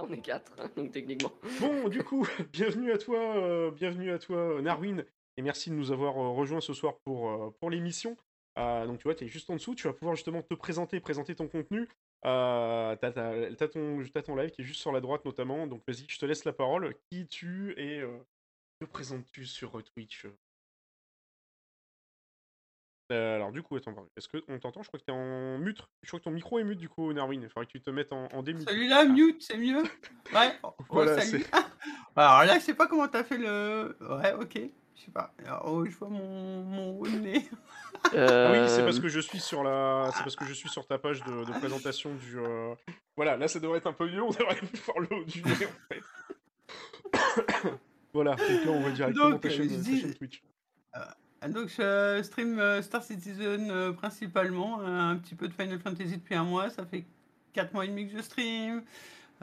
On est quatre, donc techniquement. Bon, du coup, bienvenue à toi, euh, bienvenue à toi, Narwin, et merci de nous avoir euh, rejoints ce soir pour, euh, pour l'émission. Euh, donc, tu vois, tu es juste en dessous, tu vas pouvoir justement te présenter, présenter ton contenu. Euh, t'as, t'as- ton, ton live qui est juste sur la droite, notamment. Donc, vas-y, je te laisse la parole. Qui tu et euh, que présentes-tu sur euh, Twitch Euh, alors du coup, attends, est-ce qu'on t'entend? Je crois que t'es en mute. Je crois que ton micro est mute du coup, Narwin. Il faudrait que tu te mettes en, en démute. Celui-là, mute, c'est mieux. Ouais. Oh, Voilà, salut. Alors là, je sais pas comment t'as fait le. Ouais, ok. Je sais pas. Oh, je vois mon, mon nez. Ah oui, c'est parce Euh, que je suis sur la, c'est parce que je suis sur ta page de, de présentation du. euh, Voilà, là ça devrait être un peu mieux, on devrait voir le haut du nez en fait. voilà, donc là on va directement Donc, ta chaîne Twitch. Ah, Donc, je stream euh, Star Citizen euh, principalement. euh, un petit peu de Final Fantasy depuis un mois. Ça fait 4 mois et demi que je stream.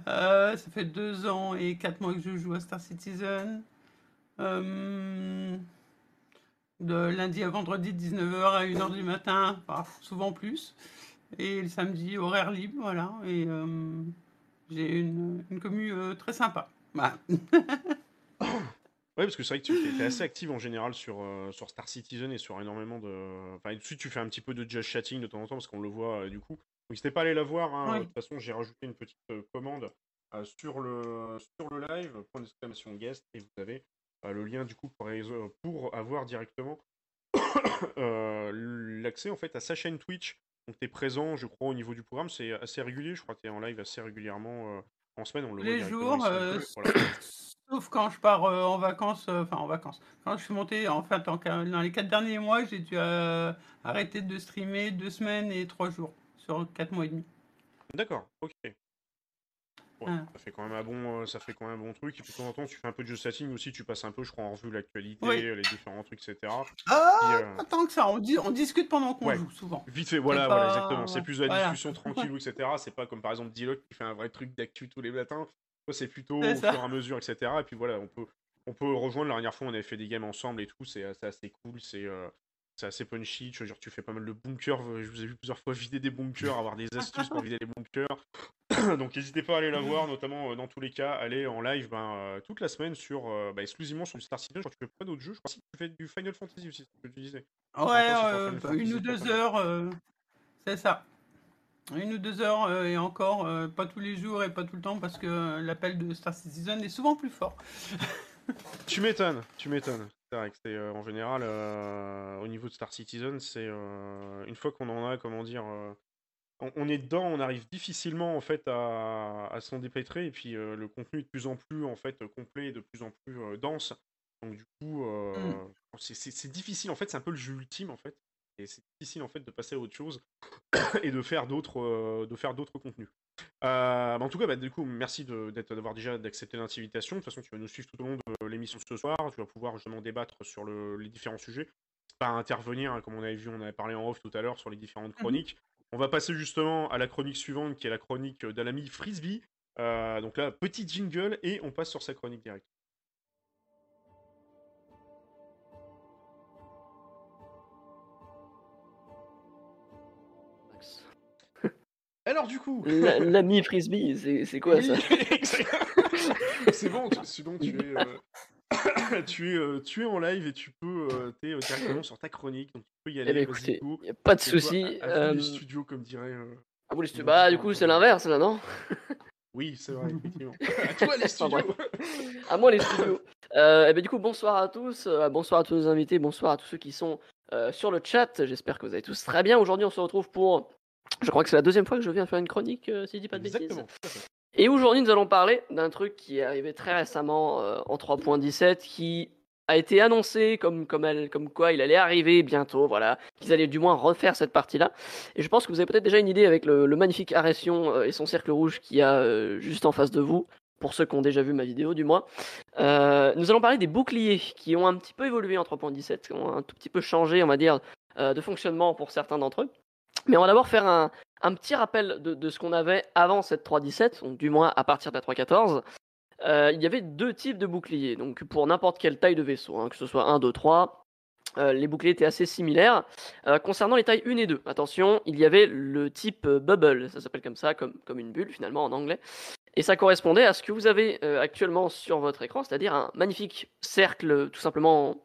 Euh, ça fait 2 ans et 4 mois que je joue à Star Citizen. Euh, de lundi à vendredi, de 19h à 1h du matin, enfin, souvent plus. Et le samedi, horaire libre, voilà. Et euh, j'ai une, une commu euh, très sympa. Voilà. Ouais, parce que c'est vrai que tu es, assez active en général sur, euh, sur Star Citizen et sur énormément de. Enfin, et dessus tu fais un petit peu de just chatting de temps en temps parce qu'on le voit euh, du coup. Donc n'hésitez pas à aller la voir. hein. Oui. De toute façon, j'ai rajouté une petite euh, commande sur, le, sur le live, point d'exclamation guest, et vous avez le lien du coup pour, pour avoir directement l'accès en fait à sa chaîne Twitch. Donc tu es présent, je crois, au niveau du programme, c'est assez régulier. Je crois que tu es en live assez régulièrement en semaine. On le voit les directement jours, euh, voilà. sauf quand je pars euh, en vacances, euh, enfin en vacances. Quand je suis monté, en fait, en- dans les quatre derniers mois, j'ai dû arrêter de streamer deux semaines et trois jours sur quatre mois et demi. D'accord, ok. Ouais, Ah. Ça fait quand même un bon, euh, ça fait quand même un bon truc. Et puis de temps en temps, tu fais un peu de jeu setting aussi. Tu passes un peu, je crois, en revue l'actualité, Oui. les différents trucs, etc. Ah, Puis, euh, tant que ça, on, dit, on discute pendant qu'on Ouais. joue souvent. Vite fait, voilà, voilà, pas- exactement. C'est plus de la voilà. discussion tranquille, etc. C'est pas comme par exemple Diloc qui fait un vrai truc d'actu tous les matins. C'est plutôt au fur et à mesure, etc. Et puis voilà, on peut, on peut rejoindre. La dernière fois, on avait fait des games ensemble et tout. C'est c'est assez cool. C'est euh, c'est assez punchy. Tu, vois, genre, tu fais pas mal de bunkers. Je vous ai vu plusieurs fois vider des bunkers, avoir des astuces pour vider les bunkers. Donc n'hésitez pas à aller la voir, notamment euh, dans tous les cas, aller en live ben, euh, toute la semaine sur euh, bah, exclusivement sur du Star Citizen. Je crois que tu fais pas d'autres jeux. Je crois que tu fais du Final Fantasy aussi, ce que tu disais. Ouais, euh, bah, une ou deux heures, euh, c'est ça. Une ou deux heures euh, et encore, euh, pas tous les jours et pas tout le temps parce que l'appel de Star Citizen est souvent plus fort. Tu m'étonnes, tu m'étonnes. C'est vrai que c'est euh, en général euh, au niveau de Star Citizen, c'est euh, une fois qu'on en a, comment dire, on, on est dedans, on arrive difficilement en fait à, à s'en dépêtrer et puis le contenu est de plus en plus en fait complet, et de plus en plus dense. Donc du coup, euh, Mm. c'est c'est difficile. En fait, c'est un peu le jeu ultime en fait. Et c'est difficile en fait de passer à autre chose et de faire d'autres euh, de faire d'autres contenus. Euh, bah, en tout cas, bah, du coup, merci d'avoir déjà d'accepter l'invitation. De toute façon, tu vas nous suivre tout au long de l'émission ce soir. Tu vas pouvoir justement débattre sur le- les différents sujets. Pas intervenir, hein, comme on avait vu, on avait parlé en off tout à l'heure sur les différentes chroniques. On va passer justement à la chronique suivante, qui est la chronique de l'ami Frisbee. Euh, donc là, petit jingle et on passe sur sa chronique directe. Alors du coup, La- L'ami frisbee, c'est c'est quoi ça? C'est bon, tu- bon, tu es, euh, tu, es, euh, tu es en live et tu peux, euh, t'es euh, directement sur ta chronique, donc tu peux y Eh aller. ben vas-y, écoutez, y a pas de souci. à- à les studios, comme dirait. ah, vous, les stu- Bah du coup c'est l'inverse là, non? Oui, c'est vrai, effectivement. à toi les studios. À moi les studios. Euh, eh ben, du coup, bonsoir à tous, euh, bonsoir à tous nos invités, bonsoir à tous ceux qui sont euh, sur le chat. J'espère que vous allez tous très bien. Aujourd'hui, on se retrouve pour. Je crois que c'est la deuxième fois que je viens faire une chronique, euh, si je dis pas de bêtises. Exactement. Et aujourd'hui, nous allons parler d'un truc qui est arrivé très récemment euh, en 3.17, qui a été annoncé comme, comme, elle, comme quoi il allait arriver bientôt, voilà, qu'ils allaient du moins refaire cette partie-là. Et je pense que vous avez peut-être déjà une idée avec le, le magnifique Aression euh, et son cercle rouge qu'il y a juste en face de vous, pour ceux qui ont déjà vu ma vidéo du moins. Euh, nous allons parler des boucliers qui ont un petit peu évolué en 3.17, qui ont un tout petit peu changé, on va dire, euh, de fonctionnement pour certains d'entre eux. Mais on va d'abord faire un, un petit rappel de, de ce qu'on avait avant cette 3.17, donc du moins à partir de la 3.14. Euh, il y avait deux types de boucliers, donc pour n'importe quelle taille de vaisseau, hein, que ce soit 1, 2, 3. euh, les boucliers étaient assez similaires. Euh, concernant les tailles 1 et 2, attention, il y avait le type euh, bubble, ça s'appelle comme ça, comme, comme une bulle finalement en anglais. Et ça correspondait à ce que vous avez actuellement sur votre écran, c'est-à-dire un magnifique cercle tout simplement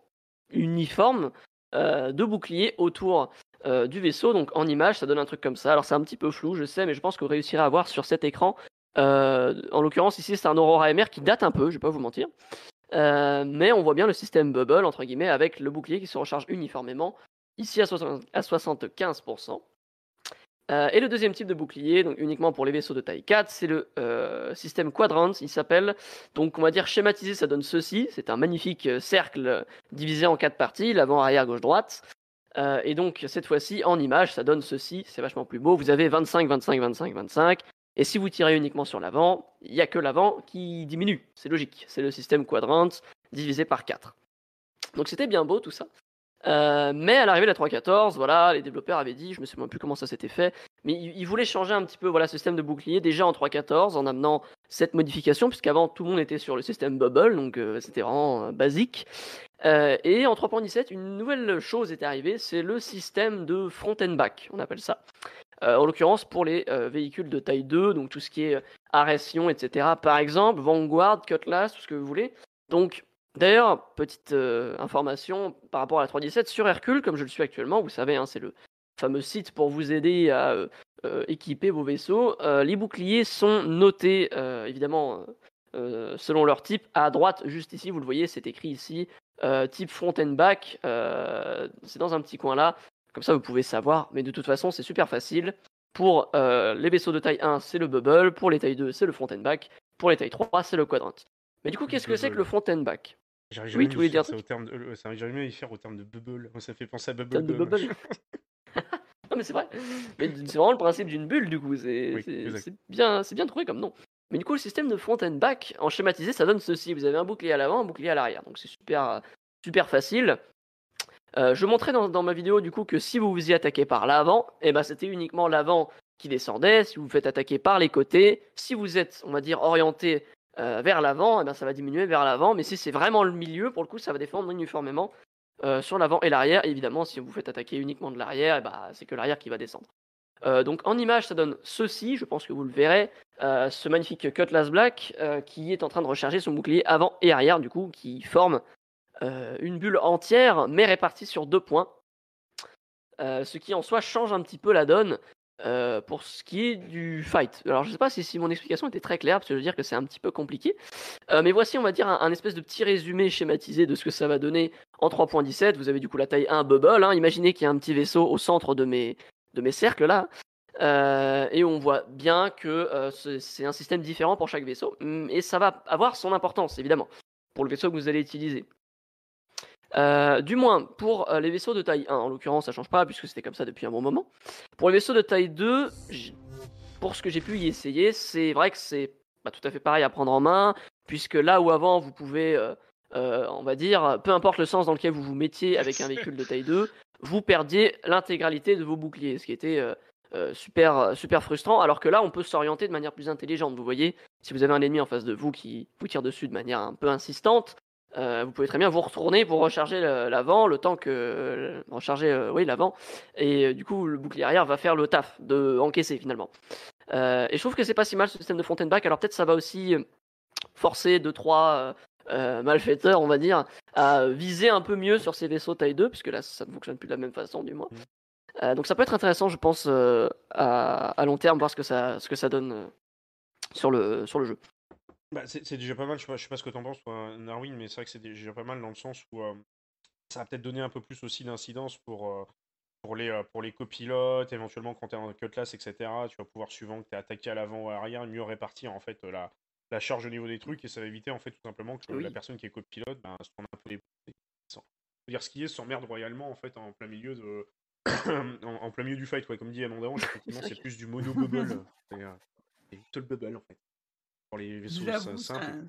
uniforme de boucliers autour du vaisseau. Donc en image, ça donne un truc comme ça. Alors c'est un petit peu flou, je sais, mais je pense que vous réussirez à voir sur cet écran. en l'occurrence, ici, c'est un Aurora MR qui date un peu, je vais pas vous mentir. mais on voit bien le système bubble, entre guillemets, avec le bouclier qui se recharge uniformément, ici à, à 75%. Euh, et le deuxième type de bouclier, donc uniquement pour les vaisseaux de taille 4, c'est le euh, système Quadrant, il s'appelle. Donc on va dire schématisé, ça donne ceci. C'est un magnifique euh, cercle divisé en quatre parties, l'avant, arrière, gauche, droite. Et donc cette fois-ci, en image, ça donne ceci. C'est vachement plus beau. Vous avez 25, 25, 25, 25. Et si vous tirez uniquement sur l'avant, il n'y a que l'avant qui diminue. C'est logique. C'est le système Quadrant divisé par 4. Donc c'était bien beau tout ça. Euh, mais à l'arrivée de la 3.14, voilà, les développeurs avaient dit, je me souviens plus comment ça s'était fait, mais ils, voulaient changer un petit peu voilà, ce système de bouclier déjà en 3.14 en amenant cette modification, puisqu'avant tout le monde était sur le système Bubble, donc euh, c'était vraiment euh, basique. Et en 3.17, une nouvelle chose est arrivée, c'est le système de front and back, on appelle ça. en l'occurrence pour les véhicules de taille 2, donc tout ce qui est Arrestion, etc. Par exemple, Vanguard, Cutlass, tout ce que vous voulez. Donc D'ailleurs, petite euh, information par rapport à la 317 sur Hercule, comme je le suis actuellement, vous savez, hein, c'est le fameux site pour vous aider à euh, euh, équiper vos vaisseaux. les boucliers sont notés, évidemment, selon leur type. À droite, juste ici, vous le voyez, c'est écrit ici, type front and back. c'est dans un petit coin là. Comme ça, vous pouvez savoir. Mais de toute façon, c'est super facile. Pour les vaisseaux de taille 1, c'est le bubble. Pour les tailles 2, c'est le front and back. Pour les tailles 3, c'est le quadrant. Mais du coup, qu'est-ce que c'est que le front and back? Oui, dire ça au terme de, jamais à y faire au terme de bubble. ça fait penser à bubble. De bubble. non mais c'est vrai. Mais c'est vraiment le principe d'une bulle du coup. C'est bien, c'est bien trouvé comme nom. Mais du coup, le système de front and back en schématisé, ça donne ceci. Vous avez un bouclier à l'avant, un bouclier à l'arrière. Donc c'est super, super facile. Euh, je montrais dans, ma vidéo du coup que si vous vous y attaquez par l'avant, eh ben c'était uniquement l'avant qui descendait. Si vous vous faites attaquer par les côtés, si vous êtes, on va dire, orienté euh, vers l'avant, eh ben, ça va diminuer vers l'avant. Mais si c'est vraiment le milieu, pour le coup, ça va défendre uniformément euh, sur l'avant et l'arrière. évidemment, si vous faites attaquer uniquement de l'arrière, eh ben, c'est que l'arrière qui va descendre. Euh, donc en image, ça donne ceci, je pense que vous le verrez, ce magnifique Cutlass Black qui est en train de recharger son bouclier avant et arrière, du coup, qui forme une bulle entière, mais répartie sur deux points. ce qui en soi change un petit peu la donne, euh, pour ce qui est du fight. Alors je sais pas si, mon explication était très claire, parce que je veux dire que c'est un petit peu compliqué. Euh, mais voici, on va dire, un, espèce de petit résumé schématisé de ce que ça va donner en 3.17. Vous avez du coup la taille 1 bubble. Hein. Imaginez qu'il y a un petit vaisseau au centre de mes, de mes cercles là. Euh, et on voit bien que c'est un système différent pour chaque vaisseau. Mm, et ça va avoir son importance, évidemment, pour le vaisseau que vous allez utiliser. Euh, du moins, pour euh, les vaisseaux de taille 1, en l'occurrence, ça change pas puisque c'était comme ça depuis un bon moment. Pour les vaisseaux de taille 2, pour ce que j'ai pu y essayer, c'est vrai que c'est pas tout à fait pareil à prendre en main, puisque là où avant vous pouvez, euh, on va dire, peu importe le sens dans lequel vous vous mettiez avec un véhicule de taille 2, vous perdiez l'intégralité de vos boucliers, ce qui était super, super frustrant, alors que là on peut s'orienter de manière plus intelligente. Vous voyez, si vous avez un ennemi en face de vous qui vous tire dessus de manière un peu insistante, euh, vous pouvez très bien vous retourner pour recharger l'avant, le temps que euh, recharger euh, oui l'avant, et du coup le bouclier arrière va faire le taf de encaisser finalement. et je trouve que c'est pas si mal ce système de front and back. Alors peut-être ça va aussi forcer deux trois malfaiteurs, on va dire, à viser un peu mieux sur ces vaisseaux taille 2, puisque là ça ne fonctionne plus de la même façon du moins. Mmh. donc ça peut être intéressant, je pense, à, à, long terme, voir ce que ça, ce que ça donne sur le, sur le jeu. Bah, c'est déjà pas mal, je sais pas, sais pas ce que t'en penses, toi, Narwin, mais c'est vrai que c'est déjà pas mal dans le sens où euh, ça va peut-être donner un peu plus aussi d'incidence pour, euh, pour, les, euh, pour les copilotes, éventuellement quand t'es en cutlass, etc. Tu vas pouvoir, suivant que t'es attaqué à l'avant ou à l'arrière, mieux répartir en fait la, la charge au niveau des trucs et ça va éviter en fait tout simplement que la personne qui est copilote ben, se prenne un peu des sans dire skier s'emmerde royalement en fait en plein milieu de en, plein milieu du fight quoi comme dit Amanda effectivement c'est plus du mono bubble c'est seul bubble en fait pour les vaisseaux simples.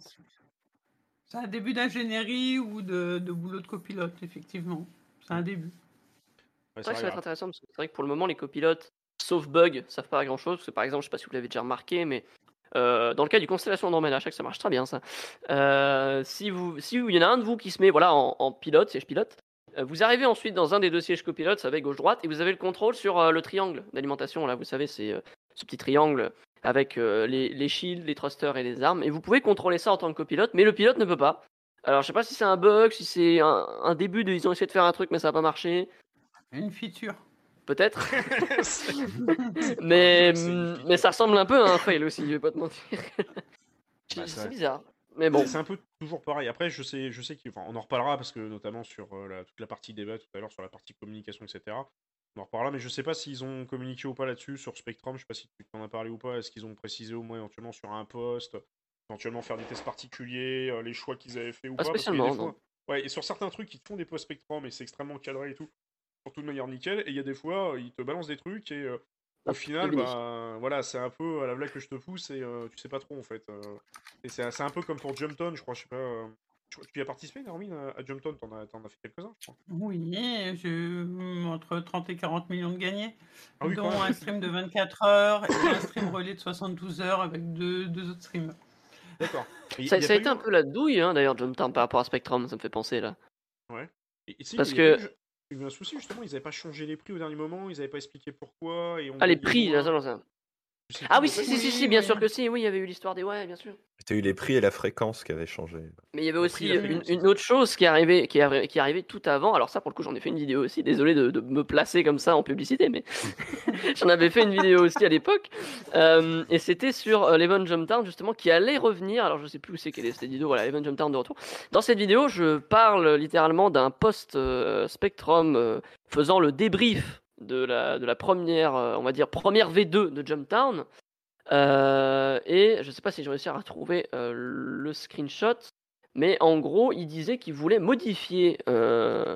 C'est un, début d'ingénierie ou de, de, boulot de copilote, effectivement. C'est un début. que ça va être intéressant parce que c'est vrai que pour le moment, les copilotes, sauf bug, savent pas grand chose. par exemple, je sais pas si vous l'avez déjà remarqué, mais euh, dans le cas du constellation Andromeda, je sais que ça marche très bien ça. Euh, si vous, si il y en a un de vous qui se met voilà en, pilote, siège pilote, euh, vous arrivez ensuite dans un des deux sièges copilotes, ça va gauche droite, et vous avez le contrôle sur le triangle d'alimentation. Là, vous savez, c'est ce petit triangle avec les, shields, les thrusters et les armes. Et vous pouvez contrôler ça en tant que copilote, mais le pilote ne peut pas. Alors je sais pas si c'est un bug, si c'est un, un début de ils ont essayé de faire un truc mais ça n'a pas marché. Une feature. Peut-être. Mais, feature. mais ça ressemble un peu à un fail aussi, je vais pas te mentir. Bah, c'est bizarre. Mais bon. C'est un peu toujours pareil. Après, je sais, je sais qu'on enfin, en reparlera parce que notamment sur euh, la- toute la partie débat tout à l'heure, sur la partie communication, etc. On en reparlera, mais je sais pas s'ils ont communiqué ou pas là-dessus sur Spectrum. Je sais pas si tu t'en as parlé ou pas. Est-ce qu'ils ont précisé au moins éventuellement sur un poste, éventuellement faire des tests particuliers, euh, les choix qu'ils avaient fait ou Pas pas, parce qu'il y a des spécialement, fois- Ouais, et sur certains trucs, ils te font des posts Spectrum et c'est extrêmement cadré et tout, surtout de manière nickel. Et il y a des fois, euh, ils te balancent des trucs et euh, au Hop, final, bah, voilà, c'est un peu à la blague que je te pousse et euh, tu sais pas trop en fait. euh. et c'est c'est un peu comme pour Jumpton, je crois, je sais pas. euh, tu, tu y as participé, Normin, à, Jumpton T'en as, t'en as fait quelques-uns, je crois. Oui, j'ai eu entre 30 et 40 millions de gagnés, Ah oui, dont un stream de 24 heures et un stream relais de 72 heures avec deux, deux autres streams. D'accord. Ça, a ça a pas été eu un peu la douille hein, d'ailleurs, John Town par rapport à Spectrum, ça me fait penser là. Et, et si, Parce que- eu- Il y a eu un souci justement, ils avaient pas changé les prix au dernier moment, ils avaient pas expliqué pourquoi. Et on Ah, les prix, ça, ça. Je sais Ah plus, oui, si, si, si, bien sûr que si, oui, il y avait eu l'histoire des. Ouais, bien sûr. T'as eu les prix et la fréquence qui avaient changé. Mais il y avait aussi prix, la une, fréquence, une c'est autre chose qui est arrivée, qui est, arri- qui est arrivée tout avant. Alors ça, pour le coup, j'en ai fait une vidéo aussi. Désolé de, de me placer comme ça en publicité, mais j'en avais fait une vidéo aussi à l'époque. Euh, et c'était sur euh, l'Event Jumptown justement qui allait revenir. Alors je sais plus où c'est qu'elle est cette vidéo. Voilà, Event Jumptown de retour. Dans cette vidéo, je parle littéralement d'un post euh, Spectrum euh, faisant le débrief de la, de la première, euh, on va dire première V2 de Jumptown. Euh, et je sais pas si j'ai réussi à retrouver euh, le screenshot, mais en gros, il disait qu'il voulait modifier euh,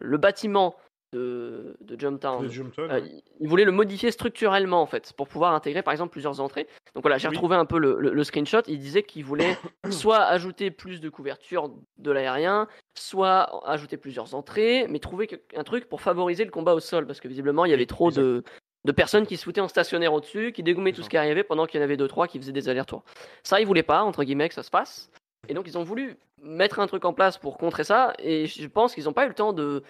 le bâtiment de, de Jumptown. Euh, ouais. il- il voulait le modifier structurellement en fait pour pouvoir intégrer par exemple plusieurs entrées. Donc voilà, j'ai Oui. retrouvé un peu le, le- le screenshot. Il disait qu'il voulait soit ajouter plus de couverture de l'aérien, soit ajouter plusieurs entrées, mais trouver un truc pour favoriser le combat au sol parce que visiblement il y avait trop de, de personnes qui se foutaient en stationnaire au-dessus, qui dégommaient tout ce qui arrivait pendant qu'il y en avait deux trois qui faisaient des allers-retours. Ça, ils voulaient pas entre guillemets que ça se passe. Et donc ils ont voulu mettre un truc en place pour contrer ça. Et je pense qu'ils n'ont pas eu le temps de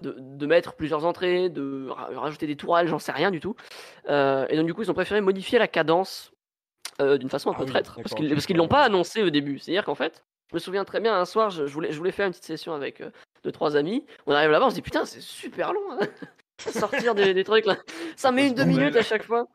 de, de mettre plusieurs entrées, de ra- rajouter des tourelles, j'en sais rien du tout. Euh, et donc du coup, ils ont préféré modifier la cadence euh, d'une façon un Ah peu oui, traître, parce qu'ils qu'ils l'ont pas annoncé au début. C'est-à-dire qu'en fait, je me souviens très bien, un soir, je, je voulais, je voulais faire une petite session avec euh, deux, trois amis. On arrive là-bas, on se dit putain, c'est super long hein, sortir des, des trucs là. Ça met une deux minutes à chaque fois.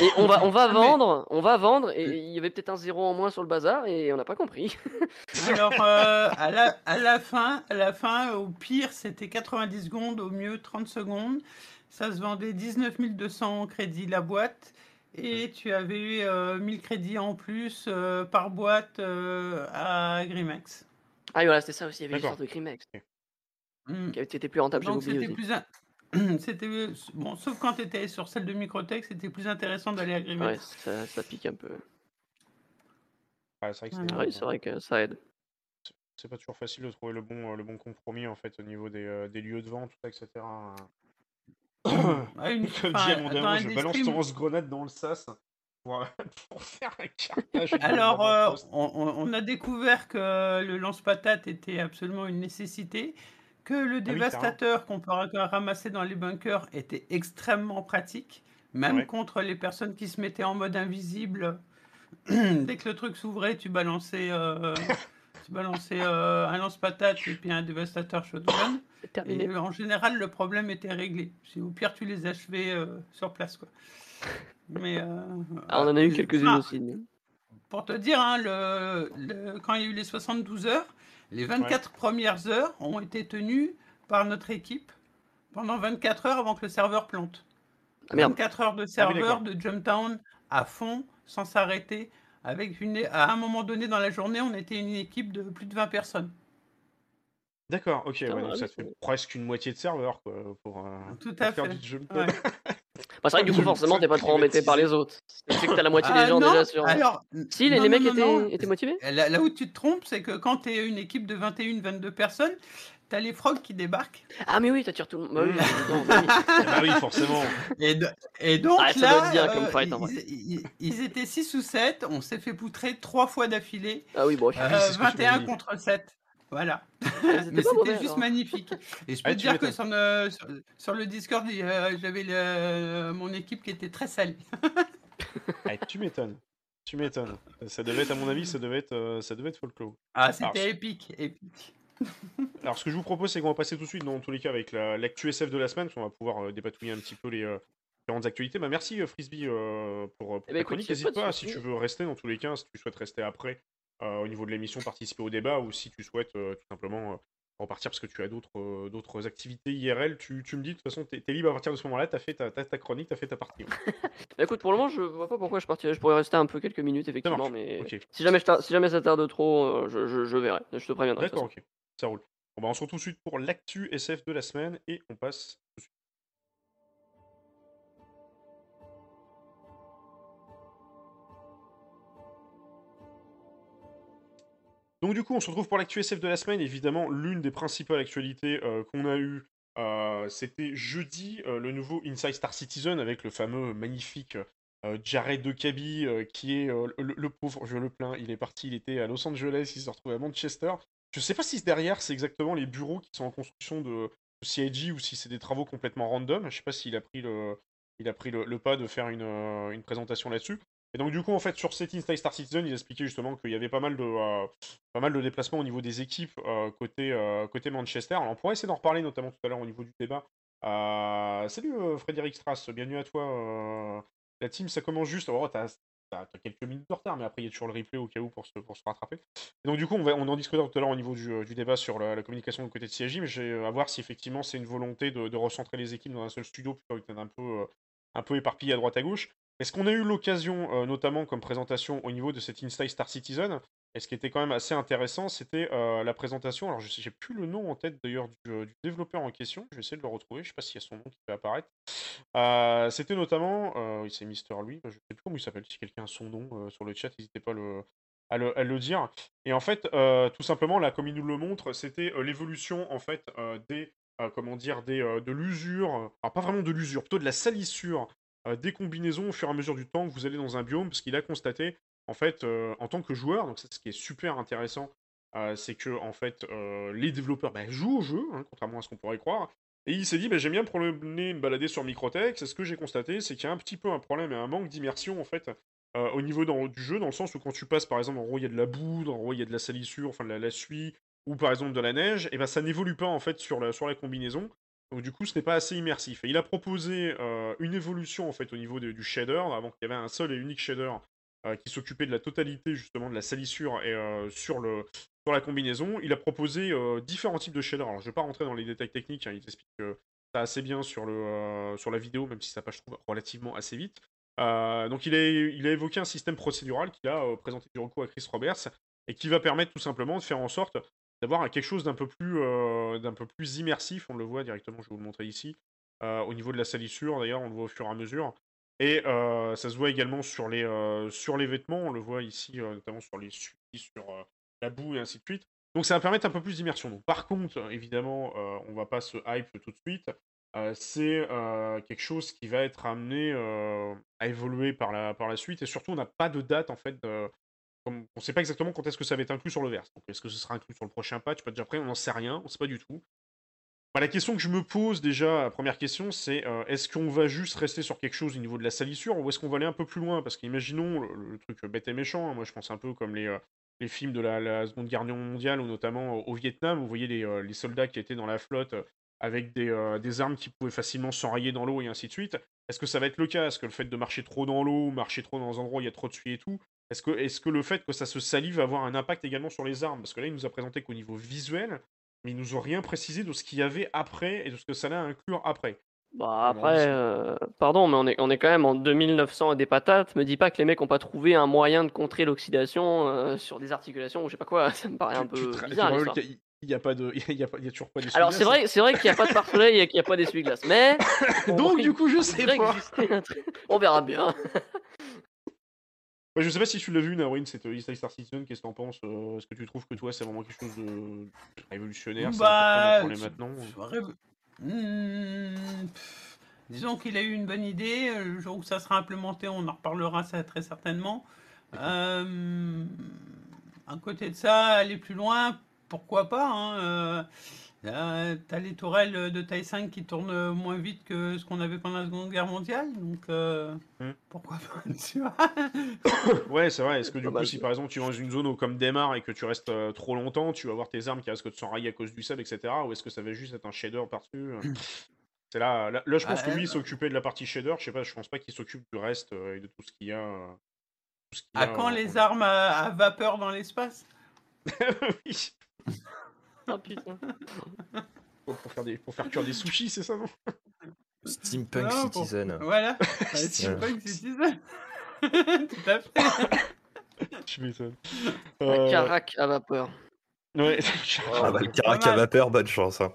Et on va, on va Ah, mais- vendre, on va vendre, et il y avait peut-être un zéro en moins sur le bazar, et on n'a pas compris. Alors, euh, à, la, à la fin, à la fin, au pire, c'était 90 secondes, au mieux 30 secondes. Ça se vendait 19 200 crédits la boîte. Et tu avais eu euh, 1000 crédits en plus euh, par boîte euh, à Grimax. Ah oui, voilà, c'était ça aussi, il y avait l'histoire de Grimex, Mm. qui été plus rentable, Donc oublié plus. C'était bon, sauf quand tu étais sur celle de Microtech, c'était plus intéressant d'aller à Ouais, Grimax. ça, ça pique un peu. Ouais, c'est vrai que vrai ça aide. c'est pas toujours facile de trouver le bon, euh, le bon compromis en fait au niveau des, euh, des lieux de vente, tout ça, etc. Ah, une- Comme enfin, dit à mon dans daron, un je balance ton lance-grenade dans le sas pour, faire un cartage. Alors, euh, on a découvert que le lance-patate était absolument une nécessité, que le Ah oui, dévastateur qu'on peut ra- ramasser dans les bunkers était extrêmement pratique, même Ouais. contre les personnes qui se mettaient en mode invisible. Dès que le truc s'ouvrait, tu balançais, euh, tu balançais euh, un lance-patate et puis un dévastateur shotgun. C'est Et terminé. euh, en général, le problème était réglé. Si au pire, tu les achevais euh, sur place. Quoi. Mais, euh, Ah, on en a eu euh, quelques-unes enfin, aussi. pour te dire, hein, le, le- quand il y a eu les 72 heures, les 24 premières heures ont été tenues par notre équipe pendant 24 heures avant que le serveur plante. Ah, merde. 24 heures de serveur de Jumptown à fond, sans s'arrêter. Avec une, à un moment donné dans la journée, on était une équipe de plus de 20 personnes. D'accord, ok, ouais, donc ouais, ça fait presque une moitié de serveur quoi, pour, euh, Tout pour à faire fait. du jump Ouais. Bah, c'est vrai que du coup, forcément, t'es pas trop embêté par les autres. Tu sais que t'as la moitié Ah, des gens non, déjà sur. Alors, Si, les, mecs étaient, motivés Là, où tu te trompes, c'est que quand tu es une équipe de 21-22 personnes, tu as les frogs qui débarquent. Ah, mais oui, t'attires tout le monde. Bah oui, évidemment, oui. Ah oui, forcément. Et, de- et donc Ah, ça là, doit être bien comme euh, fight, en vrai. ils, ils- ils étaient 6 ou 7, on s'est fait poutrer trois fois d'affilée, Ah oui, bon. euh, c'est ce que tu m'as 21 dit. contre 7. Voilà. Ah, c'était Mais c'était juste magnifique. Et je peux Ah, te tu dire que sur, le- sur, sur le Discord, j'avais mon équipe qui était très salie. Ah, tu m'étonnes. Tu m'étonnes. Ça devait être, à mon avis, ça devait être, euh, ça devait être folklore. Ah, Alors, c'était épique, épique. Alors, ce que je vous propose, c'est qu'on va passer tout de suite, dans tous les cas, avec la- l'actu SF de la semaine, parce qu'on va pouvoir euh, dépatouiller un petit peu les euh, différentes actualités. Bah, merci euh, Frisbee euh, pour, pour Eh ta ben, écoute, chronique. N'hésite pas pas, si tu veux rester dans tous les cas, si tu souhaites rester après au niveau de l'émission, participer au débat, ou si tu souhaites euh, tout simplement euh, repartir parce que tu as d'autres euh, d'autres activités IRL, tu, tu me dis, de toute façon, tu es, libre à partir de ce moment-là, tu as fait ta, ta, ta chronique, tu as fait ta partie. ouais. Bah, écoute, pour le moment, je vois pas pourquoi je partirais. Je pourrais rester un peu quelques minutes, effectivement, mais si jamais, je si jamais ça tarde trop, euh, je, je, je verrai. Je te préviendrai. D'accord, ok. Ça roule. Bon, bah, on se retrouve tout de suite pour l'actu SF de la semaine et on passe tout de suite. Donc du coup, on se retrouve pour l'actu SF de la semaine. Évidemment, l'une des principales actualités euh, qu'on a eues, euh, c'était jeudi, euh, le nouveau Inside Star Citizen avec le fameux magnifique Jared de Cabi, qui est le, pauvre, je le plains, il est parti, il était à Los Angeles, il s'est retrouvé à Manchester. Je sais pas si derrière c'est exactement les bureaux qui sont en construction de, de CIG ou si c'est des travaux complètement random. Je sais pas s'il a pris le, il a pris le, pas de faire une, une présentation là-dessus. Et donc du coup en fait sur cet Inside Star Citizen, il expliquait justement qu'il y avait pas mal de, euh, pas mal de déplacements au niveau des équipes euh, côté, euh, côté Manchester. Alors on pourrait essayer d'en reparler notamment tout à l'heure au niveau du débat. Salut Frédéric Strass, bienvenue à toi. la team ça commence juste. Oh, t'as quelques minutes de retard, mais après il y a toujours le replay au cas où pour se, pour se rattraper. Et donc du coup on, va, on en discutera tout à l'heure au niveau du, du débat sur la, communication du côté de CIJ, mais j'ai à voir si effectivement c'est une volonté de, de recentrer les équipes dans un seul studio plutôt que d'être un peu, un peu éparpillé à droite à gauche. Est-ce qu'on a eu l'occasion, euh, notamment comme présentation au niveau de cet Inside Star Citizen, et ce qui était quand même assez intéressant, c'était euh, la présentation. Alors, je j'ai plus le nom en tête d'ailleurs du, euh, du développeur en question. Je vais essayer de le retrouver. Je sais pas s'il y a son nom qui peut apparaître. C'était notamment, oui, c'est Mister Lui. Je sais plus comment il s'appelle. Si quelqu'un a son nom sur le chat, n'hésitez pas à le, à le, dire. Et en fait, tout simplement, là, comme il nous le montre, c'était l'évolution en fait des, comment dire, des, de l'usure. Alors pas vraiment de l'usure, plutôt de la salissure des combinaisons au fur et à mesure du temps que vous allez dans un biome, parce qu'il a constaté, en fait, euh, en tant que joueur, donc c'est ce qui est super intéressant, euh, c'est que en fait, euh, les développeurs bah, jouent au jeu, hein, contrairement à ce qu'on pourrait croire. Et il s'est dit, bah, j'aime bien promener, me balader sur Microtex. Et ce que j'ai constaté, c'est qu'il y a un petit peu un problème et un manque d'immersion en fait euh, au niveau du jeu, dans le sens où quand tu passes par exemple en gros il y a de la boue, en gros il y a de la salissure, enfin de la, suie, ou par exemple de la neige, et ben ça n'évolue pas en fait sur la combinaison. Donc du coup ce n'est pas assez immersif. Il a proposé euh, une évolution en au niveau du shader, avant qu'il y avait un seul et unique shader euh, qui s'occupait de la totalité justement de la salissure et euh, sur la combinaison. Il a proposé différents types de shaders. Alors je vais pas rentrer dans les détails techniques, hein, il t'explique ça assez bien sur, la vidéo, même si ça passe relativement assez vite. Donc il a, il a évoqué un système procédural qu'il a présenté du recours à Chris Roberts et qui va permettre tout simplement de faire en sorte d'avoir quelque chose d'un peu plus euh, d'un peu plus immersif. On le voit directement, je vais vous le montrer ici. Euh, au niveau de la salissure, d'ailleurs, on le voit au fur et à mesure. Et euh, ça se voit également sur les, sur les vêtements. On le voit ici, notamment sur les suies, sur la boue et ainsi de suite. Donc ça va permettre un peu plus d'immersion. Donc par contre, évidemment, on va pas se hype tout de suite. C'est quelque chose qui va être amené à évoluer par la, par la suite. Et surtout, on n'a pas de date en fait. On ne sait pas exactement quand est-ce que ça va être inclus sur le verse. Est-ce que ce sera inclus sur le prochain patch? Déjà prêt, on n'en sait rien, on ne sait pas du tout. Bah, la question que je me pose déjà, la première question, c'est euh, est-ce qu'on va juste rester sur quelque chose au niveau de la salissure ou est-ce qu'on va aller un peu plus loin? Parce qu'imaginons le, le truc bête et méchant, hein, moi je pense un peu comme les, euh, films de la, Seconde Guerre mondiale ou notamment au, Vietnam, où vous voyez les, euh, les soldats qui étaient dans la flotte avec des, des armes qui pouvaient facilement s'enrayer dans l'eau et ainsi de suite. Est-ce que ça va être le cas? Est-ce que le fait de marcher trop dans l'eau, marcher trop dans un endroit où il y a trop de suie et tout, est-ce que, est que le fait que ça se salit va avoir un impact également sur les armes? Parce que là, il nous a présenté qu'au niveau visuel, mais ils nous ont rien précisé de ce qu'il y avait après et de ce que ça allait inclure après. Bah Comment après, euh, pardon, mais on est, on est quand même en 2900 et des patates. Me dis pas que les mecs ont pas trouvé un moyen de contrer l'oxydation euh, sur des articulations ou je sais pas quoi. Ça me paraît un peu te- bizarre. qu'il n'y a, pas de, il y a, pas- il y a toujours pas Alors c'est vrai, c'est vrai qu'il n'y a pas de pare-soleil et qu'il n'y a pas d'essuie-glace, mais Donc du coup, je il sais pas. exister un truc. On verra bien. Ouais, je sais pas si tu l'as vu, Nawin, cette East Star Citizen, qu'est-ce que t'en penses euh, Est-ce que tu trouves que toi, c'est vraiment quelque chose de révolutionnaire Bah, maintenant pff, disons qu'il a eu une bonne idée. euh, Le jour où ça sera implémenté, on en reparlera ça très certainement. Euh, à côté de ça, aller plus loin, pourquoi pas hein, euh, Euh, T'as les tourelles de taille 5 qui tournent moins vite que ce qu'on avait pendant la Seconde Guerre mondiale, donc euh, Hmm. pourquoi pas tu vois Ouais, c'est vrai. Est-ce que du Pas coup, mal, si ça. par exemple tu es dans une zone où, comme démarre et que tu restes euh, trop longtemps, tu vas avoir tes armes qui risquent de s'enrayer à cause du sable, etc. Ou est-ce que ça va juste être un shader par-dessus euh C'est là, là, là, je pense Ah, que lui, il euh, s'occupait de la partie shader. Je sais pas, je pense pas qu'il s'occupe du reste euh, et de tout ce qu'il y a. euh, tout ce qu'il y À a, quand euh, les armes à, à vapeur dans l'espace? Oui. Ah putain. Pour pour faire, des, pour faire cuire des sushis, c'est ça, non Steampunk Non, pour- Citizen. Voilà, une citizen. Tout à fait. Je m'étonne. Un Euh, carac à vapeur. Ouais. Ah bah, le carac à vapeur, bonne chance. hein.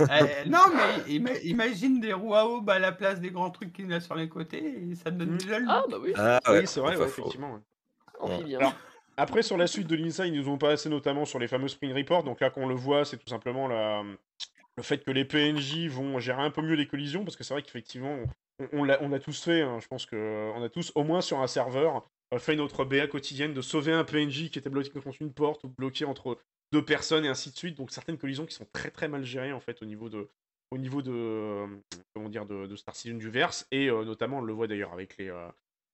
Euh, non, mais ima- imagine des roues à aube à la place des grands trucs qu'il a sur les côtés, et ça te donne Hmm. déjà le Ah bah oui, Ah ouais, oui, c'est vrai, ouais, effectivement. ouais. amphibien. Alors, Après, sur la suite de l'INSA, ils nous ont passé notamment sur les fameux Spring Reports. Donc là, qu'on le voit, c'est tout simplement le fait que les PNJ vont gérer un peu mieux les collisions. Parce que c'est vrai qu'effectivement, on, on l'a tous fait. hein. Je pense qu'on a tous, au moins sur un serveur, euh, fait notre BA quotidienne de sauver un PNJ qui était bloqué contre une porte ou bloqué entre deux personnes et ainsi de suite. Donc certaines collisions qui sont très très mal gérées en fait au niveau de, au niveau de, euh, comment dire, de, Star Citizen du verse. Et euh, notamment, on le voit d'ailleurs avec les,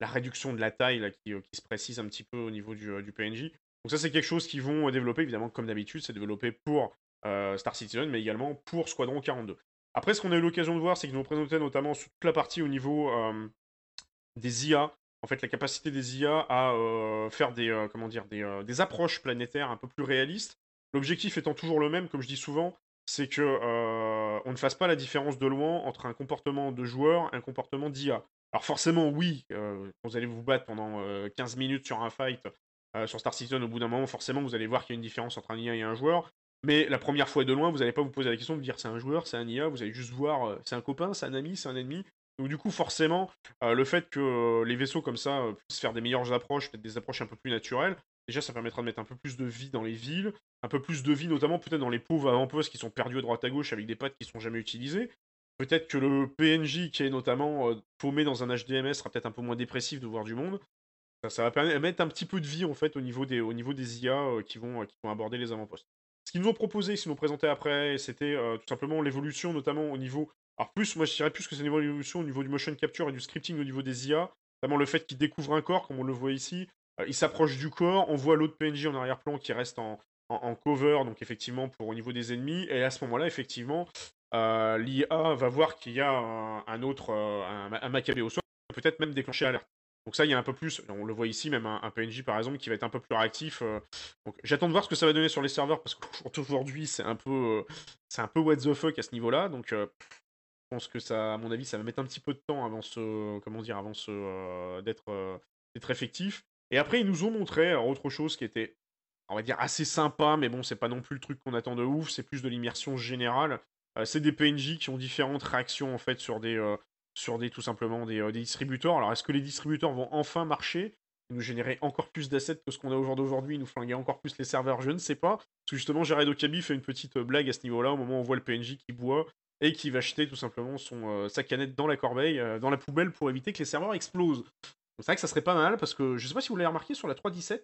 la réduction de la taille euh, qui se précise un petit peu au niveau du, euh, PNJ. Donc ça c'est quelque chose qu'ils vont euh, développer, évidemment comme d'habitude, c'est développé pour Star Citizen, mais également pour Squadron 42. Après ce qu'on a eu l'occasion de voir, c'est qu'ils nous présenté notamment toute la partie au niveau des IA, en fait la capacité des IA à faire des, approches planétaires un peu plus réalistes. L'objectif étant toujours le même, comme je dis souvent, c'est que on ne fasse pas la différence de loin entre un comportement de joueur et un comportement d'IA. Alors forcément, oui, euh, vous allez vous battre pendant euh, 15 minutes sur un fight euh, sur Star Citizen, au bout d'un moment, forcément, vous allez voir qu'il y a une différence entre un IA et un joueur. Mais la première fois de loin, vous n'allez pas vous poser la question de dire c'est un joueur, c'est un IA, vous allez juste voir euh, c'est un copain, c'est un ami, c'est un ennemi. Donc du coup, forcément, euh, le fait que euh, les vaisseaux comme ça euh, puissent faire des meilleures approches, peut-être des approches un peu plus naturelles, déjà ça permettra de mettre un peu plus de vie dans les villes, un peu plus de vie notamment peut-être dans les pauvres avant-postes qui sont perdus à droite à gauche avec des pattes qui sont jamais utilisées. Peut-être que le PNJ qui est notamment euh, paumé dans un HDMS sera peut-être un peu moins dépressif de voir du monde. Ça, va permettre un petit peu de vie en fait au niveau des, IA euh, qui, vont, qui vont aborder les avant-postes. Ce qu'ils nous ont proposé, ce qu'ils nous ont présenté après, c'était euh, tout simplement l'évolution notamment au niveau... Alors plus, moi je dirais plus que c'est une évolution au niveau du motion capture et du scripting au niveau des IA, notamment le fait qu'ils découvrent un corps, comme on le voit ici, euh, ils s'approchent du corps, on voit l'autre PNJ en arrière-plan qui reste en cover, donc effectivement pour au niveau des ennemis, et à ce moment-là, effectivement, euh, l'IA va voir qu'il y a un, autre, euh, un, un Maccabée au sol, peut-être même déclencher l'alerte. Donc ça, il y a un peu plus, on le voit ici, même un, PNJ par exemple, qui va être un peu plus réactif. euh. donc j'attends de voir ce que ça va donner sur les serveurs, parce qu'aujourd'hui, c'est un peu c'est un peu what the fuck à ce niveau-là, donc je pense que ça, à mon avis, ça va mettre un petit peu de temps avant ce, comment dire, avant ce, d'être d'être effectif. Et après, ils nous ont montré alors, autre chose qui était, on va dire, assez sympa, mais bon, c'est pas non plus le truc qu'on attend de ouf, c'est plus de l'immersion générale. Euh, c'est des PNJ qui ont différentes réactions en fait sur des, euh, tout simplement des, euh, des distributeurs. Alors est-ce que les distributeurs vont enfin marcher nous générer encore plus d'assets que ce qu'on a au jour d'aujourd'hui, nous flinguer encore plus les serveurs, je ne sais pas. Parce que justement, Jared Okabi fait une petite blague à ce niveau-là, au moment où on voit le PNJ qui boit et qui va jeter tout simplement son, sa canette dans la corbeille, dans la poubelle pour éviter que les serveurs explosent. C'est vrai que ça serait pas mal parce que je sais pas si vous l'avez remarqué sur la 3.17,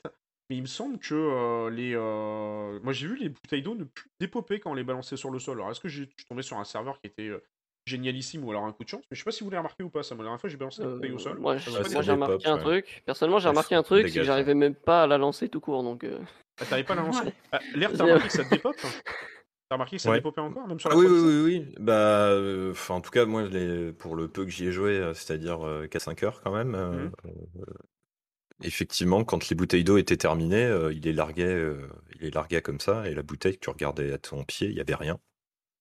mais il me semble que euh, les. euh, Moi j'ai vu les bouteilles d'eau ne plus dépoper quand on les balançait sur le sol. Alors est-ce que j'ai- je suis tombé sur un serveur qui était euh, génialissime ou alors un coup de chance? Mais je sais pas si vous l'avez remarqué ou pas ça. Moi, la dernière fois j'ai balancé des Euh, bouteilles au sol. moi, j'ai- remarqué un ouais. truc. Personnellement, j'ai remarqué un truc, c'est que j'arrivais même pas à la lancer tout court. Donc, euh, Ah, T'arrives pas à la lancer? Ouais. Ah, L'air, t'as remarqué que ça te dépope T'as remarqué que ça Ouais. dépopait encore, même sur la Ah oui, 3.17 oui, oui, oui. Bah, euh, enfin, en tout cas, moi, les- pour le peu que j'y ai joué, c'est-à-dire euh, qu'à 5 heures quand même, euh, euh, effectivement, quand les bouteilles d'eau étaient terminées, euh, il les larguait, euh, il les larguait comme ça, et la bouteille que tu regardais à ton pied, il y avait rien.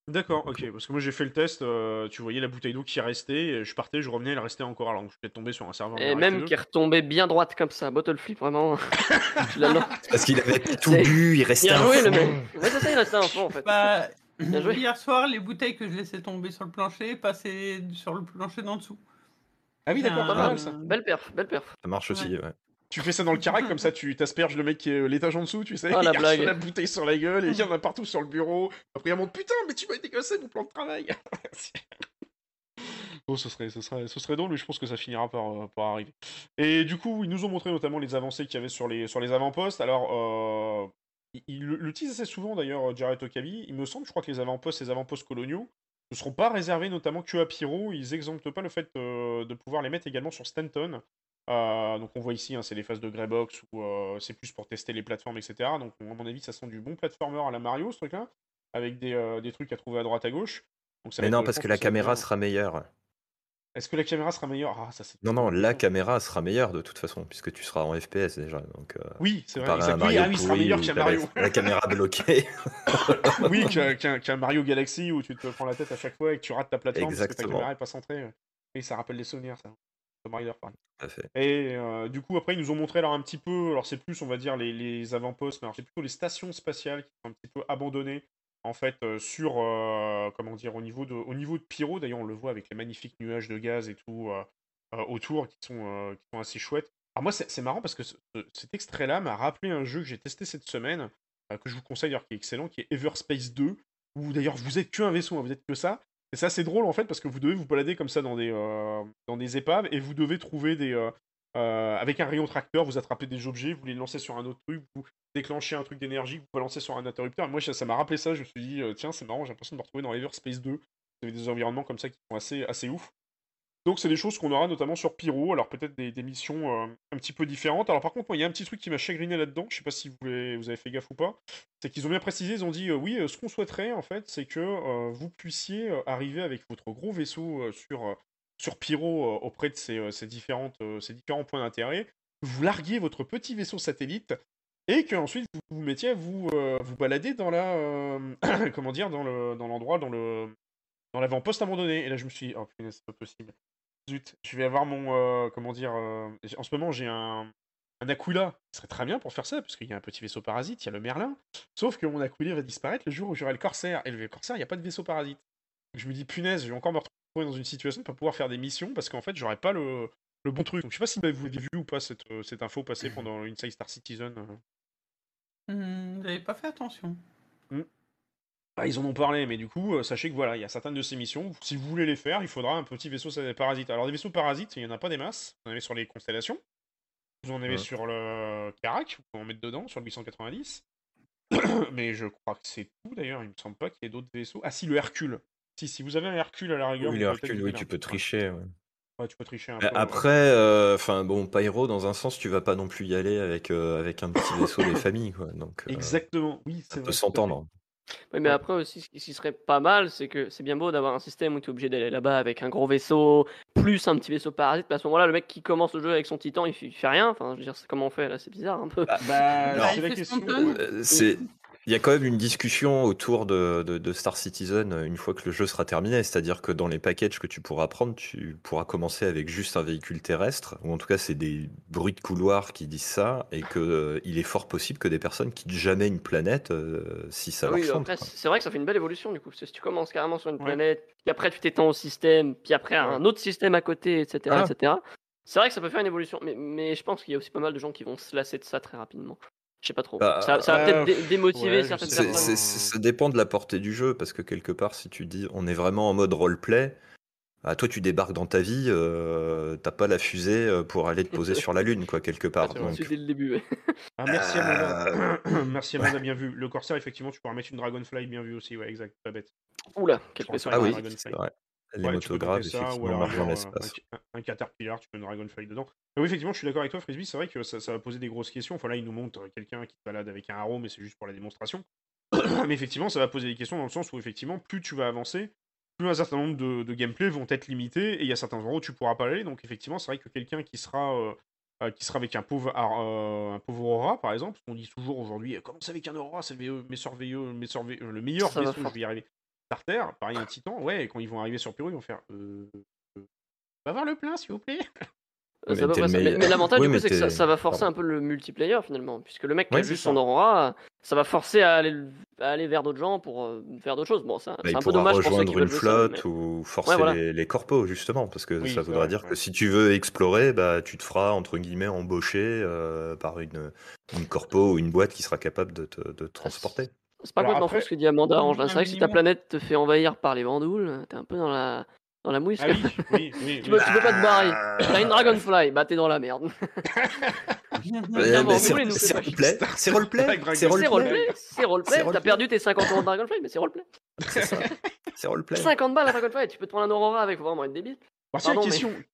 D'accord, Donc, ok. Parce que moi j'ai fait le test, euh, tu voyais la bouteille d'eau qui restait, et je partais, je revenais, elle restait encore. Alors je suis peut-être tombé sur un serveur. et miraculeux. même qui est retombée bien droite comme ça, bottle flip, vraiment. La. Parce qu'il avait tout C'est- bu, il restait Bien un joué, le fond. mec. Ouais, c'est ça, il restait un fond en fait. Bah, Bien joué. hier soir, les bouteilles que je laissais tomber sur le plancher passaient sur le plancher d'en dessous. Ah oui, d'accord, Ah, pas mal euh, ça. Belle perf, belle perf. Ça marche aussi, ouais. Tu fais ça dans le carac, comme ça tu t'asperges le mec qui est euh, l'étage en dessous, tu sais. Oh, la il reçoit blague. la bouteille sur la gueule, et il y en a partout sur le bureau. Après il monte, putain, mais tu m'as été cassé mon plan de travail. Bon, ce serait, ce, serait, ce serait drôle, mais je pense que ça finira par, euh, par arriver. Et du coup, ils nous ont montré notamment les avancées qu'il y avait sur les, sur les avant-postes. Alors, euh, il, il le le tease assez souvent d'ailleurs, Jared Okabi. Il me semble, je crois que les avant-postes, les avant-postes coloniaux ne seront pas réservés notamment que à Pyro. Ils exemptent pas le fait euh, de pouvoir les mettre également sur Stanton. Euh, donc on voit ici, hein, c'est les phases de Greybox où euh, c'est plus pour tester les plateformes, etc. Donc à mon avis, ça sent du bon platformer à la Mario, ce truc-là, avec des, euh, des trucs à trouver à droite à gauche. Donc, ça va Mais non, parce que la caméra bien. sera meilleure. Est-ce que la caméra sera meilleure? Ah, ça. Non, non, la caméra sera meilleure de toute façon, puisque tu seras en FPS déjà. Donc, euh, Oui, c'est vrai. exact. Oui, ah oui, sera meilleur qu'un Mario. La, caméra bloquée. oui, qu'un Mario Galaxy où tu te prends la tête à chaque fois et que tu rates ta plateforme parce que ta Exactement. caméra est pas centrée. Et ça rappelle des souvenirs, ça. Et euh, du coup, après, ils nous ont montré alors un petit peu, alors c'est plus, on va dire, les, les avant-postes, mais alors c'est plutôt les stations spatiales qui sont un petit peu abandonnées, en fait, euh, sur, euh, comment dire, au niveau de, au niveau de Pyro. D'ailleurs, on le voit avec les magnifiques nuages de gaz et tout autour qui sont, qui sont assez chouettes. Alors moi, c'est marrant parce que ce- ce- cet extrait-là m'a rappelé un jeu que j'ai testé cette semaine, que je vous conseille d'ailleurs, qui est excellent, qui est Everspace 2, où d'ailleurs vous êtes qu'un vaisseau, hein, vous êtes que ça. Et c'est assez drôle en fait parce que vous devez vous balader comme ça dans des, euh, dans des épaves et vous devez trouver des. euh, euh, avec un rayon tracteur, vous attrapez des objets, vous les lancez sur un autre truc, vous déclenchez un truc d'énergie, vous balancez sur un interrupteur. Moi, ça ça m'a rappelé ça, je me suis dit, tiens, c'est marrant, j'ai l'impression de me retrouver dans Everspace 2. Vous avez des environnements comme ça qui sont assez, assez ouf. Donc, c'est des choses qu'on aura notamment sur Pyro, alors peut-être des, missions euh, un petit peu différentes. Alors, par contre, moi, il y a un petit truc qui m'a chagriné là-dedans, je sais pas si vous, avez fait gaffe ou pas, c'est qu'ils ont bien précisé, ils ont dit, euh, oui, euh, ce qu'on souhaiterait, en fait, c'est que vous puissiez arriver avec votre gros vaisseau sur, sur Pyro auprès de ces, différentes, ces différents points d'intérêt, vous larguiez votre petit vaisseau satellite et qu'ensuite vous vous mettiez à vous, vous balader dans la comment dire dans le dans l'endroit dans le dans l'avant-poste abandonné et là je me suis dit, oh punaise c'est pas possible zut je vais avoir mon euh, comment dire euh, en ce moment j'ai un un Aquila qui serait très bien pour faire ça parce qu'il y a un petit vaisseau parasite il y a le Merlin sauf que mon Aquila va disparaître le jour où j'aurai le Corsaire et le Corsaire il n'y a pas de vaisseau parasite donc je me dis punaise je vais encore me retrouver dans une situation de pas pouvoir faire des missions parce qu'en fait j'aurais pas le le bon truc. Donc, je sais pas si vous avez vu ou pas cette, euh, cette info passer pendant Inside Star Citizen. Hmm, J'avais pas fait attention. Ah, ils en ont parlé, mais du coup, euh, sachez que voilà, il y a certaines de ces missions. Si vous voulez les faire, il faudra un petit vaisseau parasite. Alors, des vaisseaux parasites, il y en a pas des masses. Vous en avez sur les constellations. Vous en avez Ouais. sur le Karak, vous pouvez en mettre dedans, sur le 890. mais je crois que c'est tout d'ailleurs. Il me semble pas qu'il y ait d'autres vaisseaux. Ah, si, le Hercule. Si, si vous avez un Hercule à la rigueur. Oui, le Hercule, oui, tu peux tricher. ouais. Ouais, tu peux tricher un peu. Après, euh, enfin bon, Pyro, dans un sens, tu vas pas non plus y aller avec, euh, avec un petit vaisseau des familles, quoi. Donc, euh, Exactement, oui, c'est ça peut s'entendre. Oui, mais Ouais. après aussi, ce qui serait pas mal, c'est que c'est bien beau d'avoir un système où tu es obligé d'aller là-bas avec un gros vaisseau, plus un petit vaisseau parasite. Mais à ce moment-là, le mec qui commence le jeu avec son titan, il fait, il fait rien. Enfin, je veux dire, c'est comment on fait là? C'est bizarre un peu. Bah, Bah, c'est la question. Ouais. Euh, c'est il y a quand même une discussion autour de, de- de Star Citizen euh, une fois que le jeu sera terminé, c'est-à-dire que dans les packages que tu pourras prendre, tu pourras commencer avec juste un véhicule terrestre, ou en tout cas c'est des bruits de couloir qui disent ça, et que euh, il est fort possible que des personnes quittent jamais une planète euh, si ça Ah leur oui, c'est vrai que ça fait une belle évolution du coup. parce que Si tu commences carrément sur une Ouais. planète, puis après tu t'étends au système, puis après à un autre système à côté, etc. Etc. C'est vrai que ça peut faire une évolution, mais, mais je pense qu'il y a aussi pas mal de gens qui vont se lasser de ça très rapidement. Je sais pas trop. Bah, ça, ça va euh, peut-être dé- démotiver ouais, certaines personnes. ça dépend de la portée du jeu, parce que quelque part, si tu dis on est vraiment en mode roleplay, ah, toi tu débarques dans ta vie, euh, t'as pas la fusée euh, pour aller te poser sur la Lune, quoi, quelque part. C'est Donc, dès le début. ouais. Ah, merci Euh, Amanda. merci Amanda, bien vu. Le Corsair, effectivement, tu pourras mettre une Dragonfly, bien vu aussi, ouais, exact, pas bête. Oula, quel Je pense vaisseau. pas ah oui, Les Ouais, ça, ou effectivement, marchent dans avoir, euh, l'espace. un, un Caterpillar, tu peux une Dragonfly dedans. Mais oui, effectivement, je suis d'accord avec toi, Frisbee, c'est vrai que ça, ça va poser des grosses questions. Enfin là, il nous montre euh, quelqu'un qui se balade avec un arrow, mais c'est juste pour la démonstration. mais effectivement, ça va poser des questions dans le sens où, effectivement, plus tu vas avancer, plus un certain nombre de, de gameplay vont être limités, et il y a certains endroits où tu pourras pas aller. Donc effectivement, c'est vrai que quelqu'un qui sera... euh, euh, qui sera avec un pauvre, euh, un pauvre Aura, par exemple. On dit toujours aujourd'hui, comment c'est avec un Aura, c'est le, meilleur veilleux- meilleur veilleux- euh, le meilleur Ça je vais y arriver. Starter, pareil, un titan, ouais, et quand ils vont arriver sur Pyro, ils vont faire. Euh, euh, va voir le plein, s'il vous plaît. Euh, mais le Mais, l'avantage Oui, du coup, c'est que ça, va forcer pardon. un peu le multiplayer finalement, puisque le mec qui Ouais, a juste son aura, ça va forcer à aller, à aller vers d'autres gens pour euh, faire d'autres choses. Bon, ça- Bah, c'est un peu dommage pour ceux qui rejoindre une veulent ça, flotte mais- ou forcer Ouais, voilà. les, les corpos, justement, parce que Oui, ça c'est voudra vrai, dire ouais. que si tu veux explorer, bah, tu te feras, entre guillemets, embaucher euh, par une, une corpo ou une boîte qui sera capable de te, de te transporter. C'est pas complètement faux ce que dit Amanda là. C'est vrai que si ta planète te fait envahir par les bandoules, t'es un peu dans la, dans la mouise. Ah oui, oui, oui. tu, peux, tu peux pas te barrer. T'as une Dragonfly, bah t'es dans la merde. C'est vous voulez nous c'est faire roleplay, c'est roleplay, c'est roleplay, c'est roleplay. T'as perdu tes 50 euros de Dragonfly, mais c'est roleplay. c'est ça, c'est roleplay. 50 balles à Dragonfly, tu peux te prendre un Aurora avec, faut vraiment être débile. Pardon,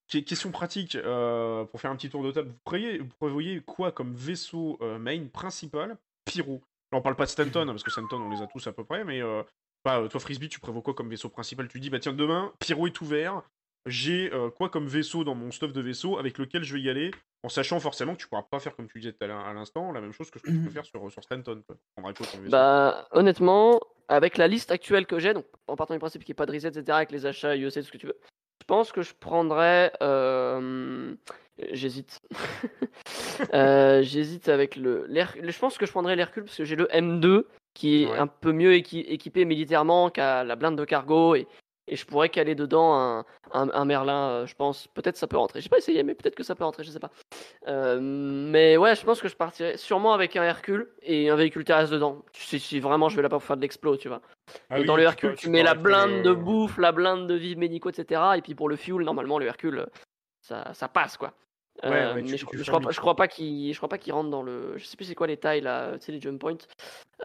question, pratique, euh, pour faire un petit tour de table, vous prévoyez, vous prévoyez quoi comme vaisseau euh, main principal? Pyro. On parle pas de Stanton, hein, parce que Stanton, on les a tous à peu près, mais euh, bah, euh, toi, Frisbee, tu prévois quoi comme vaisseau principal? Tu dis, bah tiens, demain, Pyro est ouvert, j'ai euh, quoi comme vaisseau dans mon stuff de vaisseau avec lequel je vais y aller, en sachant forcément que tu pourras pas faire, comme tu disais à l'in- à l'instant, la même chose que ce que tu peux faire sur, sur Stanton. Quoi. Quoi comme Bah, honnêtement, avec la liste actuelle que j'ai, donc en partant du principe qu'il n'y ait pas de reset, etc., avec les achats IEC, tout ce que tu veux, je pense que je prendrais. euh, J'hésite. Euh, J'hésite avec le. Je pense que je prendrais l'Hercule parce que j'ai le M2 qui est Ouais. un peu mieux équi- équipé militairement qu'à la blinde de cargo et, et je pourrais caler dedans un, un, un Merlin, euh, je pense. Peut-être ça peut rentrer. J'ai pas essayé, mais peut-être que ça peut rentrer, je sais pas. Euh, mais ouais, je pense que je partirais sûrement avec un Hercule et un véhicule terrestre dedans. Si, si vraiment je vais là-bas pour faire de l'explo, tu vois. Ah et oui, dans le Hercule, tu, tu mets la blinde de bouffe, la blinde de vivres médicaux, etc. Et puis pour le fuel, normalement, le Hercule, ça, ça passe quoi. Ouais, Euh, ouais, mais tu- je, tu je fais crois pas, je crois pas qu'il, je crois pas qu'il rentre dans le, je sais plus c'est quoi les tailles là, tu sais les jump points.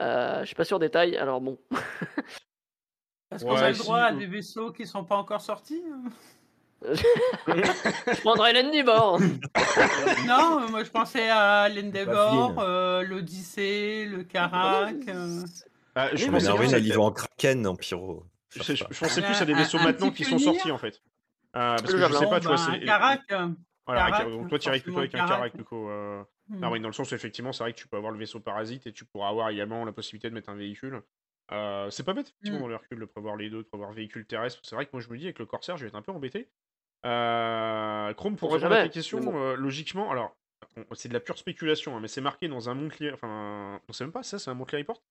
Euh, je suis pas sûr des tailles. Alors bon, Est-ce qu'on Ouais, a le si, droit à des vaisseaux qui sont pas encore sortis hein? Je prendrais l'Endivore. Non, moi je pensais à l'Endeavor, euh, l'Odyssée, le Carac. euh. Ah, je pensais en Kraken en pyro. Je, je- pensais Un- plus à des un- vaisseaux maintenant qui sont sortis en fait. Euh, parce que je Javelin, sais pas, tu vois, Bah, c'est Carac. euh, Voilà, donc toi tu irais plutôt avec un Carac du coup. euh. Ah oui, dans le sens où effectivement c'est vrai que tu peux avoir le vaisseau parasite et tu pourras avoir également la possibilité de mettre un véhicule. Euh, c'est pas bête effectivement Mm. dans le Hercule de prévoir les deux, de prévoir véhicule terrestre. C'est vrai que moi je me dis avec le Corsair je vais être un peu embêté. Euh, Chrome pour répondre à ta jamais, question, mais bon. euh, logiquement, alors c'est de la pure spéculation, hein, mais c'est marqué dans un Montclair, enfin on sait même pas ça, c'est un Montclair Report.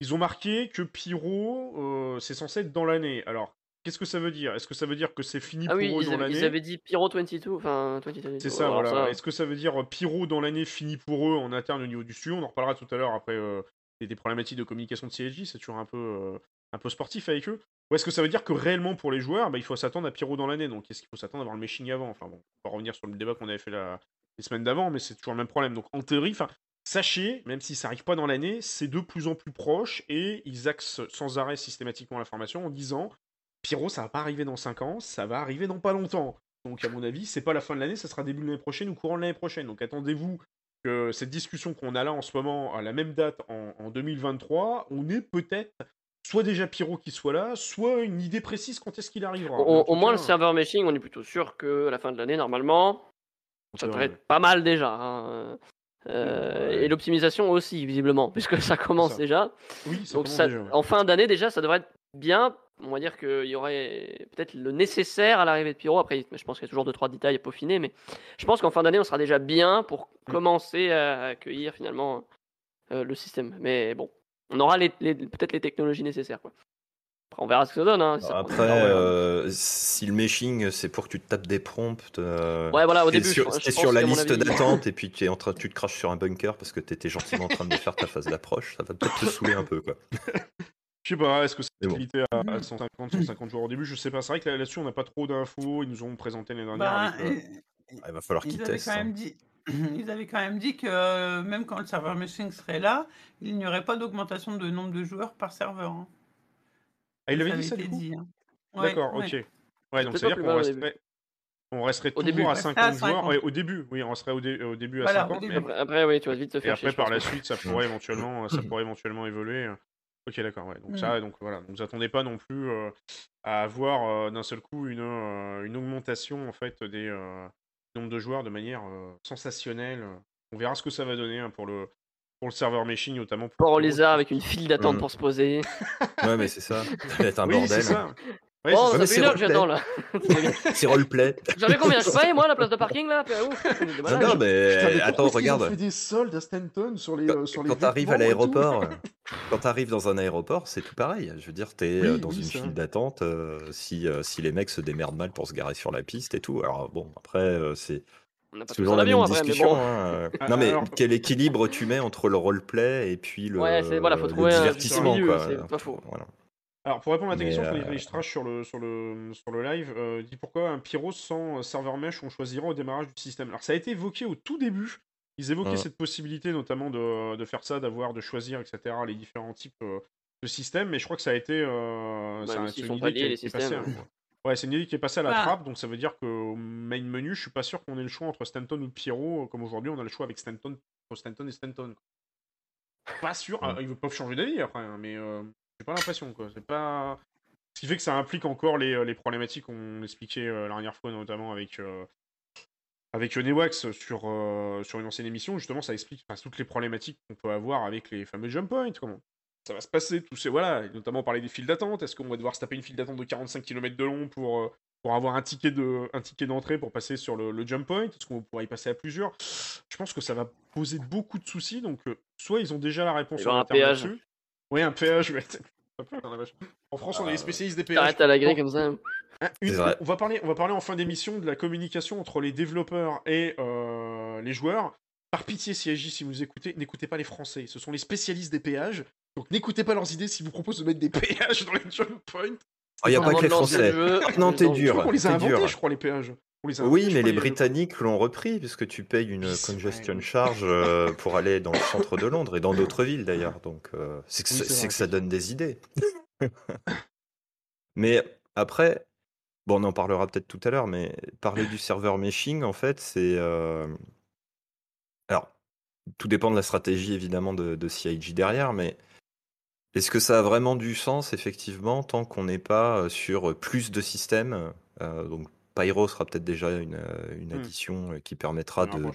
Ils ont marqué que Pyro euh, c'est censé être dans l'année. Alors qu'est-ce que ça veut dire? Est-ce que ça veut dire que c'est fini Ah pour oui, eux ils dans avaient, ils l'année? avaient dit Pyro 22, enfin 22. c'est ça, voilà. Est-ce que ça veut dire euh, Pyro dans l'année fini pour eux en interne au niveau du studio? On en reparlera tout à l'heure après euh, des, des problématiques de communication de CLJ, c'est toujours un peu, euh, un peu sportif avec eux. Ou est-ce que ça veut dire que réellement pour les joueurs, bah, il faut s'attendre à Pyro dans l'année? Donc est-ce qu'il faut s'attendre à avoir le meshing avant? Enfin bon, on va revenir sur le débat qu'on avait fait la- les semaines d'avant, mais c'est toujours le même problème. Donc en théorie, enfin. Sachez, même si ça arrive pas dans l'année, c'est de plus en plus proche et ils axent sans arrêt systématiquement l'information en disant Pyro, ça va pas arriver dans 5 ans, ça va arriver dans pas longtemps. Donc, à mon avis, c'est pas la fin de l'année, ça sera début de l'année prochaine ou courant de l'année prochaine. Donc, attendez-vous que cette discussion qu'on a là en ce moment, à la même date en, en 2023, on ait peut-être soit déjà Pyro qui soit là, soit une idée précise quand est-ce qu'il arrivera. Au, moins, le serveur meshing, on est plutôt sûr que à la fin de l'année, normalement, ça devrait vrai. être pas mal déjà. hein. Euh, Ouais. Et l'optimisation aussi, visiblement, puisque ça commence ça. déjà. Oui, ça Donc commence ça, déjà, en fin d'année déjà, ça devrait être bien. On va dire qu'il y aurait peut-être le nécessaire à l'arrivée de Pyro. Après, je pense qu'il y a toujours deux trois détails à peaufiner, mais je pense qu'en fin d'année, on sera déjà bien pour Mm. commencer à accueillir finalement euh, le système. Mais bon, on aura les, les- peut-être les technologies nécessaires. Quoi. Après, on verra ce que ça donne. hein, si ça Après, euh, si le meshing, c'est pour que tu te tapes des prompts. euh, Ouais, voilà, au début, sur, je- sur la liste d'attente et puis tu, es en train, tu te craches sur un bunker parce que tu étais gentiment en train de faire ta phase d'approche. Ça va peut-être te saouler un peu. quoi. Je sais pas, est-ce que c'est Mais bon. limité à, à 150, 150 joueurs au début Je sais pas. C'est vrai que là- là-dessus, on n'a pas trop d'infos. Ils nous ont présenté l'année dernière. Bah, avec, euh, et- Ah, Il va falloir ils qu'ils avaient testent. quand hein. même dit. Ils avaient quand même dit que euh, même quand le serveur meshing serait là, il n'y aurait pas d'augmentation de nombre de joueurs par serveur. hein. Ah, il avait dit ça été du coup dit, hein. Ouais, D'accord, ouais. ok. Ouais, donc c'est-à-dire qu'on resterait, on resterait Au toujours début. à On resterait 50 à joueurs. 50. Ouais, au début, oui, on serait au, dé- au début à Voilà, au 50, début. mais Après, après, oui, tu vas vite te et faire après chier, par la suite, ça pourrait éventuellement, ça pourrait éventuellement évoluer. Ok, d'accord, ouais. Donc Mm. ça, donc voilà. Donc vous attendez pas non plus euh, à avoir euh, d'un seul coup une, euh, une augmentation en fait des euh, nombres de joueurs de manière euh, sensationnelle. On verra ce que ça va donner hein, pour le pour le serveur meshing notamment. Pour Pyro, lézard je avec une file d'attente Mm. pour se poser. Ouais, mais c'est ça. Ça va être un Oui, bordel. c'est ça. Oh, ça c'est fait une heure que j'attends là. C'est roleplay. J'avais combien? Je paye moi la place de parking là Non, non, mais pourquoi attends, regarde. fait des soldes à Stanton sur les, Quand, euh, sur les quand t'arrives à l'aéroport, euh, quand t'arrives dans un aéroport, c'est tout pareil. Je veux dire, t'es Oui, euh, dans oui, une file d'attente. euh, si, euh, si les mecs se démerdent mal pour se garer sur la piste et tout. Alors bon, après, euh, c'est toujours la avion même après, mais discussion. bon. hein, euh. Non, mais alors- quel équilibre tu mets entre le roleplay et puis le, Ouais, c'est- voilà, faut le trouver un divertissement, milieu, quoi. c'est pas faux. Voilà. Alors, pour répondre à ta Mais, question, euh, Frédéric Strache sur le, sur, le, sur le live, euh, dit pourquoi un Pyro sans euh, serveur mesh on choisira au démarrage du système. Alors, ça a été évoqué au tout début Ils évoquaient cette possibilité notamment de, de faire ça, d'avoir, de choisir, etc., les différents types euh, de systèmes, mais je crois que ça a été. euh, Bah, c'est une idée qui, les est passée. à- Ouais, c'est une idée qui est passée à la trappe, donc ça veut dire qu'au main menu, je suis pas sûr qu'on ait le choix entre Stanton ou euh, comme aujourd'hui on a le choix avec Stanton, entre Stanton et Stanton. Pas sûr, ah, ils peuvent changer d'avis après, hein, mais euh, j'ai pas l'impression quoi. C'est pas. Ce qui fait que ça implique encore les, euh, les problématiques qu'on expliquait euh, la dernière fois, notamment avec. euh, avec Newax sur, euh, sur une ancienne émission, justement, ça explique enfin, toutes les problématiques qu'on peut avoir avec les fameux jump points. Comment ça va se passer, tous ces. Voilà, et notamment parler des files d'attente. Est-ce qu'on va devoir se taper une file d'attente de 45 km de long pour, euh, pour avoir un ticket de un ticket d'entrée pour passer sur le, le jump point? Est-ce qu'on pourra y passer à plusieurs? Je pense que ça va poser beaucoup de soucis. Donc, euh, soit ils ont déjà la réponse en un péage. Oui, un péage. mais. En France, on est les spécialistes des péages. T'arrêtes à la grille comme ça. Hein, une- on, va parler, on va parler en fin d'émission de la communication entre les développeurs et euh, les joueurs. Par pitié, CIJ, si vous nous écoutez, n'écoutez pas les Français. Ce sont les spécialistes des péages. Donc n'écoutez pas leurs idées s'ils vous proposent de mettre des péages dans les jump points. Il n'y a pas que les Français. Non, t'es dur. qu'on les a inventés, dur. je crois, les péages. Oui, mais les. Britanniques l'ont repris, puisque tu payes une Oui, congestion vrai. charge euh, pour aller dans le centre de Londres et dans d'autres villes d'ailleurs. Donc, euh, c'est que, Oui, ça- que donne des idées. mais après, bon, on en parlera peut-être tout à l'heure, mais parler du serveur meshing, en fait, c'est. euh, Alors, tout dépend de la stratégie évidemment de, de CIG derrière, mais est-ce que ça a vraiment du sens, effectivement, tant qu'on n'est pas sur plus de systèmes euh, Donc, Pyro sera peut-être déjà une, euh, une Hmm. addition euh, qui permettra de,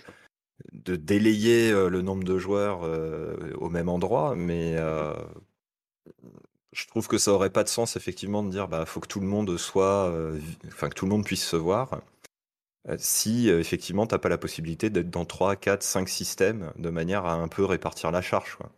de délayer euh, le nombre de joueurs euh, au même endroit, mais euh, je trouve que ça aurait pas de sens, effectivement, de dire bah faut que tout le monde soit, euh, enfin que tout le monde puisse se voir. Si effectivement t'as pas la possibilité d'être dans 3, 4, 5 systèmes de manière à un peu répartir la charge. Quoi.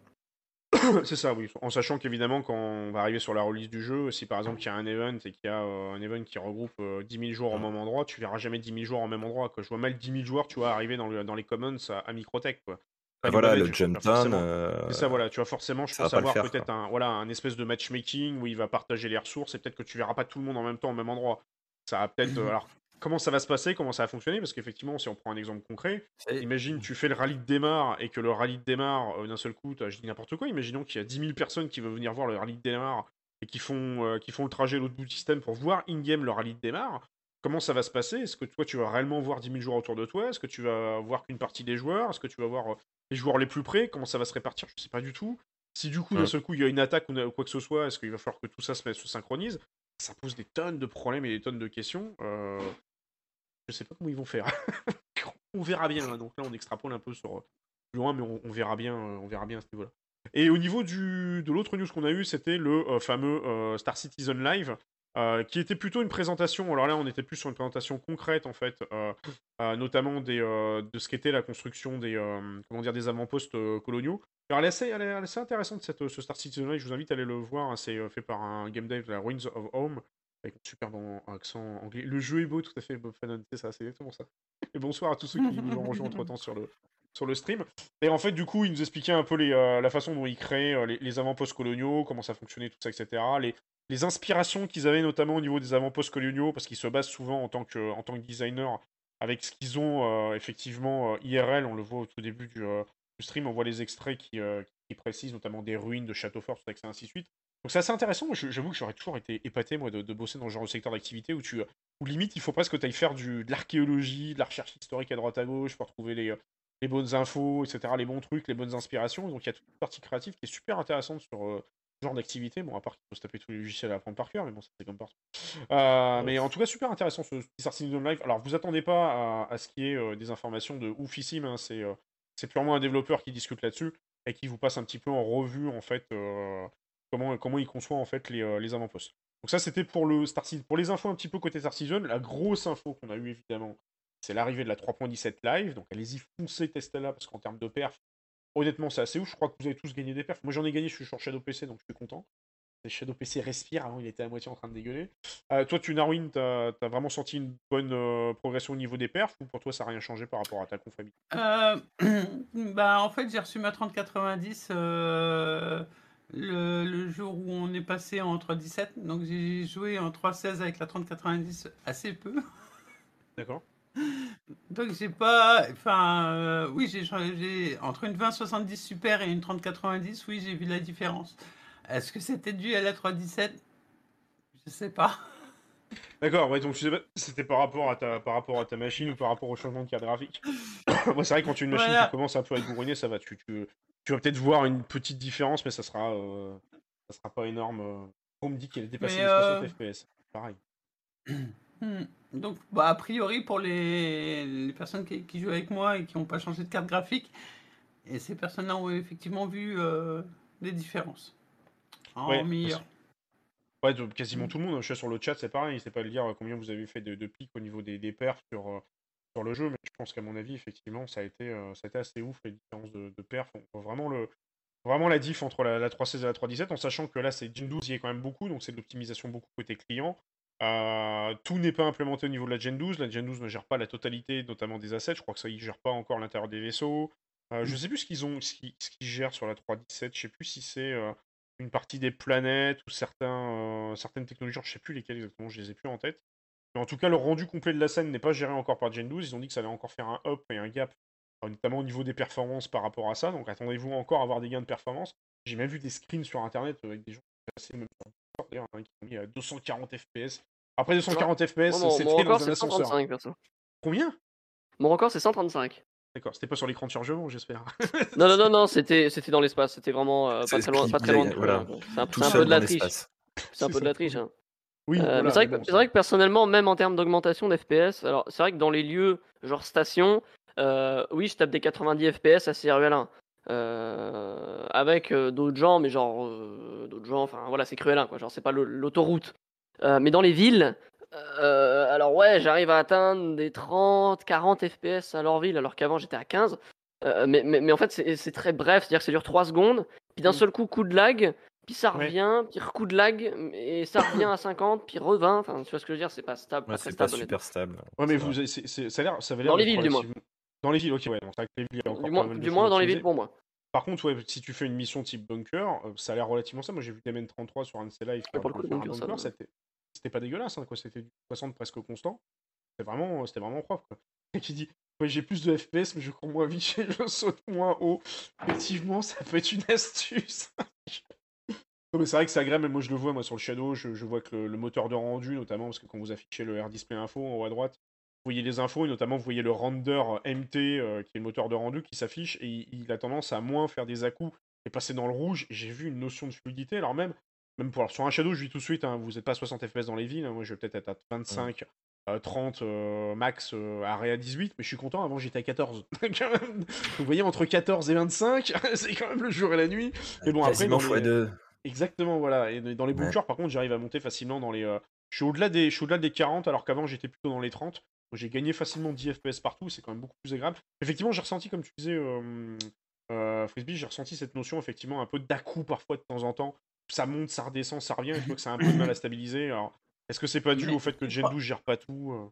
C'est ça, oui. En sachant qu'évidemment, quand on va arriver sur la release du jeu, si par exemple il y a un event et qu'il y a euh, un event qui regroupe euh, 10 000 joueurs au même endroit, tu verras jamais 10 000 joueurs au même endroit. Quoi. Je vois mal 10 000 joueurs, tu vois, arriver dans, le, dans les commons à, à Microtech. Quoi. Du voilà, le tu vois, jump forcément. down. euh, C'est ça, voilà, tu vas forcément, je ça pense, avoir peut-être un, voilà, un espèce de matchmaking où il va partager les ressources et peut-être que tu verras pas tout le monde en même temps au même endroit. Ça va peut-être. euh, alors, comment ça va se passer Comment ça va fonctionner Parce qu'effectivement, si on prend un exemple concret, imagine tu fais le rallye de démarre et que le rallye de démarre, euh, d'un seul coup, je dis n'importe quoi, imaginons qu'il y a 10 000 personnes qui veulent venir voir le rallye de démarre et qui font, euh, qui font le trajet à l'autre bout du système pour voir in-game le rallye de démarre. Comment ça va se passer? Est-ce que toi, tu vas réellement voir 10 000 joueurs autour de toi? Est-ce que tu vas voir qu'une partie des joueurs? Est-ce que tu vas voir euh, les joueurs les plus près? Comment ça va se répartir? Je sais pas du tout. Si du coup, d'un seul coup, il y a une attaque ou quoi que ce soit, est-ce qu'il va falloir que tout ça se, se synchronise? Ça pose des tonnes de problèmes et des tonnes de questions. Euh, Je sais pas comment ils vont faire. on verra bien. hein. Donc là, on extrapole un peu sur euh, plus loin, mais on, verra bien, euh, on verra bien à ce niveau-là. Et au niveau du, de l'autre news qu'on a eu, c'était le euh, fameux euh, Star Citizen Live, euh, qui était plutôt une présentation. Alors là, on était plus sur une présentation concrète en fait, euh, euh, notamment des, euh, de ce qu'était la construction des, euh, comment dire, des avant-postes euh, coloniaux. Alors elle est assez, intéressante cette, ce Star Citizen Live. Je vous invite à aller le voir. hein. C'est euh, fait par un game dev de la Ruins of Home avec un super bon accent anglais. Le jeu est beau, tout à fait, Bob Fannon, c'est ça, c'est exactement ça. Et bonsoir à tous ceux qui nous ont rejoints entre temps sur le, sur le stream. Et en fait, du coup, il nous expliquait un peu les, euh, la façon dont ils créaient euh, les, avant-postes coloniaux, comment ça fonctionnait, tout ça, etc. Les, les inspirations qu'ils avaient notamment au niveau des avant-postes coloniaux, parce qu'ils se basent souvent en tant que, en tant que designer avec ce qu'ils ont euh, effectivement IRL. On le voit au tout début du, stream, on voit les extraits qui, qui précisent notamment des ruines de châteaux forts, tout ça, ainsi de. Donc c'est assez intéressant. J'avoue que j'aurais toujours été épaté moi de, de bosser dans ce genre de secteur d'activité où tu, où limite il faut presque que tu ailles faire du, de l'archéologie, de la recherche historique à droite à gauche pour trouver les, euh, les bonnes infos, etc., les bons trucs, les bonnes inspirations. Donc il y a toute une partie créative qui est super intéressante sur euh, ce genre d'activité. Bon, à part qu'il faut se taper tous les logiciels à apprendre par cœur, mais bon, ça, c'est comme partout. Euh, mais en tout cas, super intéressant ce petit Star Citizen Live. Alors, vous attendez pas à, à ce qui est euh, des informations de oufissime. hein, c'est purement un développeur qui discute là-dessus et qui vous passe un petit peu en revue en fait comment il conçoit en fait les, euh, les avant-postes. Donc ça c'était pour le Star Citizen. Pour les infos un petit peu côté Star Citizen, la grosse info qu'on a eu évidemment, c'est l'arrivée de la 3.17 live. Donc allez-y foncez testez là parce qu'en termes de perf, honnêtement c'est assez ouf. Je crois que vous avez tous gagné des perfs. Moi j'en ai gagné, je suis sur Shadow PC donc je suis content. Shadow PC respire, avant il était à moitié en train de dégueuler. Euh, toi tu Narwin, t'as as vraiment senti une bonne euh, progression au niveau des perfs ou pour toi ça n'a rien changé par rapport à ta conf habituelle Euh, bah, en fait, j'ai reçu ma 3090 euh, le, le jour où on est passé en 3.17. Donc, j'ai joué en 3.16 avec la 3090 assez peu. D'accord Donc j'ai pas. Enfin, euh, oui, j'ai changé. Entre une 2070 Super et une 3090, oui, j'ai vu la différence. Est-ce que c'était dû à la 317 Je sais pas. D'accord, ouais, donc tu sais pas, c'était par rapport à ta par rapport à ta machine ou par rapport au changement de carte graphique? Moi, c'est vrai quand tu as une machine Voilà. qui commence un peu à être bourrinée, ça va. Tu, tu, tu vas peut-être voir une petite différence, mais ça sera euh, ça sera pas énorme. euh. On me dit qu'elle est dépassée les 60 euh, FPS. Pareil. Hmm. Donc, bah, a priori, pour les, les personnes qui, qui jouent avec moi et qui n'ont pas changé de carte graphique, et ces personnes-là ont effectivement vu euh, des différences. En Ouais, meilleur. Ouais, quasiment tout le monde. Je suis sur le chat, c'est pareil. C'est pas de dire combien vous avez fait de, de pics au niveau des, des perfs sur, sur le jeu, mais je pense qu'à mon avis, effectivement, ça a été, euh, ça a été assez ouf les différences de, de perfs. On voit vraiment le. Vraiment la diff entre la, la 3.16 et la 3.17, en sachant que là, c'est Gen 12, il y a quand même beaucoup, donc c'est de l'optimisation beaucoup côté client. Euh, tout n'est pas implémenté au niveau de la Gen 12. La Gen 12 ne gère pas la totalité, notamment des assets. Je crois que ça, ne gère pas encore l'intérieur des vaisseaux. Euh, je sais plus ce qu'ils ont, ce qu'ils gèrent sur la 3.17. Je sais plus si c'est une partie des planètes ou certains, certaines technologies. Je sais plus lesquelles exactement, je les ai plus en tête. Mais en tout cas, le rendu complet de la scène n'est pas géré encore par Gen 12. Ils ont dit que ça allait encore faire un up et un gap, euh, notamment au niveau des performances par rapport à ça. Donc attendez-vous encore à avoir des gains de performance. J'ai même vu des screens sur internet avec des gens qui passaient même sur Discord, d'ailleurs, hein, qui ont mis à 240 FPS. Après 240 FPS, c'était record, dans un c'est ascenseur. 135, perso. Combien? Mon record, c'est 135. D'accord, c'était pas sur l'écran de chargement, j'espère. Non, non, non, non, c'était c'était dans l'espace. C'était vraiment euh, pas très loin, pas très loin de voilà. C'est un, un peu de la triche. C'est un peu de la triche. hein. Oui, Euh, voilà, c'est vrai, que- bon, c'est vrai que personnellement, même en termes d'augmentation d'FPS, alors c'est vrai que dans les lieux, genre station, euh, oui, je tape des 90 FPS assez RUL1. Euh, avec d'autres gens, mais genre d'autres gens, enfin voilà, c'est cruel, quoi. Genre c'est pas l'autoroute. Mais dans les villes, alors ouais, j'arrive à atteindre des 30, 40 FPS à leur ville, alors qu'avant j'étais à 15. Euh, mais, mais, mais en fait, c'est très bref, c'est-à-dire que ça dure 3 secondes, puis d'un Mm. seul coup, coup de lag, puis ça Ouais. revient, puis coup de lag, et ça revient à 50, puis revint. Enfin, tu vois ce que je veux dire, c'est pas stable, Ouais, c'est pas stable. super stable. Ouais, mais vous, vrai. c'est- c'est- ça a l'air, ça avait l'air Dans les villes, du moins. Dans les villes, ok, ouais. Donc, c'est vrai que les villes, encore Du moins, du dans les villes pour moi. Par contre, ouais, si tu fais une mission type bunker, euh, ça a l'air relativement ça. Moi, j'ai vu des MN33 sur un de ces lives Ouais, pour le coup, faire le un bunker, ça bunker, va. c'était c'était pas dégueulasse, hein, quoi. C'était du 60 presque constant. C'était vraiment, c'était vraiment propre, quoi. Et qui dit, ouais, j'ai plus de FPS, mais je cours moins vite et je saute moins haut. Effectivement, ça peut être une astuce. Non, mais c'est vrai que c'est agréable, mais moi je le vois moi sur le Shadow, je, je vois que le, le moteur de rendu, notamment parce que quand vous affichez le Air Display Info en haut à droite, vous voyez les infos et notamment vous voyez le render MT euh, qui est le moteur de rendu qui s'affiche et il, il a tendance à moins faire des à-coups et passer dans le rouge. J'ai vu une notion de fluidité, alors même, même pour, alors, sur un Shadow, je dis tout de suite, hein, vous n'êtes pas à 60 FPS dans les villes, hein, moi je vais peut-être être à 25. euh, 30 euh, max euh, arrêt à 18 mais je suis content avant j'étais à 14 Quand même, vous voyez entre 14 et 25 c'est quand même le jour et la nuit mais bon après dans les- x2. Exactement, voilà. Et dans les Ouais. bunkers, par contre, j'arrive à monter facilement dans les. euh, Je suis au-delà des, je suis au-delà des 40, alors qu'avant j'étais plutôt dans les 30. Donc, J'ai gagné facilement 10 FPS partout, c'est quand même beaucoup plus agréable. Effectivement, j'ai ressenti, comme tu disais, euh, euh, Frisbee, j'ai ressenti cette notion, effectivement, un peu d'à-coup parfois de temps en temps. Ça monte, ça redescend, ça revient, et je vois que ça a un peu de mal à stabiliser. Alors, est-ce que c'est pas dû Mais au fait que Gen crois- 12 gère pas tout euh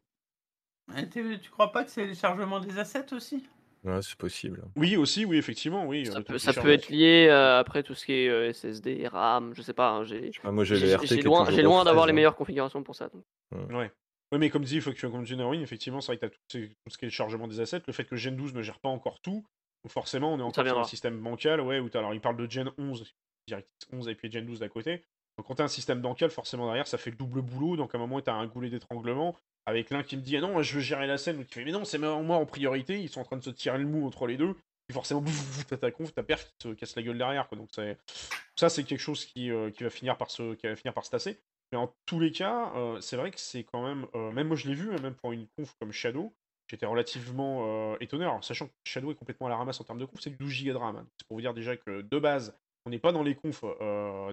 tu crois pas que c'est le chargement des assets aussi? Ouais, c'est possible. Oui, aussi, oui, effectivement, oui. Ça peut, ça être lié euh, après tout ce qui est euh, SSD, RAM, je sais pas. hein, j'ai Ah, moi, j'ai le j'ai- RT qui j'ai est loin, d'avoir 13, les hein. meilleures configurations pour ça. donc. Ouais. Oui, mais comme dit, il faut que tu comme dit Norwin, effectivement, c'est vrai que tu as tout, tout ce qui est le chargement des assets, le fait que Gen 12 ne gère pas encore tout, donc forcément, on est encore sur un système bancal, ouais, où t'as- alors il parle de Gen 11, DirectX 11 et puis Gen 12 d'à côté. Donc quand tu as un système bancal, forcément derrière, ça fait le double boulot, donc à un moment, tu as un goulet d'étranglement, avec l'un qui me dit, ah non, je veux gérer la scène, ou qui fait, mais non, c'est moi en priorité, ils sont en train de se tirer le mou entre les deux, et forcément, t'as ta conf, ta perf qui te casse la gueule derrière, quoi. Donc ça, c'est quelque chose qui, euh, qui, va finir par se, qui va finir par se tasser. Mais en tous les cas, euh, c'est vrai que c'est quand même. euh, même moi, je l'ai vu, hein, même pour une conf comme Shadow, j'étais relativement étonné. Alors, sachant que Shadow est complètement à la ramasse en termes de conf, c'est du 12 Go de RAM. hein. C'est pour vous dire déjà que de base, on n'est pas dans les confs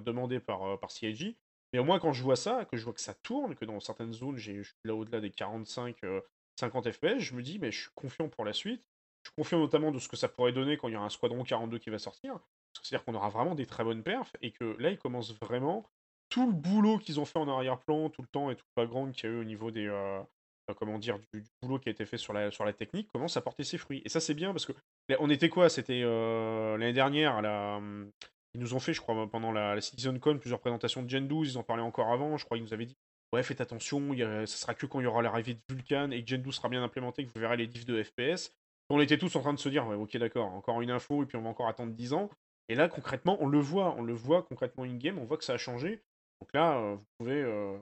demandés par, par CIG. Mais au moins, quand je vois ça, que je vois que ça tourne, que dans certaines zones, je suis là au-delà des 45, euh, 50 FPS, je me dis, mais je suis confiant pour la suite. Je suis confiant notamment de ce que ça pourrait donner quand il y aura un Squadron 42 qui va sortir. C'est-à-dire qu'on aura vraiment des très bonnes perfs et que là, ils commencent vraiment tout le boulot qu'ils ont fait en arrière-plan, tout le temps et tout le background qu'il y a eu au niveau des. euh, euh, comment dire, du, boulot qui a été fait sur la, sur la technique commence à porter ses fruits. Et ça, c'est bien parce que. On était quoi? C'était l'année dernière, à la, hum, ils nous ont fait, je crois, pendant la, CitizenCon, plusieurs présentations de Gen 12. Ils en parlaient encore avant. Je crois qu'ils nous avaient dit ouais, faites attention, y a, ça sera que quand il y aura l'arrivée de Vulcan et que Gen 12 sera bien implémenté que vous verrez les diffs de FPS. On était tous en train de se dire, ouais, ok, d'accord, encore une info et puis on va encore attendre 10 ans. Et là, concrètement, on le voit, on le voit concrètement in-game, on voit que ça a changé. Donc là, euh, vous pouvez euh,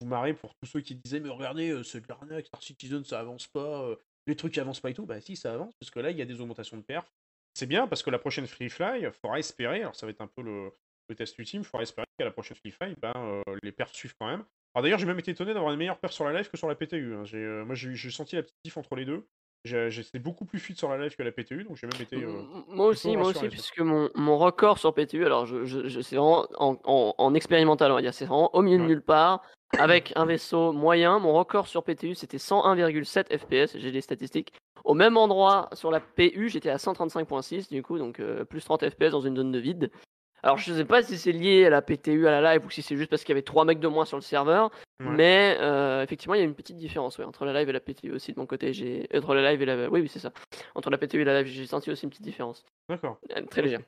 vous marrer pour tous ceux qui disaient, mais regardez, euh, c'est de l'arnaque, Star Citizen, ça avance pas, les trucs avancent pas et tout. Bah si, ça avance, parce que là, il y a des augmentations de perf. C'est bien, parce que la prochaine Free Fly, il faudra espérer, alors ça va être un peu le, le test ultime, il faudra espérer qu'à la prochaine Free Fly, ben, euh, les perfs suivent quand même. Alors d'ailleurs, j'ai même été étonné d'avoir une meilleure perf sur la live que sur la PTU. hein. J'ai, euh, moi, j'ai j'ai senti la petite diff entre les deux. J'ai- J'étais beaucoup plus fluide sur la live que la PTU, donc j'ai même été... euh, Moi aussi, moi aussi, puisque mon, mon record sur PTU, alors je, je, je- c'est vraiment en, en, en expérimental, on va dire, c'est vraiment au milieu de nulle part, avec un vaisseau moyen. Mon record sur PTU, c'était 101,7 FPS, j'ai les statistiques. Au même endroit, sur la PU, j'étais à 135.6, du coup, donc euh, plus 30 FPS dans une zone de vide. Alors je sais pas si c'est lié à la PTU, à la live, ou si c'est juste parce qu'il y avait trois mecs de moins sur le serveur, Ouais. mais euh, effectivement, il y a une petite différence ouais, entre la live et la PTU aussi de mon côté. J'ai entre la live et la, oui, oui, c'est ça. Entre la PTU et la live, j'ai senti aussi une petite différence, D'accord. Euh, très légère.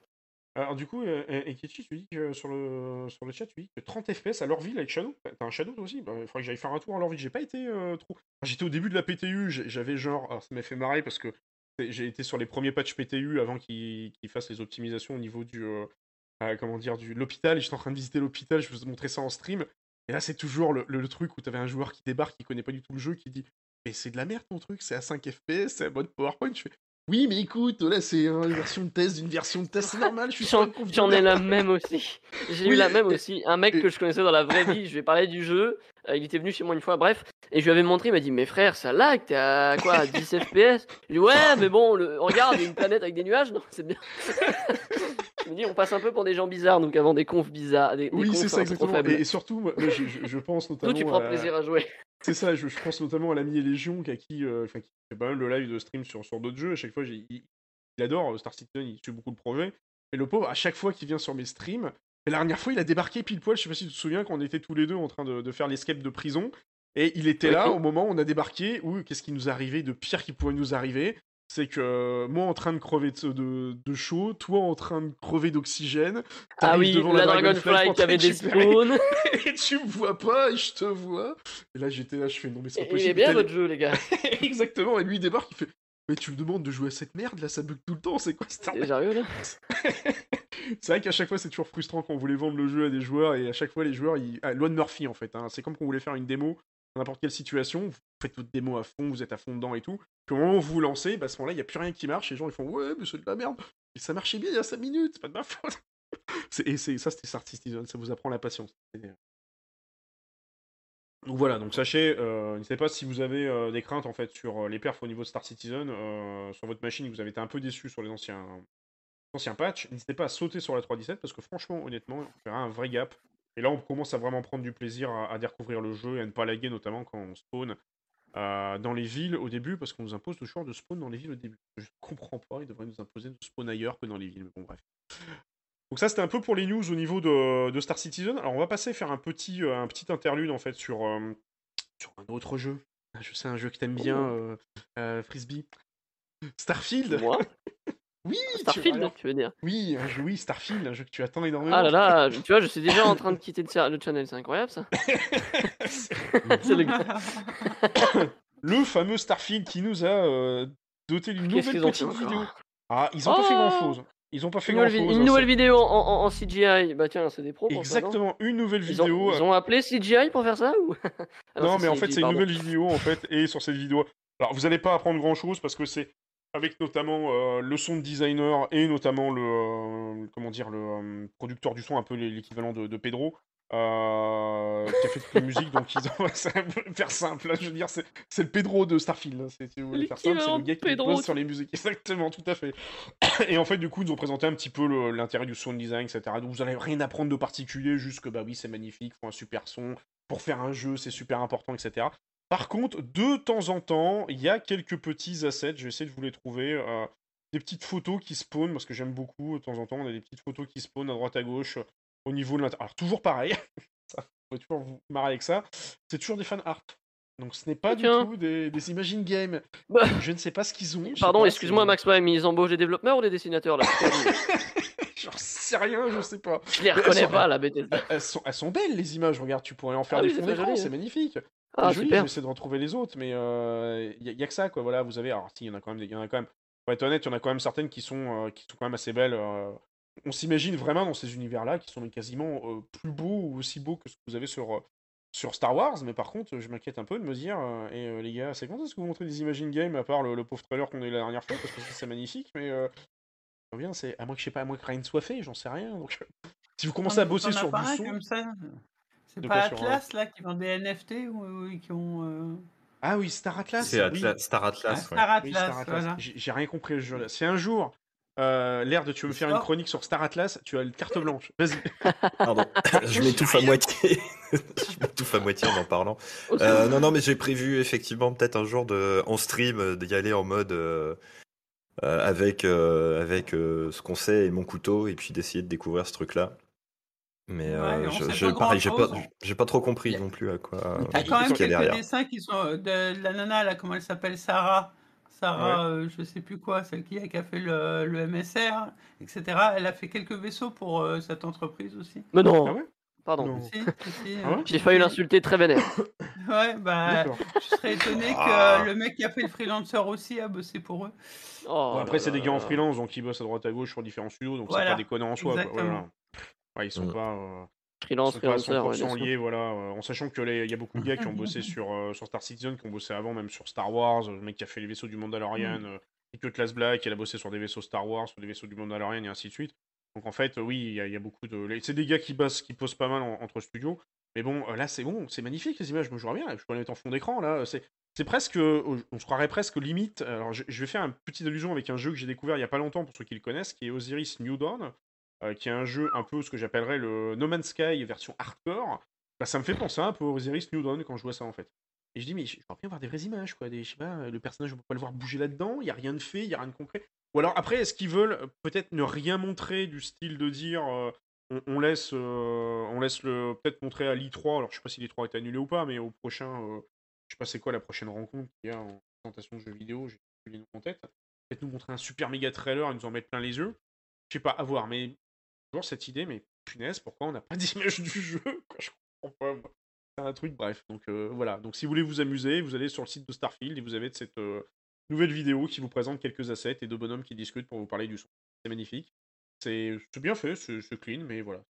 Alors du coup, euh, et Ekechi, tu dis que sur le, sur le chat, tu dis que 30 FPS à Lorville avec Shadow. T'as un Shadow toi aussi? Bah, Il faudrait que j'aille faire un tour à Lorville. J'ai pas été euh, trop... J'étais au début de la PTU, j'avais genre... Alors ça m'a fait marrer parce que j'ai été sur les premiers patchs PTU avant qu'ils fassent les optimisations au niveau du... euh, euh, comment dire, du l'hôpital. Et J'étais en train de visiter l'hôpital, je vous montrais ça en stream. Et là, c'est toujours le, le- le truc où t'avais un joueur qui débarque, qui connaît pas du tout le jeu, qui dit Mais c'est de la merde ton truc, c'est à 5 FPS, c'est à mode PowerPoint. Je fais Oui, mais écoute, là, c'est une version de test d'une version de test, c'est normal, je suis J'en j'en ai la même aussi. J'ai eu la même aussi. Un mec que je connaissais dans la vraie vie, je lui ai parlé du jeu. euh, il était venu chez moi une fois, bref. Et je lui avais montré, il m'a dit Mais frère, ça lag, t'es à quoi à 10 FPS Je lui ai dit Ouais, mais bon, le... regarde, il y a une planète avec des nuages, non C'est bien. Je me dis On passe un peu pour des gens bizarres, donc avant des confs bizarres. Des, Oui, c'est ça exactement. Et, et surtout, moi, je, pense notamment. D'où tu prends à- plaisir à jouer. C'est ça, je, je pense notamment à l'ami Légion qui, a qui, euh, qui fait pas mal de live de stream sur, sur d'autres jeux. À chaque fois, il, il adore euh, Star Citizen, il suit beaucoup le projet. Et le pauvre, à chaque fois qu'il vient sur mes streams, la dernière fois, il a débarqué pile poil. Je sais pas si tu te souviens quand on était tous les deux en train de, de faire l'escape de prison. Et il était là Oui. au moment où on a débarqué. Où qu'est-ce qui nous arrivait de pire qui pouvait nous arriver? C'est que euh, moi en train de crever de, de, de chaud, toi en train de crever d'oxygène. Ah oui, devant la Dragonfly Dragonfly qui avait des spawns. et tu me vois pas et je te vois. Et là j'étais là, je fais non mais c'est pas Il possible. est bien votre jeu, les gars. Exactement, et lui il débarque, il fait Mais tu me demandes de jouer à cette merde là, ça bug tout le temps, c'est quoi cette C'est arnaque sérieux là? C'est vrai qu'à chaque fois c'est toujours frustrant quand on voulait vendre le jeu à des joueurs et à chaque fois les joueurs, ils... ah, de Murphy en fait, hein. c'est comme quand on voulait faire une démo n'importe quelle situation, vous faites votre démo à fond, vous êtes à fond dedans et tout, puis vous lancez, bah, à ce moment-là il n'y a plus rien qui marche, les gens ils font Ouais, mais c'est de la merde, ça marchait bien il y a 5 minutes, c'est pas de ma faute. Et ça c'était Star Citizen, ça vous apprend la patience. C'est- Donc voilà, donc sachez, euh, n'hésitez pas si vous avez euh, des craintes en fait sur euh, les perfs au niveau de Star Citizen, euh, sur votre machine, vous avez été un peu déçu sur les anciens, anciens patchs, n'hésitez pas à sauter sur la 3.17 parce que franchement, honnêtement, on fera un vrai gap. Et là, on commence à vraiment prendre du plaisir à, à découvrir le jeu et à ne pas laguer, notamment quand on spawn euh, dans les villes au début, parce qu'on nous impose toujours de spawn dans les villes au début. Je comprends pas, ils devraient nous imposer de spawn ailleurs que dans les villes, mais bon, bref. Donc ça, c'était un peu pour les news au niveau de, de Star Citizen. Alors, on va passer faire un petit, euh, un petit interlude, en fait, sur, euh, sur un autre jeu. Je sais, un jeu que t'aimes bien, euh, Frisbee. Starfield Moi? Oui, tu- Starfield, alors, tu veux dire oui, un jeu, oui, Starfield, un jeu que tu attends énormément. Ah là là, tu vois, je suis déjà en train de quitter le, channel, c'est incroyable ça. c'est le le fameux Starfield qui nous a euh, doté d'une nouvelle petite vidéo. Ah, ils ont pas fait Oh grand chose. Ils ont pas fait Une grand chose. une nouvelle vidéo en, en- en CGI. Bah tiens, c'est des pros ça, Exactement, une nouvelle Ils ont, vidéo. ils ont appelé CGI pour faire ça ou? Ah non, mais en fait, c'est une nouvelle vidéo en fait, et sur cette vidéo, alors vous allez pas apprendre grand chose parce que c'est avec notamment euh, le son de designer et notamment le euh, comment dire le euh, producteur du son, un peu l'é- l'équivalent de, de Pedro. euh, qui a fait toute la musique, donc ils ont... faire simple. là, je veux dire, c'est le Pedro de Starfield. là, c'est- Si vous voulez faire simple, c'est L'équivalent le gars qui Pedro, sur les musiques. Exactement, tout à fait. Et en fait, du coup, ils ont présenté un petit peu l'intérêt du sound design, etc. Donc vous allez rien apprendre de particulier, juste que bah oui, c'est magnifique, faut un super son. Pour faire un jeu, c'est super important, etc. Par contre, de temps en temps, il y a quelques petits assets, je vais essayer de vous les trouver. euh, des petites photos qui spawnent, parce que j'aime beaucoup, de temps en temps, on a des petites photos qui spawnent à droite à gauche, euh, au niveau de l'intérieur. Alors, toujours pareil, ça, vous pouvez toujours vous marrer avec ça, c'est toujours des fan art. Donc, ce n'est pas du tout des, des imagine games. Bah. Je ne sais pas ce qu'ils ont. Pardon, excuse-moi Max Prime, ils embauchent des développeurs ou des dessinateurs là. J'en sais rien, je sais pas. Je les Mais elles reconnais sont- pas, la Bethesda. Elles sont, elles sont belles les images, regarde, tu pourrais en faire Ah des oui, fonds d'écran, c'est hein. magnifique. Ah, joli, super. de retrouver les autres, mais il y, a que ça, quoi. Voilà, vous avez. Alors, si, il y en a quand même. des- y en a quand même. Pour être honnête, il y en a quand même certaines qui sont, euh, qui sont quand même assez belles. euh. On s'imagine vraiment dans ces univers-là, qui sont quasiment euh, plus beaux ou aussi beaux que ce que vous avez sur, euh, sur Star Wars. Mais par contre, je m'inquiète un peu de me dire, euh, et euh, les gars, c'est quand est-ce que vous montrez des Imagine Games, à part le, le pauvre trailer qu'on a eu la dernière fois, parce que c'est magnifique, mais. Euh, bien, c'est à moins que je sais pas, à moins que rien ne soit fait, j'en sais rien. Donc, si vous commencez à bosser sur du son. comme ça? C'est pas quoi, sur, Atlas là qui vend des NFT ou, ou qui ont. euh, Ah oui, Star Atlas. C'est oui. Atlas- Star ah, Atlas, ouais. Star Oui, Atlas, Star Atlas. voilà. J'ai j'ai rien compris à ce jeu-là. Si un jour, euh, l'air de tu veux me faire une chronique sur Star Atlas, tu as une carte blanche. Vas-y. Pardon, je m'étouffe à moitié. je m'étouffe à moitié en en parlant. Euh, non, non, mais j'ai prévu effectivement peut-être un jour de, en stream euh, d'y aller en mode euh, euh, avec, euh, avec euh, ce qu'on sait et mon couteau et puis d'essayer de découvrir ce truc-là. Mais euh, Ouais, je, je- pas pareil, j'ai pas, grand-chose. j'ai pas trop compris Y non plus à quoi. T'as quand même ce qu'il y a quelques derrière. dessins qui sont euh, de, la nana là, comment elle s'appelle Sarah. Sarah, euh, je sais plus quoi, celle qui a, qui a fait le, le MSR, etc. Elle a fait quelques vaisseaux pour euh, cette entreprise aussi. Mais non, Ah ouais? Pardon. Non. Si, si, si, Ah ouais? Euh, J'ai failli l'insulter très vénère. Ouais, bah, D'accord. je serais étonné que Ah. euh, le mec qui a fait le freelancer aussi a bossé pour eux. Oh Bon, après, là c'est des là gars en là. freelance, donc ils bossent à droite à gauche sur différents studios, donc c'est Voilà, pas déconnant en soi. Quoi. exactement. Voilà. Ouais, ils sont Mm. pas. euh, ils Freelance, sont pas à freelancer, ouais, 100% bien sûr. liés, voilà, euh, en sachant que les- il y a beaucoup de gars qui ont bossé sur, euh, sur Star Citizen, qui ont bossé avant, même sur Star Wars, le mec qui a fait les vaisseaux du Mandalorian, Mm. euh, et que Class Black, il a bossé sur des vaisseaux Star Wars, sur des vaisseaux du Mandalorian, et ainsi de suite. Donc en fait, oui, il y, a- il y a beaucoup de. les- C'est des gars qui bossent, qui posent pas mal en- entre studios, mais bon, euh, là c'est bon, c'est magnifique les images, je vois bien, je peux les mettre en fond d'écran, là, c'est. C'est presque, on se croirait presque limite. Alors, je, je vais faire une petite allusion avec un jeu que j'ai découvert il y a pas longtemps pour ceux qui le connaissent, qui est Osiris New Dawn, euh, qui est un jeu un peu ce que j'appellerais le No Man's Sky version hardcore. Bah, ça me fait penser un peu Osiris New Dawn quand je vois ça en fait. Et je dis, mais j'aimerais bien voir des vraies images, quoi. Des, je sais pas, le personnage, on peut pas le voir bouger là-dedans, il y a rien de fait, il y a rien de concret. Ou alors, après, est-ce qu'ils veulent euh, peut-être ne rien montrer du style de dire, euh, on, laisse, euh, on laisse le peut-être montrer à l'I3, alors je sais pas si l'I3 est annulé ou pas, mais au prochain, euh, je sais pas c'est quoi la prochaine rencontre qu'il y a en présentation de jeux vidéo, j'ai plus les noms en tête. Peut-être nous montrer un super méga trailer et nous en mettre plein les yeux. Je sais pas, à voir, mais toujours cette idée, mais punaise, pourquoi on n'a pas d'image du jeu quoi, Je comprends pas. C'est un truc, bref. Donc euh, voilà, donc si vous voulez vous amuser, vous allez sur le site de Starfield et vous avez cette euh, nouvelle vidéo qui vous présente quelques assets et deux bonhommes qui discutent pour vous parler du son. C'est magnifique. C'est bien fait, c'est clean, mais voilà.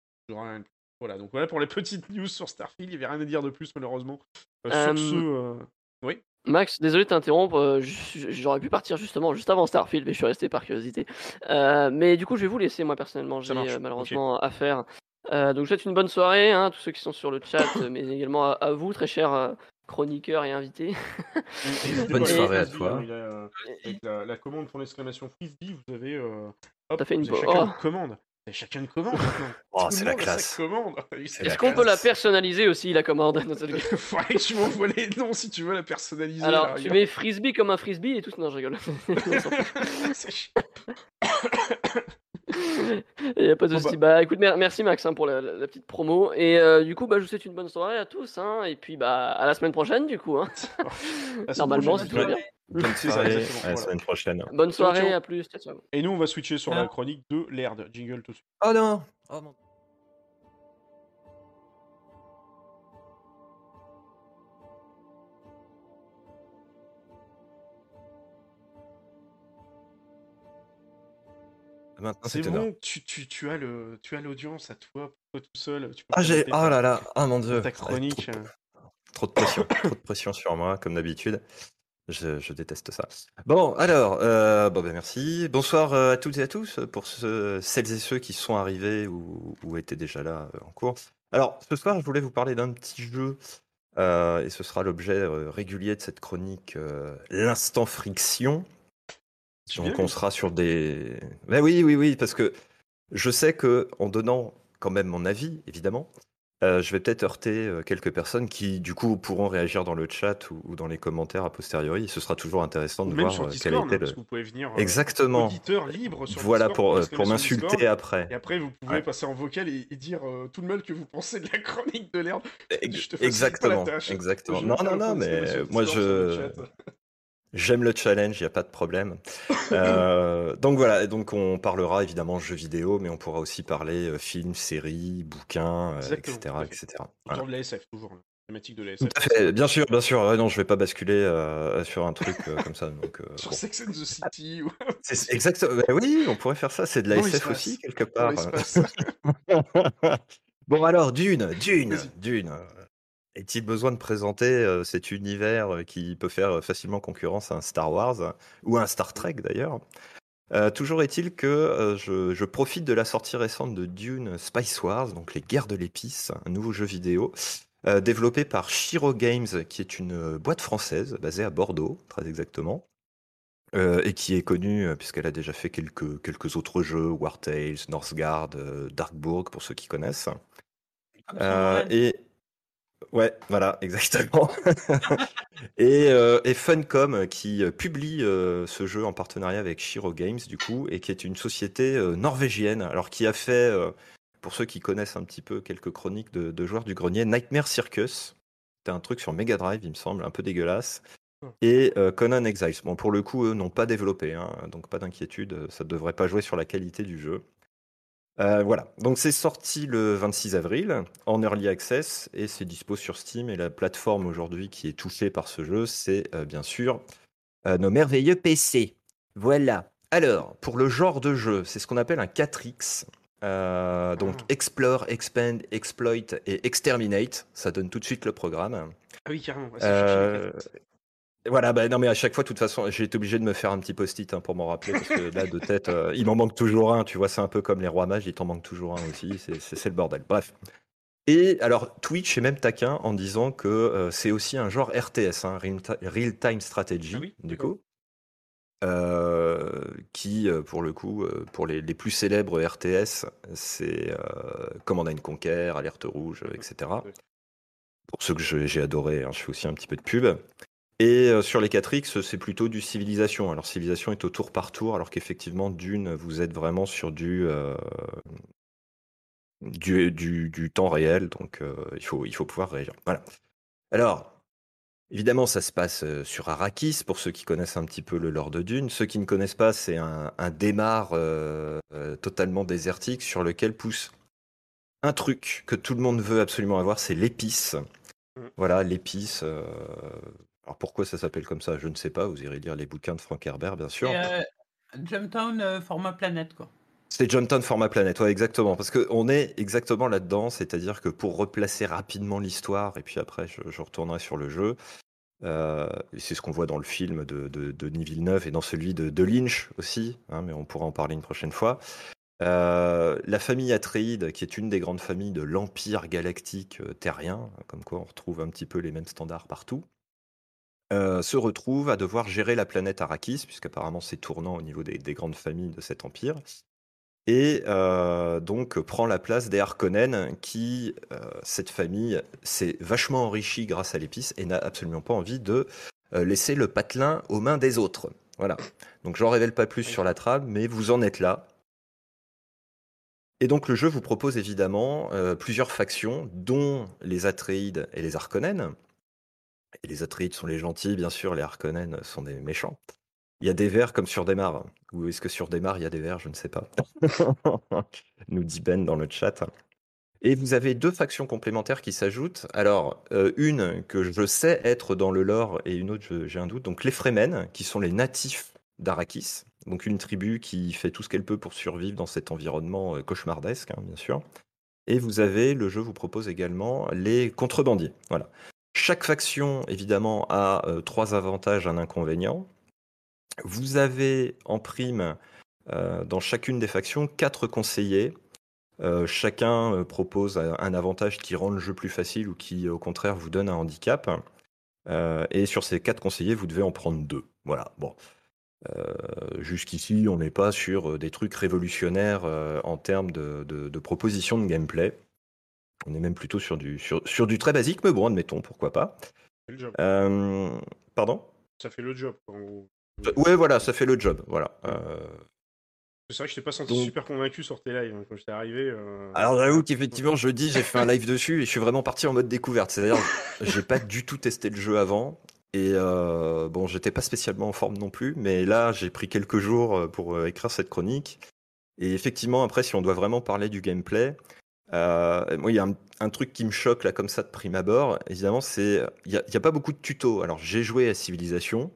Voilà, donc voilà pour les petites news sur Starfield, il n'y avait rien à dire de plus malheureusement. Euh, sur ce, euh, Max, désolé de t'interrompre, euh, j'aurais pu partir justement juste avant Starfield, mais je suis resté par curiosité. Euh, mais du coup, je vais vous laisser, moi personnellement, j'ai euh, malheureusement affaire. Euh, donc, je vous souhaite une bonne soirée, hein, tous ceux qui sont sur le chat, mais également à, à vous, très chers chroniqueurs et invités. Bonne à soirée à toi. hein, avec la, la commande pour l'exclamation Frisbee, vous avez. Euh, hop, T'as fait une vous avez chacun oh. une commande. Avez chacun une commande. Oh, c'est la classe. C'est c'est Est-ce qu'on peut la personnaliser aussi, la commande c'est Faudrait que tu m'envoies les noms si tu veux la personnaliser. Alors, tu mets frisbee comme un frisbee et tout. Non, je rigole. C'est chiant. Il n'y a pas de Bon, souci. Bah, écoute, mer- merci Max hein, pour la, la- la petite promo. Et euh, du coup, bah, je vous souhaite une bonne soirée à tous. Hein, et puis, bah, à la semaine prochaine, du coup. Hein. Normalement, si tout va bien. Bonne ça, soirée, à la semaine prochaine. Bonne soirée, ciao. à plus. Ciao. Et nous, on va switcher sur la chronique de l'ERD. Jingle tout de suite. Oh non Oh non Maintenant, C'est bon, tu, tu, tu as le, tu as l'audience à toi, toi tout seul. Tu peux Ah, j'ai. Oh ta- là là Ah mon dieu ta Ouais, chronique. trop, trop de pression. trop de pression sur moi, comme d'habitude. Je, je déteste ça. Bon, alors, euh, bon, ben merci. Bonsoir euh, à toutes et à tous pour ceux- celles et ceux qui sont arrivés ou, ou étaient déjà là euh, en cours. Alors, ce soir, je voulais vous parler d'un petit jeu, et ce sera l'objet régulier de cette chronique, l'instant friction. Donc, on sera sur des. Mais oui, oui, oui, parce que je sais que en donnant quand même mon avis, évidemment, euh, je vais peut-être heurter euh, quelques personnes qui, du coup, pourront réagir dans le chat ou, ou dans les commentaires a posteriori. Ce sera toujours intéressant Ou de même voir sur euh, quel était hein, parce le. que vous pouvez venir Exactement. auditeur libre sur Voilà Discord pour, pour m'insulter après. Et après, vous pouvez Ouais. passer en vocal et, et dire euh, tout le mal que vous pensez de la chronique de l'herbe. Exactement. Exactement. Non, non, non, mais moi je. J'aime le challenge, il n'y a pas de problème. Euh, donc voilà, donc on parlera évidemment jeux vidéo, mais on pourra aussi parler euh, films, séries, bouquins, euh, etc. fait. etc. Autour Voilà. de la SF, toujours. La thématique de la Tout SF. à fait, bien sûr, bien sûr. Ouais, non, je vais pas basculer euh, sur un truc euh, comme ça. Donc, euh, Sur bon. Sex and the City ou C'est c'est exactement. bah oui, on pourrait faire ça. C'est de la Dans SF l'espace. aussi quelque part. bon alors, Dune, Dune, Vas-y. Dune. Est-il besoin de présenter euh, cet univers euh, qui peut faire euh, facilement concurrence à un Star Wars euh, ou à un Star Trek d'ailleurs? Toujours est-il que je, je profite de la sortie récente de Dune Spice Wars, donc les guerres de l'épice, un nouveau jeu vidéo développé par Shiro Games, qui est une boîte française basée à Bordeaux, très exactement. Et qui est connue puisqu'elle a déjà fait quelques, quelques autres jeux, War Tales, Northgard, Darkbourg, pour ceux qui connaissent. Et ouais, voilà, exactement. et, euh, et Funcom euh, qui euh, publie euh, ce jeu en partenariat avec Shiro Games du coup, et qui est une société euh, norvégienne, alors qui a fait, pour ceux qui connaissent un petit peu quelques chroniques de, de joueurs du grenier, Nightmare Circus. C'était un truc sur Mega Drive, il me semble, un peu dégueulasse. Et euh, Conan Exiles. Bon, pour le coup, eux n'ont pas développé, hein, donc pas d'inquiétude, ça ne devrait pas jouer sur la qualité du jeu. Euh, voilà, donc c'est sorti le 26 avril en early access et c'est dispo sur Steam. Et la plateforme aujourd'hui qui est touchée par ce jeu, c'est euh, bien sûr euh, nos merveilleux PC. Voilà. Alors, pour le genre de jeu, c'est ce qu'on appelle un 4X. Euh, donc Ah. Explore, Expand, Exploit et Exterminate. Ça donne tout de suite le programme. Ah oui, carrément. Voilà, bah non, mais à chaque fois, de toute façon, j'ai été obligé de me faire un petit post-it hein, pour m'en rappeler, parce que là, de tête, euh, il m'en manque toujours un. Tu vois, c'est un peu comme les rois mages, il t'en manque toujours un aussi. C'est- C'est c'est le bordel. Bref. Et alors, Twitch est même taquin en disant que euh, c'est aussi un genre RTS, hein, Real Ti- Real Time Strategy, Ah oui, du d'accord. coup. euh, qui, euh, pour le coup, euh, pour les, les plus célèbres RTS, c'est euh, Command and Conquer, Alerte Rouge, etc Ouais. pour ceux que je- j'ai adoré, hein, je fais aussi un petit peu de pub. Et euh, sur les 4X, c'est plutôt du civilisation. Alors, civilisation est au tour par tour, alors qu'effectivement, Dune, vous êtes vraiment sur du, euh, du, du, du temps réel, donc euh, il, faut, il faut pouvoir réagir. Voilà. Alors, évidemment, ça se passe sur Arrakis, pour ceux qui connaissent un petit peu le lore de Dune. Ceux qui ne connaissent pas, c'est un, un démarre euh, euh, totalement désertique sur lequel pousse un truc que tout le monde veut absolument avoir, c'est l'épice. Mm. Voilà, l'épice. euh, Alors pourquoi ça s'appelle comme ça? Je ne sais pas. Vous irez lire les bouquins de Frank Herbert, bien sûr. Et, euh, Jumptown euh, format planète, quoi. C'est Johnton format planète, ouais, exactement. Parce qu'on est exactement là-dedans, c'est-à-dire que pour replacer rapidement l'histoire, et puis après je, je retournerai sur le jeu, euh, c'est ce qu'on voit dans le film de, de, de Denis Villeneuve et dans celui de, de Lynch aussi, hein, mais on pourra en parler une prochaine fois. Euh, la famille Atreides, qui est une des grandes familles de l'Empire galactique euh, terrien, comme quoi on retrouve un petit peu les mêmes standards partout, euh, se retrouve à devoir gérer la planète Arrakis, puisqu'apparemment c'est tournant au niveau des, des grandes familles de cet empire, et euh, donc prend la place des Harkonnen, qui, euh, cette famille, s'est vachement enrichie grâce à l'épice et n'a absolument pas envie de laisser le patelin aux mains des autres. Voilà. Donc j'en révèle pas plus sur la trame, mais vous en êtes là. Et donc le jeu vous propose évidemment plusieurs factions, dont les Atreides et les Harkonnen. Et les Atreides sont les gentils, bien sûr, les Harkonnen sont des méchants. Il y a des vers comme sur des mares. Ou est-ce que sur des mares, il y a des vers? Je ne sais pas. Nous dit Ben dans le chat. Et vous avez deux factions complémentaires qui s'ajoutent. Alors, euh, une que je sais être dans le lore et une autre, j'ai un doute. Donc, les Fremen, qui sont les natifs d'Arrakis. Donc, une tribu qui fait tout ce qu'elle peut pour survivre dans cet environnement euh, cauchemardesque, hein, bien sûr. Et vous avez, le jeu vous propose également les contrebandiers. Voilà. Chaque faction, évidemment, a euh, trois avantages, un inconvénient. Vous avez en prime, euh, dans chacune des factions, quatre conseillers. Euh, chacun propose un avantage qui rend le jeu plus facile ou qui, au contraire, vous donne un handicap. Et sur ces quatre conseillers, vous devez en prendre deux. Voilà. Bon. Jusqu'ici, on n'est pas sur des trucs révolutionnaires en termes de, de, de propositions de gameplay. On est même plutôt sur du, sur, sur du très basique, mais bon, admettons, pourquoi pas. Ça fait le job. Euh, pardon? Ça fait le job. gros. Ouais, voilà, ça fait le job. Voilà. Euh, C'est vrai que je t'ai pas senti Donc- super convaincu sur tes lives hein, quand j'étais arrivé. euh, Alors j'avoue qu'effectivement jeudi j'ai fait un live dessus et je suis vraiment parti en mode découverte. C'est-à-dire j'ai pas du tout testé le jeu avant Et euh, bon, j'étais pas spécialement en forme non plus, mais là, j'ai pris quelques jours euh, pour euh, écrire cette chronique. Et effectivement, après, si on doit vraiment parler du gameplay, euh, moi, il y a un, un truc qui me choque là comme ça de prime abord. Évidemment, c'est il n'y a, pas beaucoup de tutos. Alors, j'ai joué à Civilization.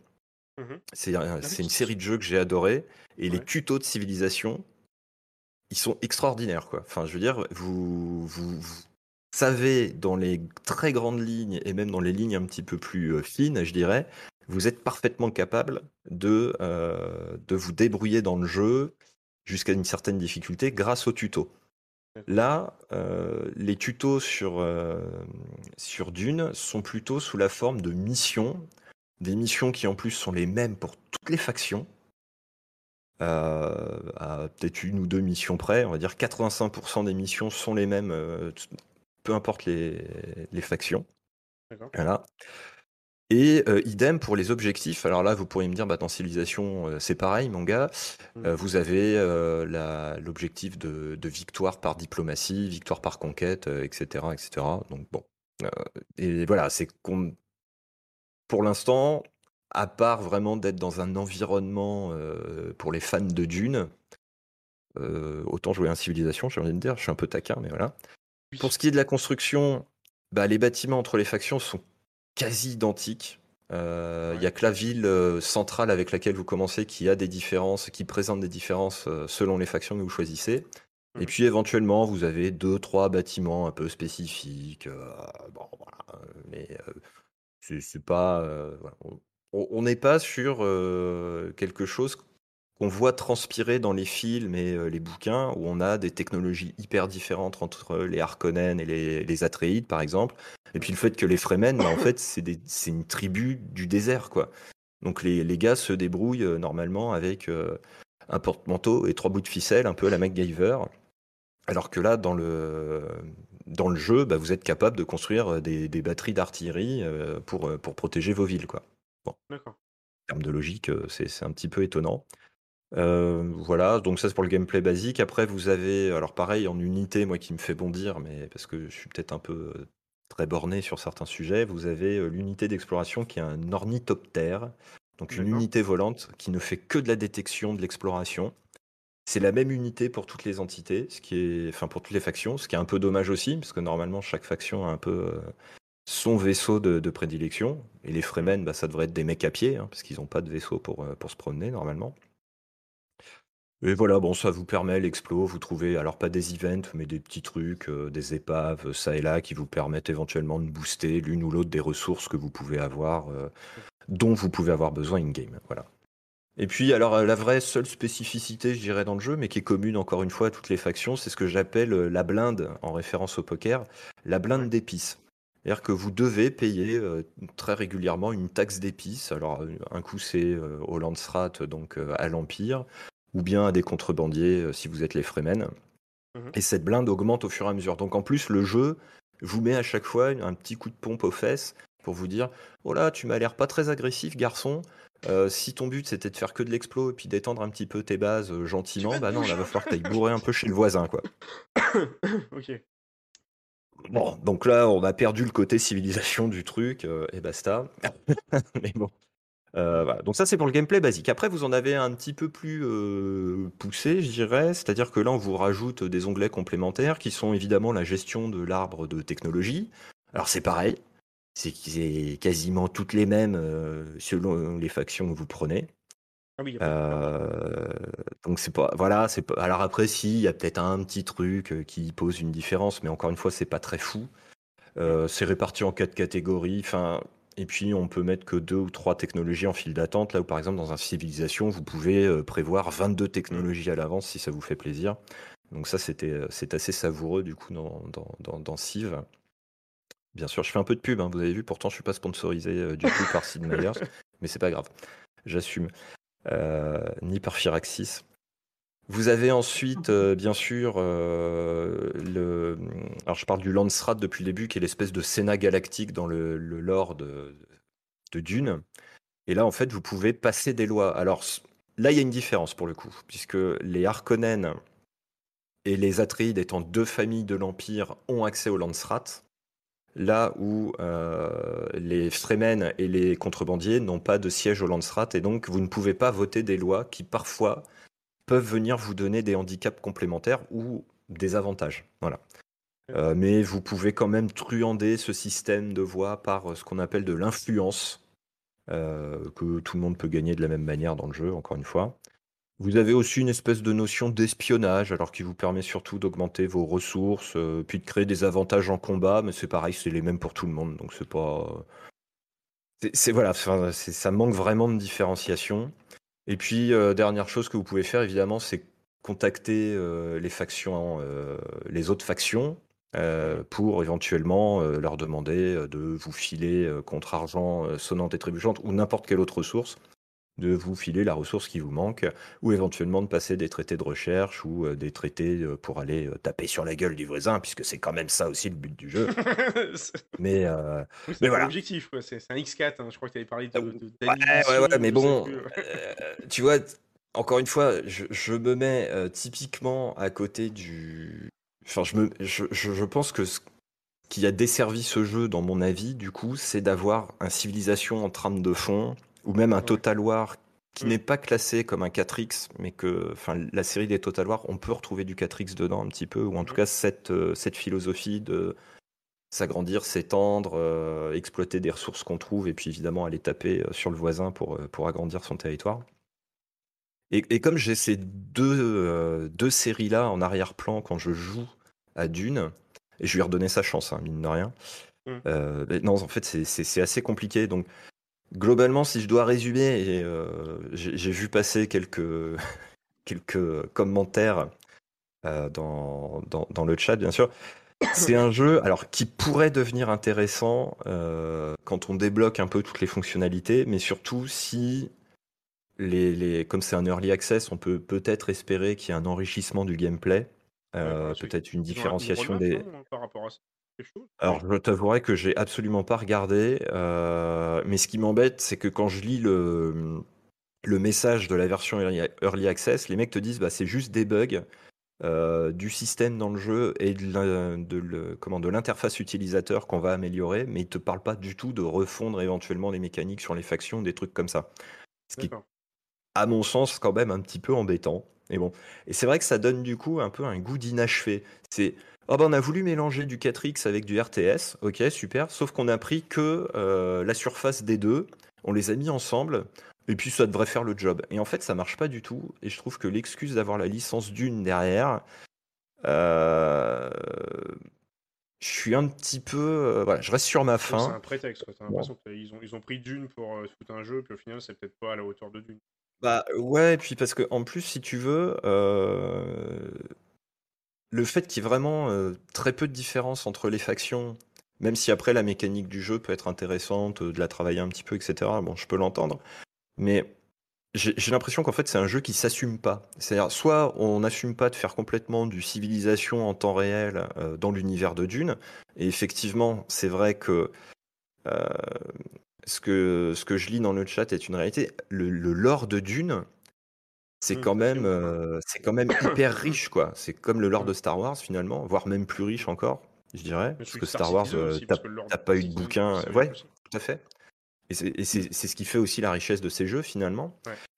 Mhm. C'est un- oui. c'est une série de jeux que j'ai adoré. Et les tutos de Civilization, ils sont extraordinaires, quoi. Enfin, je veux dire, vous, vous, vous savez dans les très grandes lignes et même dans les lignes un petit peu plus euh, fines, je dirais, vous êtes parfaitement capable de, euh, de vous débrouiller dans le jeu jusqu'à une certaine difficulté grâce aux tutos. Là, euh, les tutos sur, euh, sur Dune sont plutôt sous la forme de missions, des missions qui en plus sont les mêmes pour toutes les factions, euh, à peut-être une ou deux missions près, on va dire 85% des missions sont les mêmes, peu importe les, les factions. D'accord. Voilà. Et euh, idem pour les objectifs. Alors là, vous pourriez me dire, bah, dans Civilisation, euh, c'est pareil, mon gars. Euh, Mhm. vous avez euh, l'objectif de, de victoire par diplomatie, victoire par conquête, euh, etc., etc. Donc bon. Euh, et voilà, c'est qu'on. Pour l'instant, à part vraiment d'être dans un environnement euh, pour les fans de Dune, euh, autant jouer à Civilisation, j'ai envie de dire, je suis un peu taquin, mais voilà. Pour ce qui est de la construction, bah, les bâtiments entre les factions sont quasi identiques. Euh, Il Ouais. y a que la ville euh, centrale avec laquelle vous commencez qui a des différences, qui présente des différences euh, selon les factions que vous choisissez. Et Mhm. puis éventuellement, vous avez deux, trois bâtiments un peu spécifiques. euh, bon, voilà, mais c'est pas. voilà. On- n'est pas sur quelque chose qu'on voit transpirer dans les films et euh, les bouquins, où on a des technologies hyper différentes entre les Harkonnen et les, les Atreides, par exemple. Et puis le fait que les Fremen, bah, en fait, c'est une tribu du désert, quoi. Donc les, les gars se débrouillent euh, normalement avec euh, un porte-manteau et trois bouts de ficelle, un peu à la MacGyver. Alors que là, dans le, dans le jeu, bah, vous êtes capable de construire des, des batteries d'artillerie pour, pour protéger vos villes, quoi. D'accord. En termes de logique, c'est c'est un petit peu étonnant. Euh, voilà, donc ça c'est pour le gameplay basique. Après, vous avez, alors pareil, en unité, moi qui me fait bondir, mais parce que je suis peut-être un peu euh, très borné sur certains sujets, vous avez euh, l'unité d'exploration qui est un ornithoptère, donc une D'accord. unité volante qui ne fait que de la détection, de l'exploration. C'est la même unité pour toutes les entités, ce qui est, enfin pour toutes les factions, ce qui est un peu dommage aussi, parce que normalement chaque faction a un peu son vaisseau de, de prédilection. Et les Fremen, bah, ça devrait être des mecs à pied, hein, parce qu'ils n'ont pas de vaisseau pour, pour se promener normalement. Et voilà, bon, ça vous permet l'explo, vous trouvez, alors pas des events, mais des petits trucs, euh, des épaves, ça et là, qui vous permettent éventuellement de booster l'une ou l'autre des ressources que vous pouvez avoir, euh, dont vous pouvez avoir besoin in-game. Voilà. Et puis, alors, euh, la vraie seule spécificité, je dirais, dans le jeu, mais qui est commune encore une fois à toutes les factions, c'est ce que j'appelle euh, la blinde, en référence au poker, la blinde d'épices. C'est-à-dire que vous devez payer euh, très régulièrement une taxe d'épices. Alors, euh, un coup, c'est euh, au Landsrat, donc euh, à l'Empire, ou bien à des contrebandiers euh, si vous êtes les Fremen. Mhm. Et cette blinde augmente au fur et à mesure. Donc, en plus, le jeu vous met à chaque fois un petit coup de pompe aux fesses pour vous dire Oh là, tu m'as l'air pas très agressif, garçon. Euh, si ton but c'était de faire que de l'explo et puis d'étendre un petit peu tes bases euh, gentiment, bah non, là va falloir que t'ailles bourrer un peu chez le voisin, quoi. ok. Bon, donc là, on a perdu le côté civilisation du truc, euh, et basta. Mais bon. Euh, voilà. Donc ça, c'est pour le gameplay basique. Après, vous en avez un petit peu plus euh, poussé, je dirais. C'est-à-dire que là, on vous rajoute des onglets complémentaires qui sont évidemment la gestion de l'arbre de technologie. Alors c'est pareil. C'est quasiment toutes les mêmes euh, selon les factions que vous prenez. Ah oui, donc c'est pas voilà c'est pas alors après si il y a peut-être un petit truc qui pose une différence mais encore une fois c'est pas très fou c'est réparti en quatre catégories enfin et puis on peut mettre que deux ou trois technologies en file d'attente. Là où par exemple dans un civilisation vous pouvez euh, prévoir 22 technologies à l'avance si ça vous fait plaisir. Donc ça c'était euh, c'est assez savoureux du coup dans dans, dans, dans Civ. Bien sûr je fais un peu de pub hein, vous avez vu pourtant je suis pas sponsorisé euh, du tout par Sid Meier's mais c'est pas grave j'assume. Ni par Firaxis. Vous avez ensuite, euh, bien sûr, euh, le. Alors, je parle du Landsrat depuis le début, qui est l'espèce de Sénat galactique dans le, lore de, Dune. Et là, en fait, vous pouvez passer des lois. Alors, là, il y a une différence pour le coup, puisque les Harkonnen et les Atreides, étant deux familles de l'Empire, ont accès au Landsrat. là où les Fremen et les contrebandiers n'ont pas de siège au Landsrat, et donc vous ne pouvez pas voter des lois qui parfois peuvent venir vous donner des handicaps complémentaires ou des avantages. Voilà. mais vous pouvez quand même truander ce système de voix par ce qu'on appelle de l'influence, que tout le monde peut gagner de la même manière dans le jeu, encore une fois. Vous avez aussi une espèce de notion d'espionnage, alors qui vous permet surtout d'augmenter vos ressources, euh, puis de créer des avantages en combat, mais c'est pareil, c'est les mêmes pour tout le monde, donc c'est pas. C'est voilà, ça manque vraiment de différenciation. Et puis, euh, dernière chose que vous pouvez faire, évidemment, c'est contacter euh, les factions, les autres factions, pour éventuellement leur demander de vous filer contre argent sonnante et trébuchante ou n'importe quelle autre ressource de vous filer la ressource qui vous manque, ou éventuellement de passer des traités de recherche ou euh, des traités euh, pour aller euh, taper sur la gueule du voisin, puisque c'est quand même ça aussi le but du jeu. mais, mais voilà. Objectif, c'est un X4. Hein. Je crois que tu avais parlé de. de ouais, ouais, mais bon, tu vois, encore une fois, je, me mets typiquement à côté du. Enfin, je, me, je, je pense que ce qui a desservi ce jeu, dans mon avis, du coup, c'est d'avoir un civilisation en trame de fond ou même un Total War qui mm. n'est pas classé comme un 4X, mais que enfin, la série des Total War, on peut retrouver du 4X dedans un petit peu, ou en tout mm. cas cette, euh, cette philosophie de s'agrandir, s'étendre, euh, exploiter des ressources qu'on trouve, et puis évidemment aller taper euh, sur le voisin pour, pour agrandir son territoire. Et, comme j'ai ces deux, deux séries-là en arrière-plan quand je joue à Dune, et je lui ai redonné sa chance, hein, mine de rien, mm. non, en fait, c'est assez compliqué. Donc, Globalement, si je dois résumer, et euh, j'ai vu passer quelques, quelques commentaires euh, dans, dans, le chat, bien sûr. C'est un jeu alors qui pourrait devenir intéressant euh, quand on débloque un peu toutes les fonctionnalités, mais surtout si les, les comme c'est un early access, on peut peut-être espérer qu'il y ait un enrichissement du gameplay, peut-être une différenciation des. Hein, par rapport à ça. Alors, je t'avouerai que j'ai absolument pas regardé, euh, mais ce qui m'embête, c'est que quand je lis le, le message de la version Early Access, les mecs te disent bah, c'est juste des bugs euh, du système dans le jeu et de, l'interface utilisateur qu'on va améliorer, mais ils te parlent pas du tout de refondre éventuellement les mécaniques sur les factions, des trucs comme ça. Ce qui, à mon sens, quand même un petit peu embêtant. Et bon, et c'est vrai que ça donne du coup un peu un goût d'inachevé. C'est Oh ben on a voulu mélanger du 4X avec du RTS, ok super, sauf qu'on a pris que euh, la surface des deux, on les a mis ensemble, et puis ça devrait faire le job. Et en fait ça marche pas du tout, et je trouve que l'excuse d'avoir la licence d'une derrière, euh, je suis un petit peu... Euh, voilà, je reste sur ma fin. C'est un prétexte, t'as l'impression qu'ils ont, ils ont pris d'une pour foutre un jeu, puis au final c'est peut-être pas à la hauteur de d'une. Bah ouais, et puis parce que en plus si tu veux le fait qu'il y ait vraiment très peu de différence entre les factions, même si après la mécanique du jeu peut être intéressante, de la travailler un petit peu, etc. Bon, je peux l'entendre, mais j'ai l'impression qu'en fait c'est un jeu qui s'assume pas. C'est-à-dire soit on n'assume pas de faire complètement du civilisation en temps réel dans l'univers de Dune, et effectivement c'est vrai que ce que ce que je lis dans le chat est une réalité. Le, le lore de Dune, c'est mmh, quand même, c'est quand même hyper riche, quoi. C'est comme le lore de Star Wars finalement, voire même plus riche encore, je dirais, parce que Star Wars, t'as pas eu de bouquin. Ouais, tout à fait. Et c'est ce qui fait aussi la richesse de ces jeux finalement.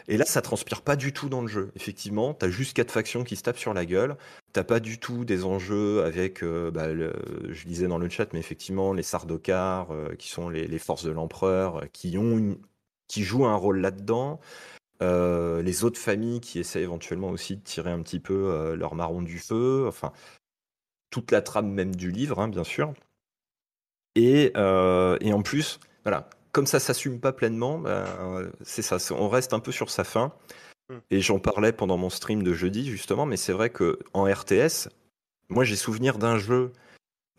Et là, ça transpire pas du tout dans le jeu. Effectivement, t'as juste quatre factions qui se tapent sur la gueule. T'as pas du tout des enjeux avec, bah, je disais dans le chat, mais effectivement les Sardaukar, qui sont les, les forces de l'empereur, qui ont une, qui jouent un rôle là-dedans. Euh, les autres familles qui essaient éventuellement aussi de tirer un petit peu euh, leur marron du feu, enfin, toute la trame même du livre, hein, bien sûr. Et, euh, et, en plus, voilà, comme ça s'assume pas pleinement, ben, c'est ça, on reste un peu sur sa fin. Mmh. Et j'en parlais pendant mon stream de jeudi, justement, mais c'est vrai que en RTS, moi j'ai souvenir d'un jeu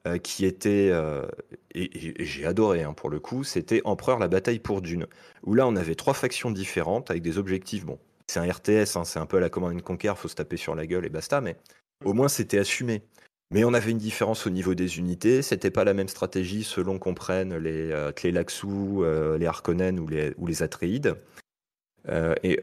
euh, qui était, euh, et, j'ai adoré hein, pour le coup, c'était Empereur la bataille pour Dune, où là on avait trois factions différentes avec des objectifs. Bon, c'est un RTS, hein, c'est un peu à la commande Conquer, faut se taper sur la gueule et basta, mais au moins c'était assumé. Mais on avait une différence au niveau des unités, c'était pas la même stratégie selon qu'on prenne les euh, Tlélaxou, les Harkonnen ou les, ou les Atreides. et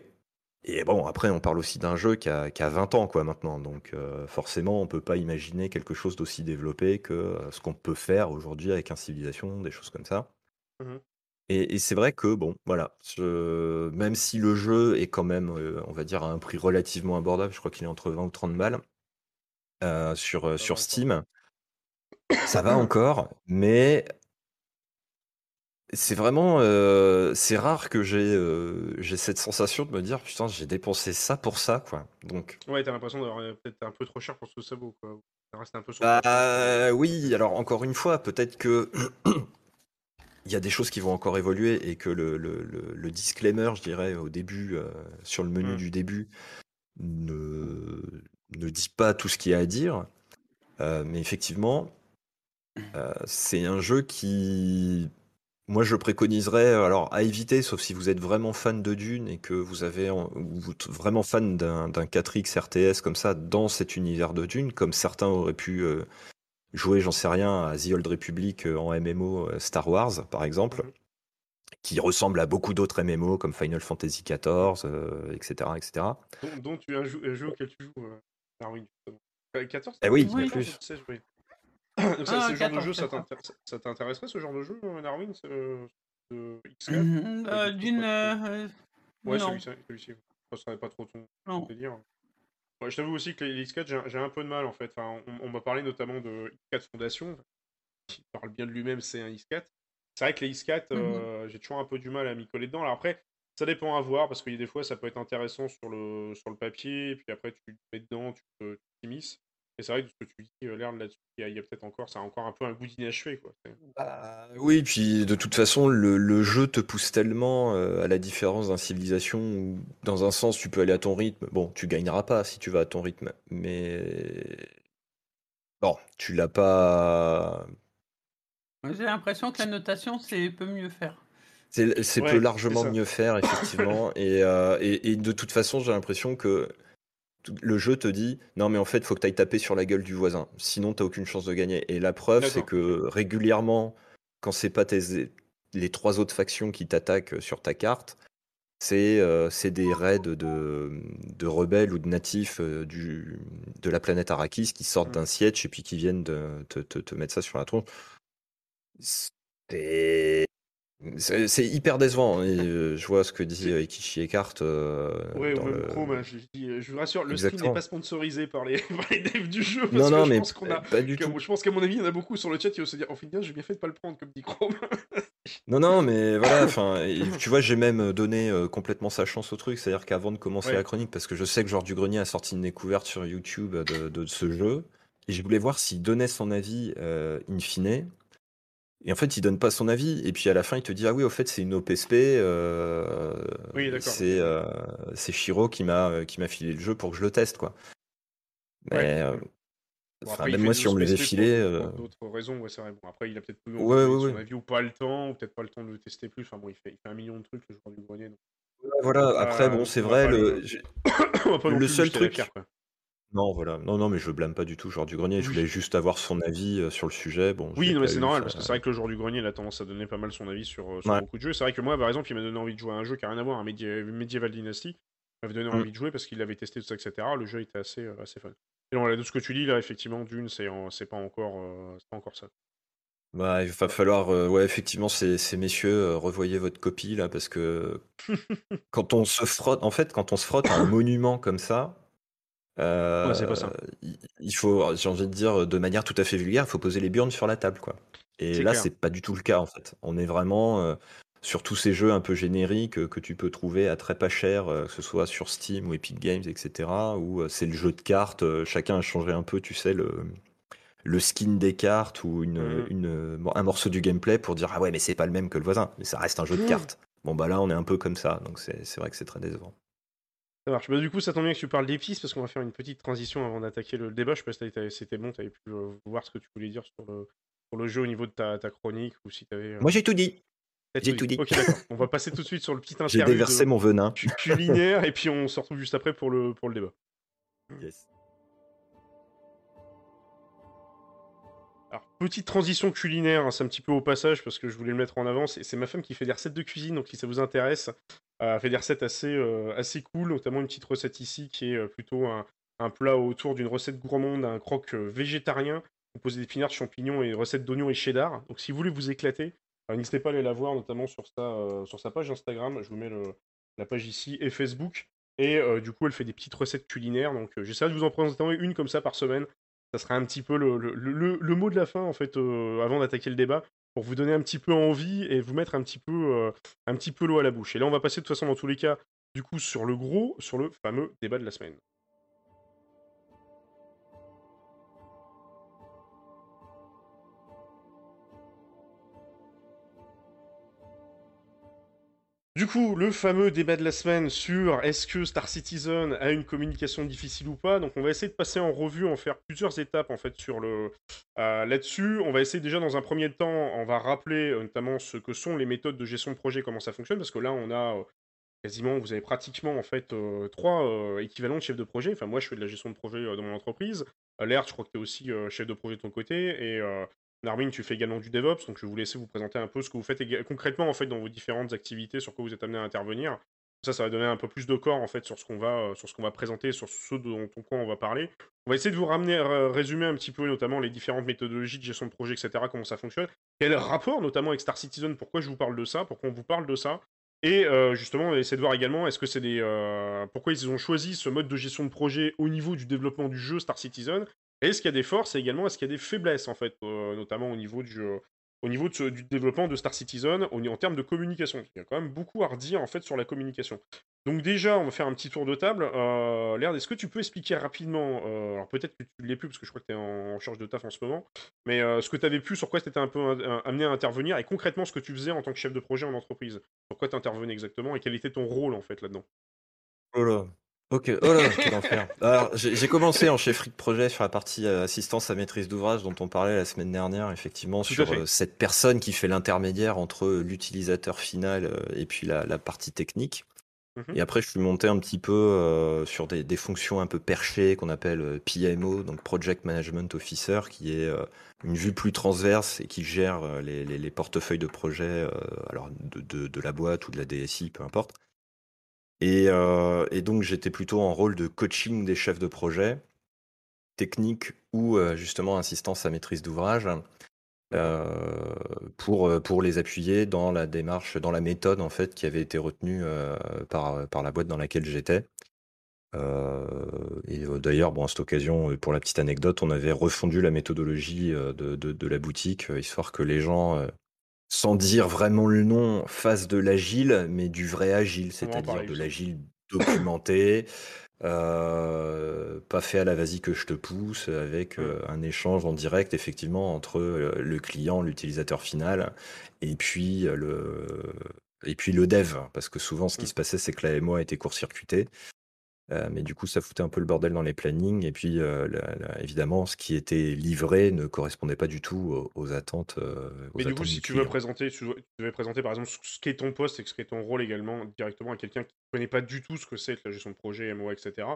Et bon, après, on parle aussi d'un jeu qui a, qui a 20 ans, quoi, maintenant. Donc, euh, forcément, on peut pas imaginer quelque chose d'aussi développé que euh, ce qu'on peut faire aujourd'hui avec un Civilization, des choses comme ça. Mhm. Et, et c'est vrai que, bon, voilà, je- même si le jeu est quand même, euh, on va dire, à un prix relativement abordable, je crois qu'il est entre 20 ou 30 balles euh, sur, euh, va sur encore. Steam, ça va encore, mais c'est vraiment, euh, c'est rare que j'ai euh, j'ai cette sensation de me dire, putain, j'ai dépensé ça pour ça, quoi. Donc, Ouais, t'as l'impression d'avoir euh, peut-être un peu trop cher pour ce que ça vaut, quoi. Ça reste un peu sur bah oui, alors encore une fois, peut-être que il y a des choses qui vont encore évoluer et que le, le, le- le disclaimer, je dirais, au début, euh, sur le menu Mm. du début, ne, ne dit pas tout ce qu'il y a à dire. Euh, mais effectivement, euh, c'est un jeu qui, moi, je préconiserais alors à éviter, sauf si vous êtes vraiment fan de Dune et que vous avez êtes vraiment fan d'un d'un 4X RTS comme ça dans cet univers de Dune, comme certains auraient pu euh, jouer, j'en sais rien, à The Old Republic en MMO Star Wars, par exemple, qui ressemble à beaucoup d'autres MMO comme Final Fantasy XIV, etc., etc. Dont tu as un jeu auquel tu joues, euh, Darwin, justement. Euh, 14 Eh oui, dit plus. 14 ou 16, oui. Donc ça, Ah, ce genre de 14, jeu, ça 14. t'intér- ça- ça t'intéresserait ce genre de jeu, euh, Darwin ce- de X4 Mhm, Pas euh, D'une. euh, Ouais, celui-ci. celui-ci. Ça serait pas trop ton délire. Ouais, je t'avoue aussi que les X4, j'ai un peu de mal en fait. Enfin, on on m'a parlé notamment de X4 Fondation, qui parle bien de lui-même, c'est un X4. C'est vrai que les X4, Mhm. euh, j'ai toujours un peu du mal à m'y coller dedans. Alors après, ça dépend à voir, parce qu'il y a des fois, ça peut être intéressant sur le, sur le papier, et puis après, tu te mets dedans, tu t'immisces. Et c'est vrai que ce que tu dis, euh, l'air là-dessus, il y a, peut-être encore, ça a encore un peu un goût d'inachevé, quoi. Bah, oui, puis de toute façon, le, le jeu te pousse tellement, euh, à la différence d'un civilisation où, dans un sens, tu peux aller à ton rythme. Bon, tu gagneras pas si tu vas à ton rythme, mais bon, tu l'as pas. J'ai l'impression que la notation, c'est peut mieux faire. C'est Ouais, peut largement mieux faire, effectivement. et, euh, et, et de toute façon, j'ai l'impression que le jeu te dit non, mais en fait, faut que tu ailles taper sur la gueule du voisin. Sinon, t'as aucune chance de gagner. Et la preuve, c'est que régulièrement, quand c'est pas tes, les trois autres factions qui t'attaquent sur ta carte, c'est euh, des raids de, de rebelles ou de natifs euh, du, de la planète Arrakis qui sortent Mm. d'un siège et puis qui viennent de, te, te- te mettre ça sur la tronche. C'est c'est hyper décevant. Et, euh, je vois ce que dit euh, Ikichi Eckhart. euh, Ouais, dans le- Chrome, hein, je, dis, euh, je vous rassure, le stream n'est Exactement. pas sponsorisé par les, par les devs du jeu, parce Non, que non, je mais pense qu'on a... pas du que- tout. Je pense qu'à mon avis, il y en a beaucoup sur le chat qui vont se dire, oh final, j'ai bien fait de pas le prendre, comme dit Chrome. Non, non, mais voilà. Enfin, tu vois, j'ai même donné euh, complètement sa chance au truc. C'est-à-dire qu'avant de commencer Ouais. la chronique, parce que je sais que Georges Dugrenier a sorti une découverte sur YouTube de, de ce jeu, et je voulais voir s'il donnait son avis in fine. Et en fait, il donne pas son avis. Et puis à la fin, il te dit ah oui, au fait, c'est une OPSP. euh, Oui, d'accord. c'est euh, c'est Shiro qui m'a euh, qui m'a filé le jeu pour que je le teste, quoi. Mais Ouais. euh, Bon, enfin, après, il même fait moi, si on me l'avait OSP filé, pour- euh, d'autres raisons, ouais, c'est vrai. Bon, après, il a peut-être eu Ouais, ouais, son ouais. avis ou pas le temps, ou peut-être pas le temps de le tester plus. Enfin bon, il fait, il fait un million de trucs, le joueur du grenier. Donc... voilà. Après, bon, c'est on va vrai. pas Le, le- j'ai- On va pas non Le plus seul lui jeter la truc- pierre, quoi. Non, voilà. Non, non, mais je blâme pas du tout, genre du grenier. Je Oui. voulais juste avoir son avis euh, sur le sujet. Bon, je Oui, non, mais pas c'est eu, normal, ça- parce que c'est vrai que le joueur du grenier, il a tendance à donner pas mal son avis sur, euh, sur Ouais. beaucoup de jeux. C'est vrai que moi, par exemple, il m'a donné envie de jouer à un jeu qui a rien à voir, un Médi- Medieval Dynasty. Il m'avait donné Mm. envie de jouer parce qu'il avait testé tout ça, etc. Le jeu était assez, euh, assez fun. Et donc, voilà, de ce que tu dis, là, effectivement, Dune, c'est en- c'est pas, encore, euh, c'est pas encore ça. Bah, il va falloir, euh, ouais, effectivement, ces, ces messieurs, euh, revoyez votre copie là, parce que quand on se frotte, en fait, quand on se frotte à un monument comme ça, euh, Ouais, c'est pas ça. il, faut, j'ai envie de dire, de manière tout à fait vulgaire, il faut poser les burnes sur la table, quoi. Et là, c'est pas du tout le cas, en fait. On est vraiment euh, sur tous ces jeux un peu génériques que tu peux trouver à très pas cher, euh, que ce soit sur Steam ou Epic Games, etc., où c'est le jeu de cartes, chacun a changé un peu, tu sais, le, le skin des cartes ou une, une, bon, un morceau du gameplay pour dire ah ouais mais c'est pas le même que le voisin mais ça reste un jeu de Mhm. cartes bon bah là on est un peu comme ça donc c'est vrai que c'est très décevant Ça marche. Bah, du coup, ça tombe bien que tu parles d'épices parce qu'on va faire une petite transition avant d'attaquer le débat. Je sais pas si c'était bon, tu avais pu euh, voir ce que tu voulais dire sur le, sur le jeu au niveau de ta, ta chronique ou si avais. moi j'ai tout dit j'ai tout dit. Ok, d'accord. On va passer tout de suite sur le petit j'ai interview déversé de- mon venin cu- culinaire et puis on se retrouve juste après pour le, pour le débat. Alors, petite transition culinaire, hein, c'est un petit peu au passage parce que je voulais le mettre en avance. Et c'est ma femme qui fait des recettes de cuisine, donc si ça vous intéresse, a fait des recettes assez, assez cool, notamment une petite recette ici qui est plutôt un, plat autour d'une recette gourmande, un croque végétarien, composé d'épinards, champignons et une recette d'oignons et cheddar. Donc si vous voulez vous éclater, n'hésitez pas à aller la voir, notamment sur sa, sur sa page Instagram. Je vous mets la page ici et Facebook. Et du coup, elle fait des petites recettes culinaires. Donc j'essaierai de vous en présenter une comme ça par semaine. Ça sera un petit peu le, le, mot de la fin, en fait, avant d'attaquer le débat, pour vous donner un petit peu envie et vous mettre un petit peu, un petit peu l'eau à la bouche. Et là, on va passer de toute façon, dans tous les cas, du coup, sur le gros, sur le fameux débat de la semaine. Du coup, le fameux débat de la semaine sur est-ce que Star Citizen a une communication difficile ou pas. Donc, on va essayer de passer en revue, en faire plusieurs étapes en fait sur le euh, là-dessus. On va essayer déjà dans un premier temps, on va rappeler euh, notamment ce que sont les méthodes de gestion de projet, comment ça fonctionne, parce que là, on a euh, quasiment, vous avez pratiquement en fait trois équivalents de chef de projet. Enfin, moi, je fais de la gestion de projet dans mon entreprise. L'air, je crois que tu es aussi chef de projet de ton côté, et Narwin, tu fais également du DevOps, donc je vais vous laisser vous présenter un peu ce que vous faites concrètement dans vos différentes activités, sur quoi vous êtes amené à intervenir. Ça, ça va donner un peu plus de corps en sur ce qu'on va, euh, ce va présenter, sur ce dont on va parler. On va essayer de vous ramener, résumer un petit peu notamment les différentes méthodologies de gestion de projet, etc. Comment ça fonctionne. Quel rapport notamment avec Star Citizen Pourquoi je vous parle de ça Pourquoi on vous parle de ça et euh, justement, on va essayer de voir également est-ce que c'est euh, pourquoi ils ont choisi ce mode de gestion de projet au niveau du développement du jeu Star Citizen est-ce qu'il y a des forces et également est-ce qu'il y a des faiblesses en fait, euh, notamment au niveau du, au niveau du développement de Star Citizen, en termes de communication. Il y a quand même beaucoup à redire en fait sur la communication. Donc déjà, on va faire un petit tour de table. Euh, Laird, est-ce que tu peux expliquer rapidement, euh, alors peut-être que tu ne l'es plus parce que je crois que tu es en, charge de taf en ce moment, mais euh, ce que tu avais pu, sur quoi tu étais un peu amené à intervenir et concrètement ce que tu faisais en tant que chef de projet en entreprise? Sur quoi tu intervenais exactement et quel était ton rôle en fait là-dedans? Oh là, Ok, oh là, quel enfer. Alors, j'ai commencé en chefferie de projet sur la partie euh, assistance à maîtrise d'ouvrage dont on parlait la semaine dernière, effectivement, sur euh, cette personne qui fait l'intermédiaire entre l'utilisateur final euh, et puis la, partie technique. Mmh et après, je suis monté un petit peu sur des, fonctions un peu perchées qu'on appelle PMO, donc Project Management Officer, qui est une vue plus transverse et qui gère les, portefeuilles de projet, alors de, de, la boîte ou de la DSI, peu importe. Euh, et, donc j'étais plutôt en rôle de coaching des chefs de projet, technique ou euh, justement assistance à maîtrise d'ouvrage, euh, pour, pour les appuyer dans la démarche, dans la méthode en fait qui avait été retenue par, par la boîte dans laquelle j'étais. et d'ailleurs, bon, à cette occasion, pour la petite anecdote, on avait refondu la méthodologie de, de la boutique, histoire que les gens sans dire vraiment le nom, face de l'agile, mais du vrai agile, c'est-à-dire de l'agile documenté, euh, pas fait à la vas-y que je te pousse, avec euh, un échange en direct, effectivement, entre euh, le client, l'utilisateur final, et puis le, et puis le dev, parce que souvent, ce qui mmh. se passait, c'est que la MOA était court-circuitée. Euh, mais du coup, ça foutait un peu le bordel dans les plannings. Et puis, euh, évidemment, ce qui était livré ne correspondait pas du tout aux, attentes. Euh, mais du coup, si tu veux présenter, tu devais présenter par exemple ce qu'est ton poste et ce qu'est ton rôle également directement à quelqu'un qui ne connaît pas du tout ce que c'est que la gestion de projet, MOA, etc.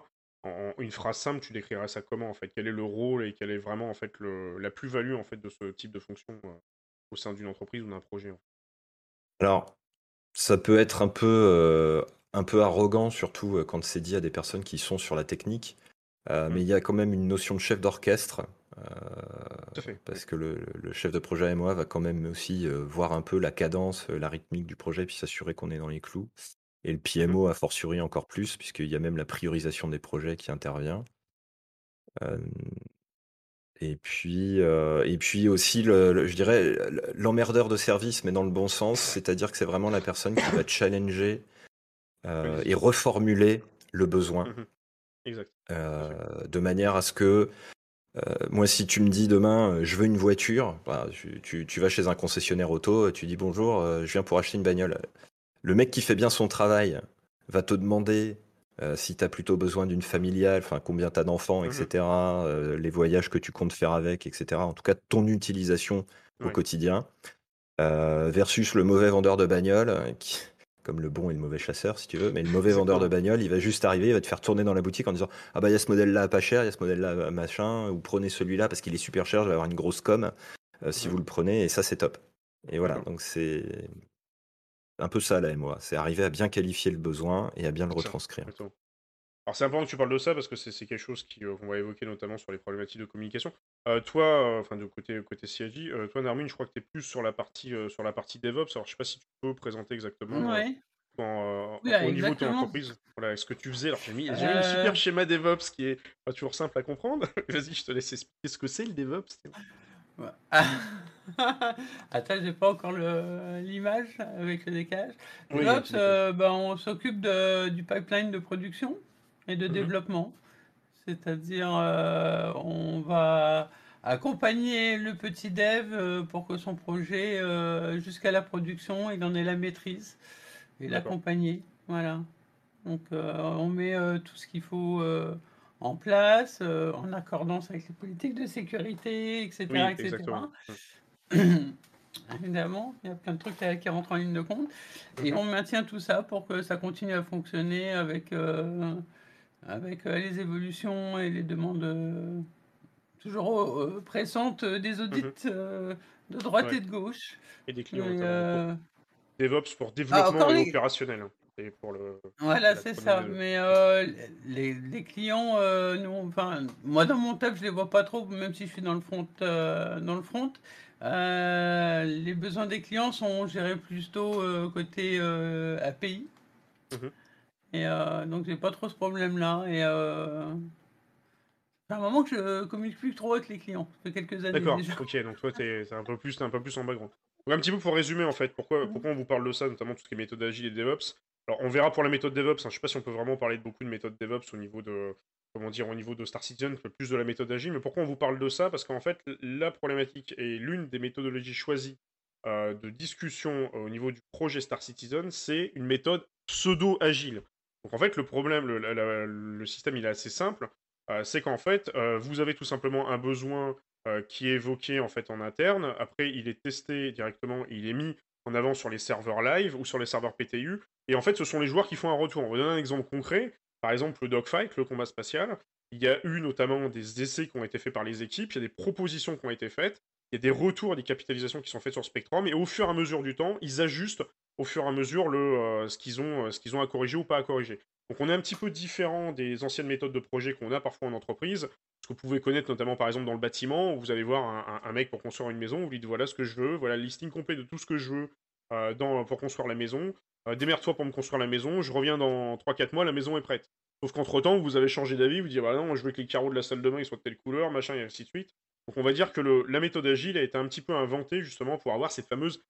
En, une phrase simple, tu décrirais ça comment en fait? Quel est le rôle et quelle est vraiment en fait le, la plus-value en fait de ce type de fonction au sein d'une entreprise ou d'un projet Alors, ça peut être un peu un peu arrogant, surtout euh, quand c'est dit à des personnes qui sont sur la technique. Euh, mmh. Mais il y a quand même une notion de chef d'orchestre. Euh, parce que le, chef de projet MOA va quand même aussi voir un peu la cadence, la rythmique du projet, puis s'assurer qu'on est dans les clous. Et le PMO mmh. a fortiori encore plus, puisqu'il y a même la priorisation des projets qui intervient. et puis, et puis aussi, le, je dirais, l'emmerdeur de service, mais dans le bon sens, c'est-à-dire que c'est vraiment la personne qui va challenger euh, et reformuler le besoin. Mmh euh, de manière à ce que, euh, moi, si tu me dis demain, je veux une voiture, bah, tu, vas chez un concessionnaire auto, tu dis bonjour, je viens pour acheter une bagnole. Le mec qui fait bien son travail va te demander si tu as plutôt besoin d'une familiale, enfin combien tu as d'enfants, etc., mmh les voyages que tu comptes faire avec, etc. En tout cas, ton utilisation au quotidien. versus le mauvais vendeur de bagnole qui, comme le bon et le mauvais chasseur, si tu veux. Mais le mauvais vendeur de bagnole, il va juste arriver, il va te faire tourner dans la boutique en disant Ah bah il y a ce modèle-là pas cher, il y a ce modèle-là machin, ou prenez celui-là parce qu'il est super cher, je vais avoir une grosse com euh, si vous le prenez, et ça c'est top. Et voilà, donc c'est. un peu ça la MOA, c'est arriver à bien qualifier le besoin et à bien le retranscrire. exactement. Alors c'est important que tu parles de ça parce que c'est quelque chose euh, qu'on va évoquer notamment sur les problématiques de communication. Euh, toi, euh, enfin de côté côté euh, toi Narmine, je crois que tu es plus sur la partie sur la partie DevOps. Alors je sais pas si tu peux présenter exactement Ouais. en, Oui, au niveau de ton entreprise, voilà, ce que tu faisais. Alors j'ai mis, un super schéma DevOps qui est pas toujours simple à comprendre. Vas-y, je te laisse expliquer ce que c'est le DevOps. Ouais. Ah. Attends, j'ai pas encore l'image avec le décalage. DevOps, euh, ben, on s'occupe de- du pipeline de production et de Mhm. développement. C'est-à-dire, euh, on va accompagner le petit dev euh, pour que son projet, euh, jusqu'à la production, il en ait la maîtrise et l'accompagner. Voilà. Donc, euh, on met tout ce qu'il faut en place, en accordance avec les politiques de sécurité, etc. Oui, etc. Évidemment, il y a plein de trucs qui rentrent en ligne de compte. Et on maintient tout ça pour que ça continue à fonctionner avec, avec euh, les évolutions et les demandes euh, toujours euh, pressantes des audits euh, de droite Mhm. Ouais. et de gauche. Et des clients euh, DevOps pour développement encore et les- opérationnel. hein. Et pour le. Voilà, c'est ça. Mais euh, les, les clients, euh, nous, enfin, moi dans mon taf, je les vois pas trop, même si je suis dans le front. euh, dans le front. Les besoins des clients sont gérés plutôt côté API. Mhm. Et euh, donc j'ai pas trop ce problème-là. Et euh, c'est un moment que je communique plus trop avec les clients. Ça fait quelques années D'accord, ok, donc toi t'es un peu plus t'es un peu plus en background. Donc un petit peu pour résumer en fait, pourquoi, Mhm. pourquoi on vous parle de ça, notamment tout ce qui est méthode agile et DevOps. Alors on verra pour la méthode DevOps, hein, je sais pas si on peut vraiment parler de beaucoup de méthodes DevOps au niveau de comment dire au niveau de Star Citizen, plus de la méthode agile, mais pourquoi on vous parle de ça? Parce qu'en fait la problématique et l'une des méthodologies choisies euh, de discussion au niveau du projet Star Citizen, c'est une méthode pseudo-agile. Donc en fait le problème, le, système il est assez simple, euh, c'est qu'en fait euh, vous avez tout simplement un besoin euh, qui est évoqué en fait en interne. Après, il est testé directement, il est mis en avant sur les serveurs live ou sur les serveurs PTU. Et en fait, ce sont les joueurs qui font un retour. On va donner un exemple concret. Par exemple, le dogfight, le combat spatial. Il y a eu notamment des essais qui ont été faits par les équipes. Il y a des propositions qui ont été faites. Il y a des retours et des capitalisations qui sont faites sur Spectrum. Et au fur et à mesure du temps, ils ajustent au fur et à mesure euh, ce qu'ils ont, euh, ce qu'ils ont à corriger ou pas à corriger. Donc on est un petit peu différent des anciennes méthodes de projet qu'on a parfois en entreprise ce que vous pouvez connaître notamment par exemple dans le bâtiment, où vous allez voir un, mec pour construire une maison, vous lui dites voilà ce que je veux, voilà le listing complet de tout ce que je veux euh, dans, pour construire la maison, Euh, démerde-toi pour me construire la maison, je reviens dans 3-4 mois, la maison est prête. Sauf qu'entre-temps, vous avez changé d'avis, vous dites voilà non, je veux que les carreaux de la salle de bain soient de telle couleur, machin, et ainsi de suite. Donc on va dire que la méthode agile a été un petit peu inventée justement pour avoir cette fameuse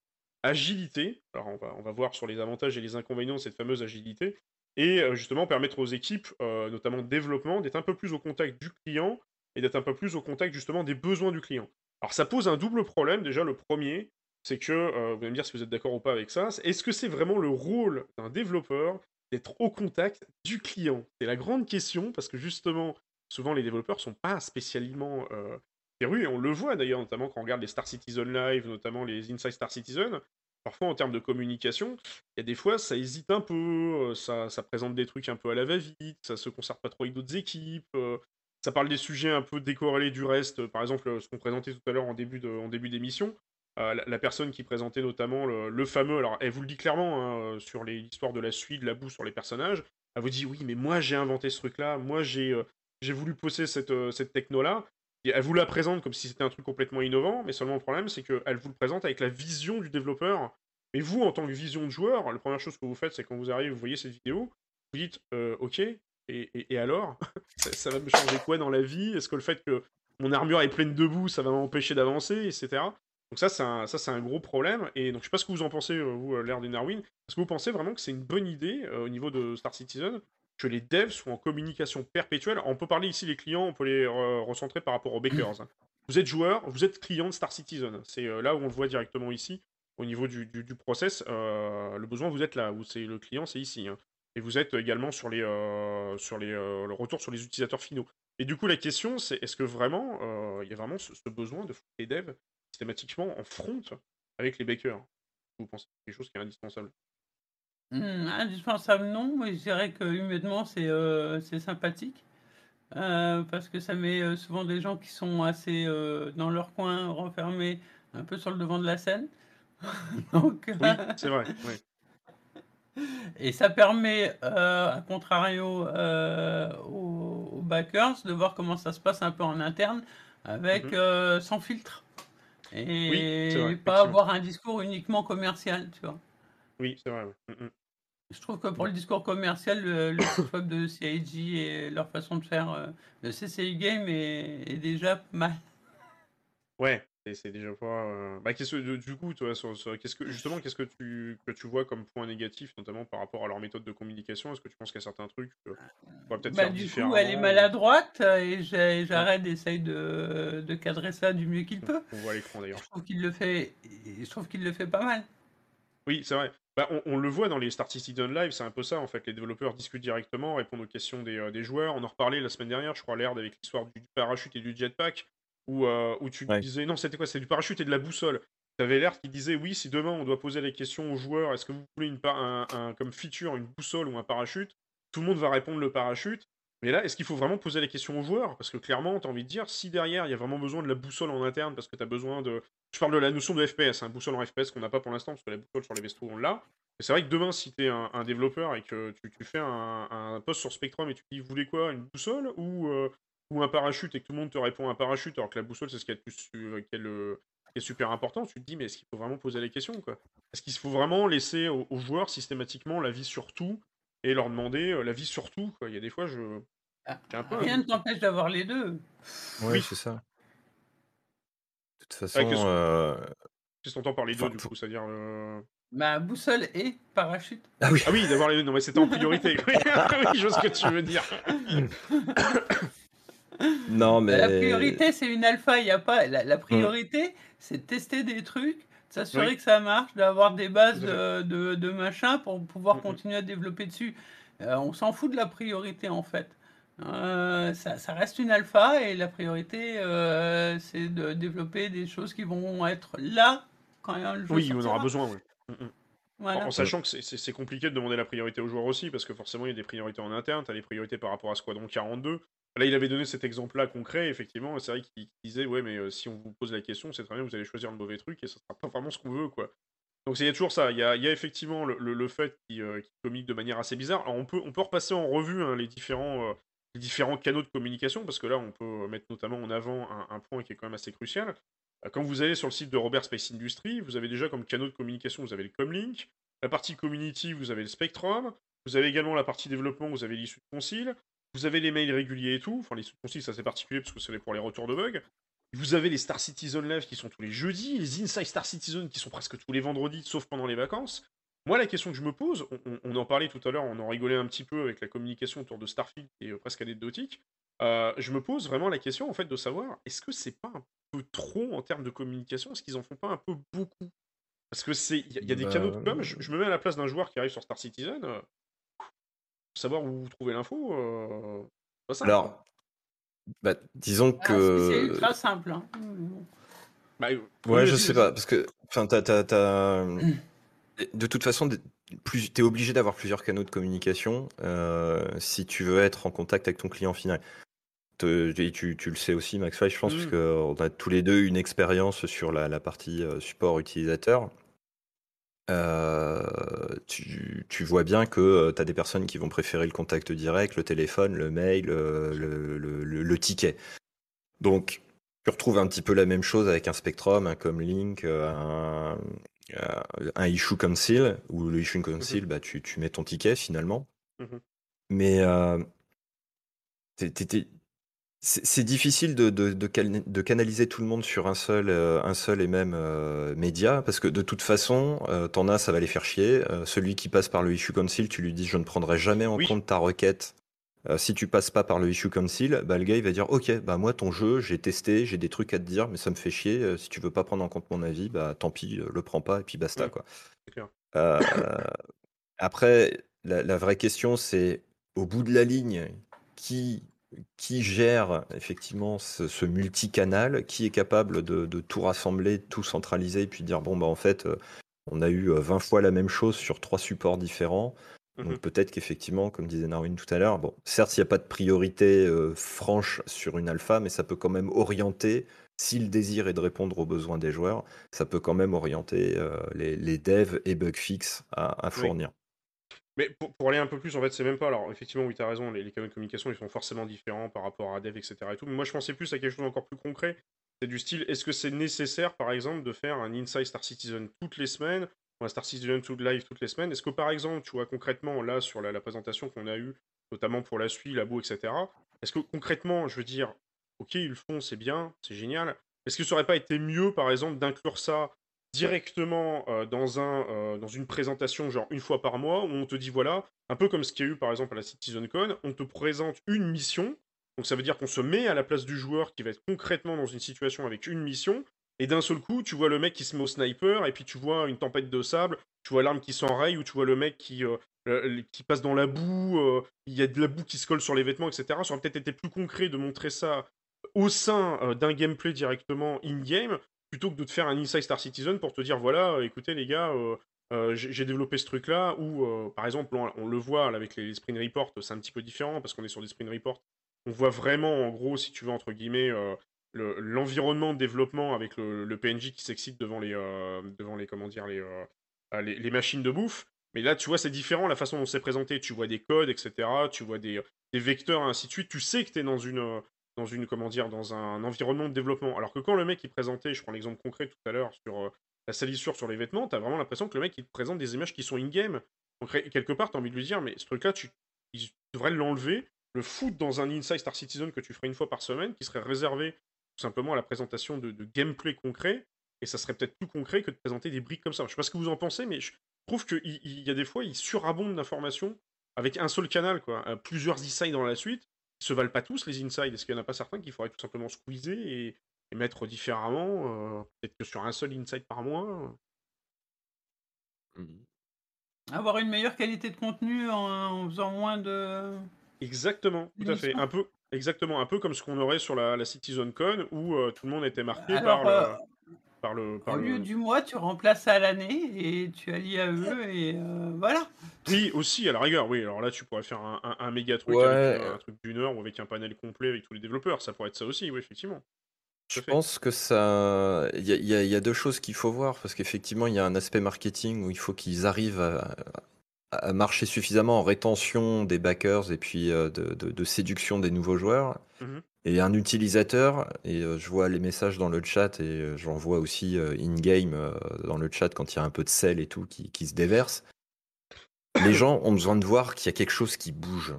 agilité. Alors on va, voir sur les avantages et les inconvénients de cette fameuse agilité, et euh, justement permettre aux équipes, euh, notamment développement, d'être un peu plus au contact du client et d'être un peu plus au contact justement des besoins du client. Alors ça pose un double problème. Déjà, le premier, c'est que, euh, vous allez me dire si vous êtes d'accord ou pas avec ça, est-ce que c'est vraiment le rôle d'un développeur d'être au contact du client? C'est la grande question, parce que justement, souvent les développeurs sont pas spécialement et on le voit d'ailleurs, notamment quand on regarde les Star Citizen Live, notamment les Inside Star Citizen, parfois en termes de communication, il y a des fois ça hésite un peu, euh, ça, présente des trucs un peu à la va-vite, ça se concerte pas trop avec d'autres équipes, euh, ça parle des sujets un peu décorrélés du reste, par exemple euh, ce qu'on présentait tout à l'heure en début d'émission. La, personne qui présentait notamment le, fameux, alors elle vous le dit clairement hein, sur l'histoire de la suite, de la boue sur les personnages, elle vous dit oui mais moi j'ai inventé ce truc-là, moi j'ai voulu poser cette, cette techno-là, et elle vous la présente comme si c'était un truc complètement innovant, mais seulement le problème c'est qu'elle vous le présente avec la vision du développeur. Et vous, en tant que vision de joueur, la première chose que vous faites, c'est quand vous arrivez, vous voyez cette vidéo, vous dites euh, ok, et, alors? Ça, va me changer quoi dans la vie? Est-ce que le fait que mon armure est pleine de boue, ça va m'empêcher d'avancer, etc. Donc ça, c'est un, un gros problème. Et donc, je sais pas ce que vous en pensez, euh, vous, euh, l'ère des Narwin. Est-ce que vous pensez vraiment que c'est une bonne idée, euh, au niveau de Star Citizen, que les devs soient en communication perpétuelle On peut parler ici, les clients, on peut les euh, recentrer par rapport aux bakers. hein. Vous êtes joueur, vous êtes client de Star Citizen. C'est euh, là où on le voit directement ici, au niveau du, process. euh, le besoin, vous êtes là, c'est le client, c'est ici. hein. Et vous êtes également sur les, le retour sur les utilisateurs finaux. Et du coup, la question, c'est est-ce que vraiment, il y a vraiment ce, besoin de les devs systématiquement en front avec les bakers Vous pensez que c'est quelque chose qui est indispensable? Hmm, indispensable, non, mais je dirais que humainement, c'est euh, c'est sympathique. Euh, parce que ça met euh, souvent des gens qui sont assez dans leur coin, renfermés, un peu sur le devant de la scène. Donc, Oui, c'est vrai. oui. Et ça permet, euh, à contrario, euh, aux, aux backers de voir comment ça se passe un peu en interne avec Mhm. euh, sans filtre c'est vrai, et pas effectivement. avoir un discours uniquement commercial, tu vois. Oui, c'est vrai. Mm, mm. Je trouve que pour le discours commercial, le, le site web de CIG et leur façon de faire euh, le CCI Game est, est déjà pas mal. Ouais, c'est déjà pas. euh, Bah, qu'est-ce que, du coup, toi, sur- sur- qu'est-ce que, justement, qu'est-ce que tu, que tu vois comme point négatif, notamment par rapport à leur méthode de communication? Est-ce que tu penses qu'il y a certains trucs euh, pourrait peut-être Bah, faire du coup, elle est maladroite euh, et j'ai- Jared essaye de, de cadrer ça du mieux qu'il peut. On voit à l'écran d'ailleurs. Je trouve qu'il le fait, je trouve qu'il le fait pas mal. Oui, c'est vrai. Bah, on, on le voit dans les Star Citizen Live, c'est un peu ça en fait. Les développeurs discutent directement, répondent aux questions des, euh, des joueurs. On en reparlait la semaine dernière, je crois, l'air avec l'histoire du parachute et du jetpack, où, euh, où tu Ouais. disais non, c'était quoi? C'était du parachute et de la boussole. Tu avais l'air qui disait oui, si demain on doit poser la question aux joueurs, est-ce que vous voulez une pa- un, un- comme feature une boussole ou un parachute? Tout le monde va répondre le parachute. Mais là, est-ce qu'il faut vraiment poser la question aux joueurs? Parce que clairement, tu as envie de dire, si derrière il y a vraiment besoin de la boussole en interne, parce que tu as besoin de. Je parle de la notion de FPS, un boussole en FPS qu'on n'a pas pour l'instant, parce que la boussole sur les vestos on l'a. Mais c'est vrai que demain, si tu es un, développeur et que tu, fais un, post sur Spectrum et tu dis, vous voulez quoi? Une boussole ou, euh, ou un parachute et que tout le monde te répond un parachute, alors que la boussole, c'est ce qui est, le su- qui est super important, tu te dis, mais est-ce qu'il faut vraiment poser les questions quoi? Est-ce qu'il faut vraiment laisser aux, joueurs systématiquement la vie sur tout et leur demander euh, la vie sur tout Il y a des fois, je. Ah, J'ai un peu- Rien ne t'empêche d'avoir les deux. Ouais, Oui. c'est ça. De toute Ouais, façon, qu'est-ce que- euh, Qu'est-ce qu'on entend par les deux, Enfin, du coup? C'est-à-dire. euh, Bah, boussole et parachute. ah oui, Ah oui, d'avoir les deux. Non, mais c'était en priorité. oui, je vois ce que tu veux dire. non mais La priorité, c'est une alpha. Il y a pas. La, la priorité, c'est de tester des trucs, de s'assurer Oui. que ça marche, d'avoir des bases de, de, de machin pour pouvoir Mhm. continuer à développer dessus. Euh, on s'en fout de la priorité en fait. Euh, ça, ça reste une alpha et la priorité, euh, c'est de développer des choses qui vont être là quand le jeu Oui, on sortira. aura besoin, ouais. Mm, mm. Voilà. En, en sachant que c'est- compliqué de demander la priorité aux joueurs aussi, parce que forcément, il y a des priorités en interne, tu as des priorités par rapport à Squadron 42. Là, il avait donné cet exemple-là concret, effectivement, c'est vrai qu'il qu'il disait, ouais, mais euh, si on vous pose la question, c'est très bien, vous allez choisir le mauvais truc, et ça sera pas vraiment ce qu'on veut, quoi. Donc il y a toujours ça, il y a, il y a effectivement le, le- le fait qui, euh, communique de manière assez bizarre. Alors on peut, on peut repasser en revue hein, les, différents, euh, les différents canaux de communication, parce que là, on peut mettre notamment en avant un, un point qui est quand même assez crucial. Euh, Quand vous allez sur le site de Robert Space Industry, vous avez déjà comme canaux de communication, vous avez le Comlink, la partie community, vous avez le Spectrum, vous avez également la partie développement, vous avez l'issue de concile, vous avez les mails réguliers et tout, enfin l'issue de concile, ça c'est particulier parce que c'est pour les retours de bugs. Vous avez les Star Citizen Live qui sont tous les jeudis, les Inside Star Citizen qui sont presque tous les vendredis, sauf pendant les vacances. Moi, la question que je me pose, on, on- on en parlait tout à l'heure, on en rigolait un petit peu avec la communication autour de Starfield qui est euh, presque anecdotique. Euh, je me pose vraiment la question en fait de savoir est-ce que c'est pas un peu trop en termes de communication Est-ce qu'ils en font pas un peu beaucoup? Parce que c'est il y, a- il y a des Bah, canaux de com. Je, je me mets à la place d'un joueur qui arrive sur Star Citizen. euh, savoir où vous trouvez l'info. euh, pas alors, bah, disons Ah, c'est- que ultra simple. hein? Bah, euh, Ouais, je sais pas, parce que, enfin, t'as, t'as- t'as- de toute façon, plus, t'es obligé d'avoir plusieurs canaux de communication euh, si tu veux être en contact avec ton client final. Te- tu, tu le sais aussi, Max Fly, je pense, Mm. parce qu'on a tous les deux une expérience sur la, la partie euh, support utilisateur. Euh, tu, tu vois bien que tu as des personnes qui vont préférer le contact direct, le téléphone, le mail, le, le- le- le ticket. Donc, tu retrouves un petit peu la même chose avec un Spectrum, un Comlink, un, euh, un Issue Council, où le Issue Council, bah, tu, tu mets ton ticket finalement. Mhm. Mais euh, c'est difficile de, de- de canaliser tout le monde sur un seul, euh, un seul et même média, parce que de toute façon, t'en as, ça va les faire chier. Celui qui passe par le Issue Council, tu lui dis je ne prendrai jamais en Oui. compte ta requête. Euh, si tu passes pas par le Issue Council, bah, le gars il va dire ok, bah moi ton jeu, j'ai testé, j'ai des trucs à te dire, mais ça me fait chier. Euh, si tu veux pas prendre en compte mon avis, bah tant pis, euh, le prends pas et puis basta Ouais. quoi. C'est clair. Euh, après, la, la vraie question, c'est au bout de la ligne, qui, qui gère effectivement ce, ce multicanal, qui est capable de, de tout rassembler, tout centraliser, et puis dire bon, bah en fait, euh, on a eu euh, 20 fois la même chose sur trois supports différents. Mhm. Donc peut-être qu'effectivement, comme disait Narwin tout à l'heure, bon, certes, il n'y a pas de priorité euh, franche sur une alpha, mais ça peut quand même orienter, si le désir est de répondre aux besoins des joueurs, ça peut quand même orienter euh, les, les devs et bug fix à, à Oui. fournir. Mais pour, pour aller un peu plus, en fait, c'est même pas. Alors, effectivement, oui, tu as raison, les, les canaux de communication, ils sont forcément différents par rapport à Dev, etc. Et tout. Mais moi, je pensais plus à quelque chose encore plus concret. C'est du style, est-ce que c'est nécessaire, par exemple, de faire un Inside Star Citizen toutes les semaines, un Star Citizen to Live toutes les semaines Est-ce que, par exemple, tu vois, concrètement, là, sur la, présentation qu'on a eue, notamment pour la suite, la boue, etc., est-ce que concrètement, je veux dire, ok, ils le font, c'est bien, c'est génial. Est-ce que ça aurait pas été mieux, par exemple, d'inclure ça directement euh, dans, euh, dans une présentation, genre une fois par mois, où on te dit voilà, un peu comme ce qu'il y a eu par exemple à la CitizenCon, on te présente une mission. Donc ça veut dire qu'on se met à la place du joueur qui va être concrètement dans une situation avec une mission. Et d'un seul coup, tu vois le mec qui se met au sniper, et puis tu vois une tempête de sable, tu vois l'arme qui s'enraye, ou tu vois le mec qui, euh, qui passe dans la boue, il y a de la boue qui se colle sur les vêtements, etc. Ça aurait peut-être été plus concret de montrer ça au sein d'un gameplay directement in-game, plutôt que de te faire un Inside Star Citizen pour te dire voilà, euh, écoutez les gars, euh, euh, j'ai développé ce truc-là, ou par exemple, on, le voit avec les, sprint reports, c'est un petit peu différent parce qu'on est sur des sprint reports. On voit vraiment, en gros, si tu veux, entre guillemets, l'environnement de développement avec le, PNJ qui s'excite devant les, devant les, comment dire, les, les, machines de bouffe. Mais là, tu vois, c'est différent la façon dont c'est présenté. Tu vois des codes, etc. Tu vois des, des vecteurs, ainsi de suite. Tu sais que tu es dans une, dans une comment dire dans un environnement de développement. Alors que quand le mec il présentait, je prends l'exemple concret tout à l'heure sur euh, la salissure sur les vêtements, t'as vraiment l'impression que le mec il te présente des images qui sont in-game. Donc quelque part t'as envie de lui dire mais ce truc-là tu il devrait l'enlever, le foutre dans un Inside Star Citizen que tu ferais une fois par semaine, qui serait réservé tout simplement à la présentation de, gameplay concret. Et ça serait peut-être plus concret que de présenter des briques comme ça. Je sais pas ce que vous en pensez, mais je trouve qu'il il y a des fois, il surabonde d'informations avec un seul canal, quoi. Euh, plusieurs insides dans la suite se valent pas tous les insides Est-ce qu'il n'y en a pas certains qu'il faudrait tout simplement squeezer et, mettre différemment euh, Peut-être que sur un seul inside par mois mmh. Avoir une meilleure qualité de contenu en, faisant moins de. Exactement, tout à fait. Un peu, exactement, un peu comme ce qu'on aurait sur la, la CitizenCon où euh, tout le monde était marqué par le. Euh, au lieu du mois, tu remplaces à l'année et tu allies à eux et euh, voilà. Oui, aussi, à la rigueur, oui. Alors là, tu pourrais faire un, méga truc avec un truc d'une heure ou avec un panel complet avec tous les développeurs. Ça pourrait être ça aussi, oui, effectivement. Je pense que ça. Il y, a deux choses qu'il faut voir parce qu'effectivement, il y a un aspect marketing où il faut qu'ils arrivent à, marcher suffisamment en rétention des backers et puis euh, de, séduction des nouveaux joueurs. Mmh et un utilisateur, et euh, je vois les messages dans le chat et euh, j'en vois aussi in-game dans le chat quand il y a un peu de sel et tout qui, qui se déverse. Les gens ont besoin de voir qu'il y a quelque chose qui bouge.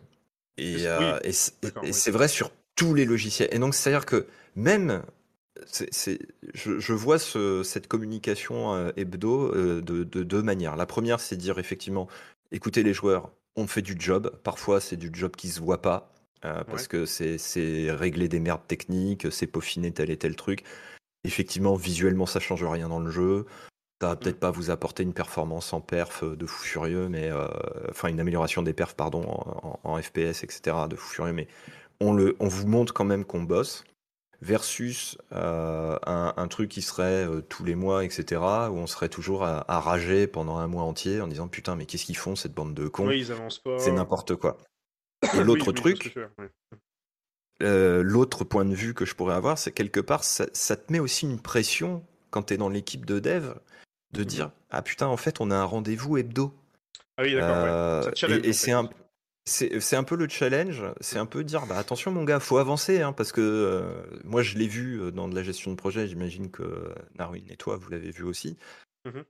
Et, et c'est vrai sur tous les logiciels. Et donc, c'est-à-dire que même c'est, je, je, vois ce, cette communication hebdo de, de, deux manières. La première, c'est dire effectivement, écoutez les joueurs, on fait du job. Parfois, c'est du job qui se voit pas. Euh, parce que c'est régler des merdes techniques, c'est peaufiner tel et tel truc. Effectivement, visuellement, ça change rien dans le jeu. Ça va peut-être mm. pas vous apporter une performance en perf de fou furieux, mais euh, enfin une amélioration des perfs, pardon, en, FPS, etc. de fou furieux, mais on, le, on vous montre quand même qu'on bosse versus euh, un, truc qui serait euh, tous les mois, etc., où on serait toujours à, rager pendant un mois entier en disant putain, mais qu'est-ce qu'ils font cette bande de cons? C'est n'importe quoi. Et l'autre truc, euh, l'autre point de vue que je pourrais avoir, c'est quelque part, ça, te met aussi une pression quand tu es dans l'équipe de dev de mmh dire ah putain, en fait, on a un rendez-vous hebdo. Ah oui, d'accord. et c'est un c'est un peu le challenge, c'est un peu dire bah attention mon gars, faut avancer hein, parce que euh, moi je l'ai vu euh, dans de la gestion de projet, j'imagine que Narwin et toi vous l'avez vu aussi. Mmh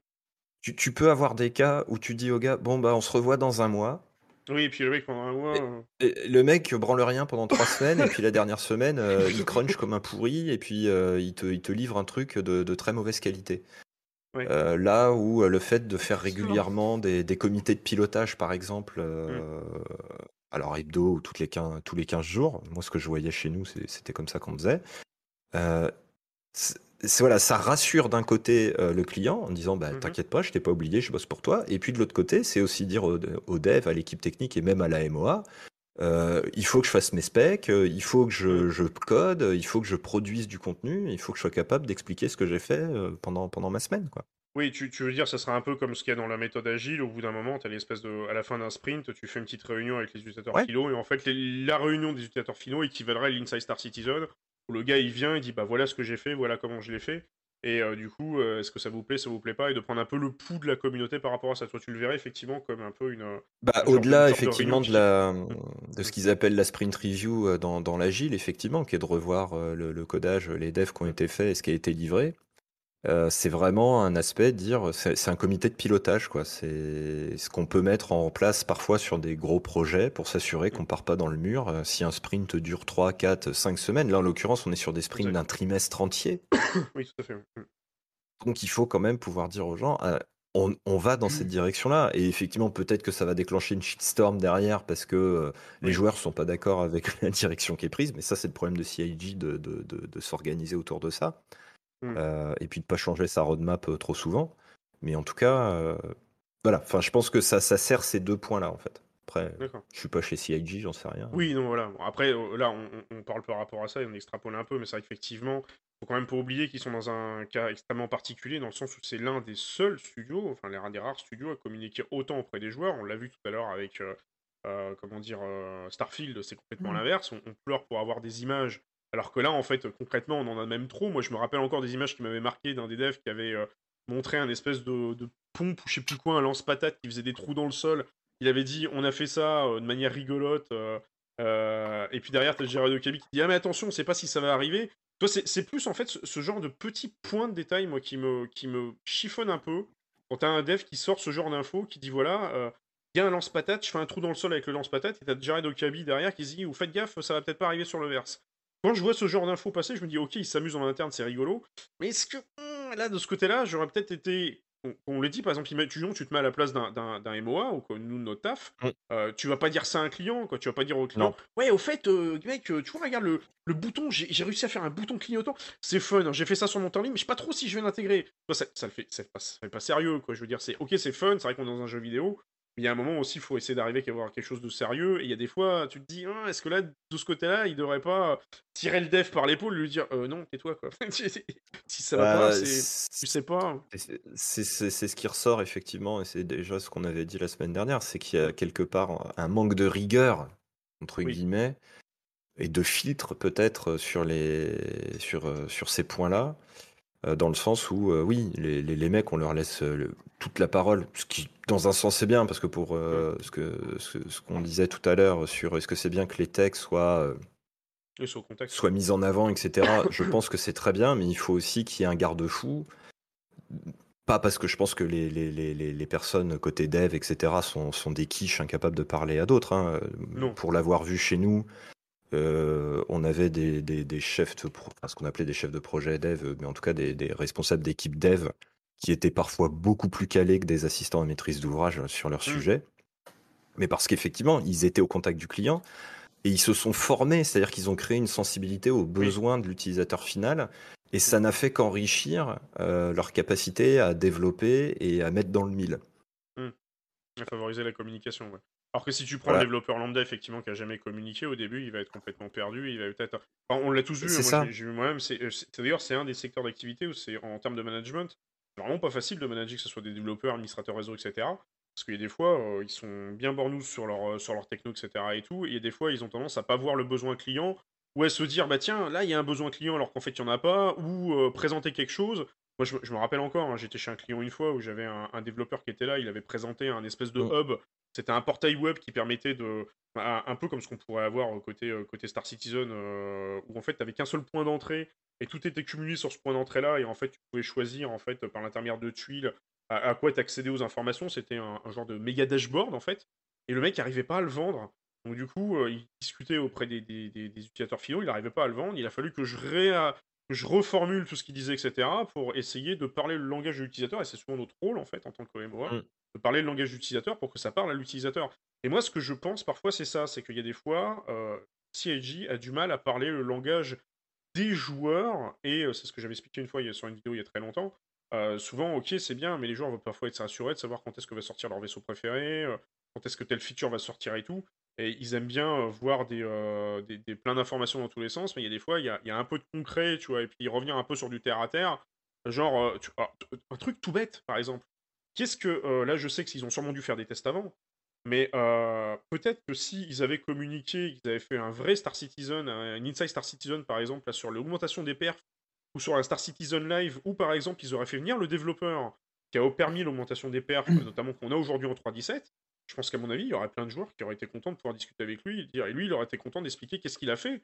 tu, peux avoir des cas où tu dis au gars bon bah on se revoit dans un mois. Oui, et puis le mec pendant un mois. Et, le mec branle rien pendant trois semaines et puis la dernière semaine euh, il crunch comme un pourri et puis il, te, il te livre un truc de très mauvaise qualité. Euh, là où euh, le fait de faire régulièrement des, comités de pilotage, par exemple, euh, alors hebdo ou toutes les tous les 15 jours, moi ce que je voyais chez nous, c'était comme ça qu'on faisait. voilà, ça rassure d'un côté le client en disant bah, mmh t'inquiète pas, je t'ai pas oublié, je bosse pour toi. Et puis de l'autre côté, c'est aussi dire aux, dev, à l'équipe technique et même à la MOA, il faut que je fasse mes specs, il faut que je, je, code, il faut que je produise du contenu, il faut que je sois capable d'expliquer ce que j'ai fait pendant, pendant ma semaine. Quoi. Oui, tu, veux dire, ça sera un peu comme ce qu'il y a dans la méthode agile. Au bout d'un moment, as l'espèce de. À la fin d'un sprint, tu fais une petite réunion avec les utilisateurs finaux. Et en fait, la réunion des utilisateurs finaux équivalerait à l'Inside Star Citizen. Où le gars, il vient, il dit Bah voilà ce que j'ai fait, voilà comment je l'ai fait. Et euh, du coup, euh, est-ce que ça vous plaît, ça vous plaît pas, et de prendre un peu le pouls de la communauté par rapport à ça? Toi, tu le verrais effectivement comme un peu une. Bah, au-delà de effectivement de la type. de ce qu'ils appellent la sprint review dans, dans l'agile, effectivement, qui est de revoir le, le codage, les devs qui ont été faits et ce qui a été livré. Euh, c'est vraiment un aspect de dire, c'est c'est un comité de pilotage, quoi. C'est ce qu'on peut mettre en place parfois sur des gros projets pour s'assurer qu'on part pas dans le mur. Euh, Si un sprint dure 3, 4, 5 semaines, là en l'occurrence, on est sur des sprints d'un trimestre entier. Oui, tout à fait. Mm. Donc il faut quand même pouvoir dire aux gens, euh, on, on va dans cette direction-là. Et effectivement, peut-être que ça va déclencher une shitstorm derrière parce que euh, les joueurs sont pas d'accord avec la direction qui est prise. Mais ça, c'est le problème de CIG de, de, de- de s'organiser autour de ça. Mm. Euh, et puis de pas changer sa roadmap euh, trop souvent. Mais en tout cas, euh, voilà. Enfin, je pense que ça, ça sert ces deux points-là, en fait. Après, je suis pas chez CIG, j'en sais rien. Oui, non, voilà. Bon, après, là, on, parle par rapport à ça et on extrapole un peu, mais c'est vrai qu'effectivement, faut quand même pas oublier qu'ils sont dans un cas extrêmement particulier, dans le sens où c'est l'un des seuls studios, enfin l'un des rares studios à communiquer autant auprès des joueurs. On l'a vu tout à l'heure avec, euh, euh, comment dire, euh, Starfield, c'est complètement Mm. l'inverse. On, on pleure pour avoir des images, alors que là, en fait, concrètement, on en a même trop. Moi, je me rappelle encore des images qui m'avaient marqué d'un des devs qui avait euh, montré un espèce de, pompe ou je sais plus quoi, un lance-patate qui faisait des trous dans le sol. Il avait dit, on a fait ça euh, de manière rigolote. euh, et puis derrière, t'as Gérard Kaby qui dit Ah, mais attention, on sait pas si ça va arriver. C'est plus en fait ce, genre de petits points de détail, moi, qui me, qui chiffonne un peu. Quand t'as un dev qui sort ce genre d'infos, qui dit Voilà, il y a un lance-patate, je fais un trou dans le sol avec le lance-patate, et t'as Jared Okabi derrière qui se dit Ou faites gaffe, ça va peut-être pas arriver sur le verse. Quand je vois ce genre d'infos passer, je me dis Ok, ils s'amusent en interne, c'est rigolo. Mais est-ce que hum, là, de ce côté-là, j'aurais peut-être été. On, on le dit, par exemple, imagine, tu te mets à la place d'un- MOA, ou quoi, nous, notre taf, Mm. euh, tu vas pas dire ça à un client, quoi. Tu vas pas dire au client, Non. ouais, au fait, euh, mec, euh, tu vois, regarde le, le bouton, j'ai réussi à faire un bouton clignotant, c'est fun, hein, j'ai fait ça sur mon temps libre, mais je sais pas trop si je vais l'intégrer. Ça, ça le fait, ça fait pas sérieux, quoi. Je veux dire, c'est ok, c'est fun, c'est vrai qu'on est dans un jeu vidéo, mais il y a un moment aussi, il faut essayer d'arriver à avoir quelque chose de sérieux, et il y a des fois, tu te dis, Ah, est-ce que là, de ce côté-là, il devrait pas tirer le dev par l'épaule lui dire, euh, non, tais-toi, quoi. si ça va Bah, pas, c'est- Tu sais pas. Et C'est ce qui ressort effectivement, et c'est déjà ce qu'on avait dit la semaine dernière, c'est qu'il y a quelque part un manque de rigueur, entre Oui. guillemets, et de filtre peut-être sur, les, sur, euh, sur ces points-là, euh, dans le sens où, euh, oui, les, les- les mecs, on leur laisse euh, le- toute la parole, ce qui, dans un sens, c'est bien, parce que pour euh, ce que ce, ce qu'on disait tout à l'heure sur est-ce que c'est bien que les textes soient... euh, soit mise en avant, etc. je pense que c'est très bien, mais il faut aussi qu'il y ait un garde-fou. Pas parce que je pense que les, les, les, les- personnes côté dev, etc., sont, sont des quiches incapables de parler à d'autres. hein. Pour l'avoir vu chez nous, euh, on avait des, des, des chefs, de pro- enfin, ce qu'on appelait des chefs de projet dev, mais en tout cas des, des responsables d'équipe dev, qui étaient parfois beaucoup plus calés que des assistants à maîtrise d'ouvrage sur leur Mm. sujet. Mais parce qu'effectivement, ils étaient au contact du client et ils se sont formés, c'est-à-dire qu'ils ont créé une sensibilité aux besoins de l'utilisateur final. Et ça n'a fait qu'enrichir euh, leur capacité à développer et à mettre dans le mille. À favoriser la communication, ouais. Alors que si tu prends Voilà. le développeur lambda, effectivement, qui a jamais communiqué au début, il va être complètement perdu, il va peut-être... Enfin, on l'a tous vu, C'est hein, moi, ça. j'ai- vu moi-même, c'est euh, c'est- d'ailleurs, c'est un des secteurs d'activité où c'est, en termes de management, c'est vraiment pas facile de manager, que ce soit des développeurs, administrateurs réseau, etc. Parce qu'il y a des fois, euh, ils sont bien bornous sur leur, euh, sur leur techno, etc. et tout, et il y a des fois, ils ont tendance à pas voir le besoin client, ou à se dire, bah tiens, là, il y a un besoin client alors qu'en fait, il y en a pas, ou euh, présenter quelque chose. Moi, je, me- je me rappelle encore, hein, j'étais chez un client une fois où j'avais un, un développeur qui était là, il avait présenté un espèce de Mm. hub c'était un portail web qui permettait de. Un, peu comme ce qu'on pourrait avoir euh, côté, euh, côté Star Citizen, euh, où en fait, tu n'avais qu'un seul point d'entrée et tout était cumulé sur ce point d'entrée-là. Et en fait, tu pouvais choisir, en fait, par l'intermédiaire de tuiles, à, quoi t'accéder aux informations. C'était un, genre de méga dashboard, en fait. Et le mec n'arrivait pas à le vendre. Donc, du coup, il discutait auprès des, utilisateurs finaux, il n'arrivait pas à le vendre. Il a fallu que je, réa- je reformule tout ce qu'il disait, etc., pour essayer de parler le langage de l'utilisateur. Et c'est souvent notre rôle, en fait, en tant que MOA, Mm. de parler le langage d'utilisateur pour que ça parle à l'utilisateur. Et moi, ce que je pense parfois, c'est ça c'est qu'il y a des fois, euh, CIG a du mal à parler le langage des joueurs, et euh, c'est ce que j'avais expliqué une fois il y a- sur une vidéo il y a très longtemps. Euh, souvent, ok, c'est bien, mais les joueurs vont parfois être assurés de savoir quand est-ce que va sortir leur vaisseau préféré, quand est-ce que telle feature va sortir et tout. Et ils aiment bien voir des, euh, des, des- plein d'informations dans tous les sens, mais il y a des fois, il y a, il y a un peu de concret, tu vois, et puis revenir un peu sur du terre à terre. Genre, tu- ah, un truc tout bête, par exemple. Qu'est-ce que. euh, là, je sais qu'ils ont sûrement dû faire des tests avant, mais euh, peut-être que s'ils avaient communiqué, qu'ils avaient fait un vrai Star Citizen, un, un Inside Star Citizen par exemple, là, sur l'augmentation des perfs ou sur la Star Citizen Live, ou par exemple, ils auraient fait venir le développeur qui a permis l'augmentation des perfs, notamment qu'on a aujourd'hui en 3.17, je pense qu'à mon avis, il y aurait plein de joueurs qui auraient été contents de pouvoir discuter avec lui et, dire, et lui, il aurait été content d'expliquer qu'est-ce qu'il a fait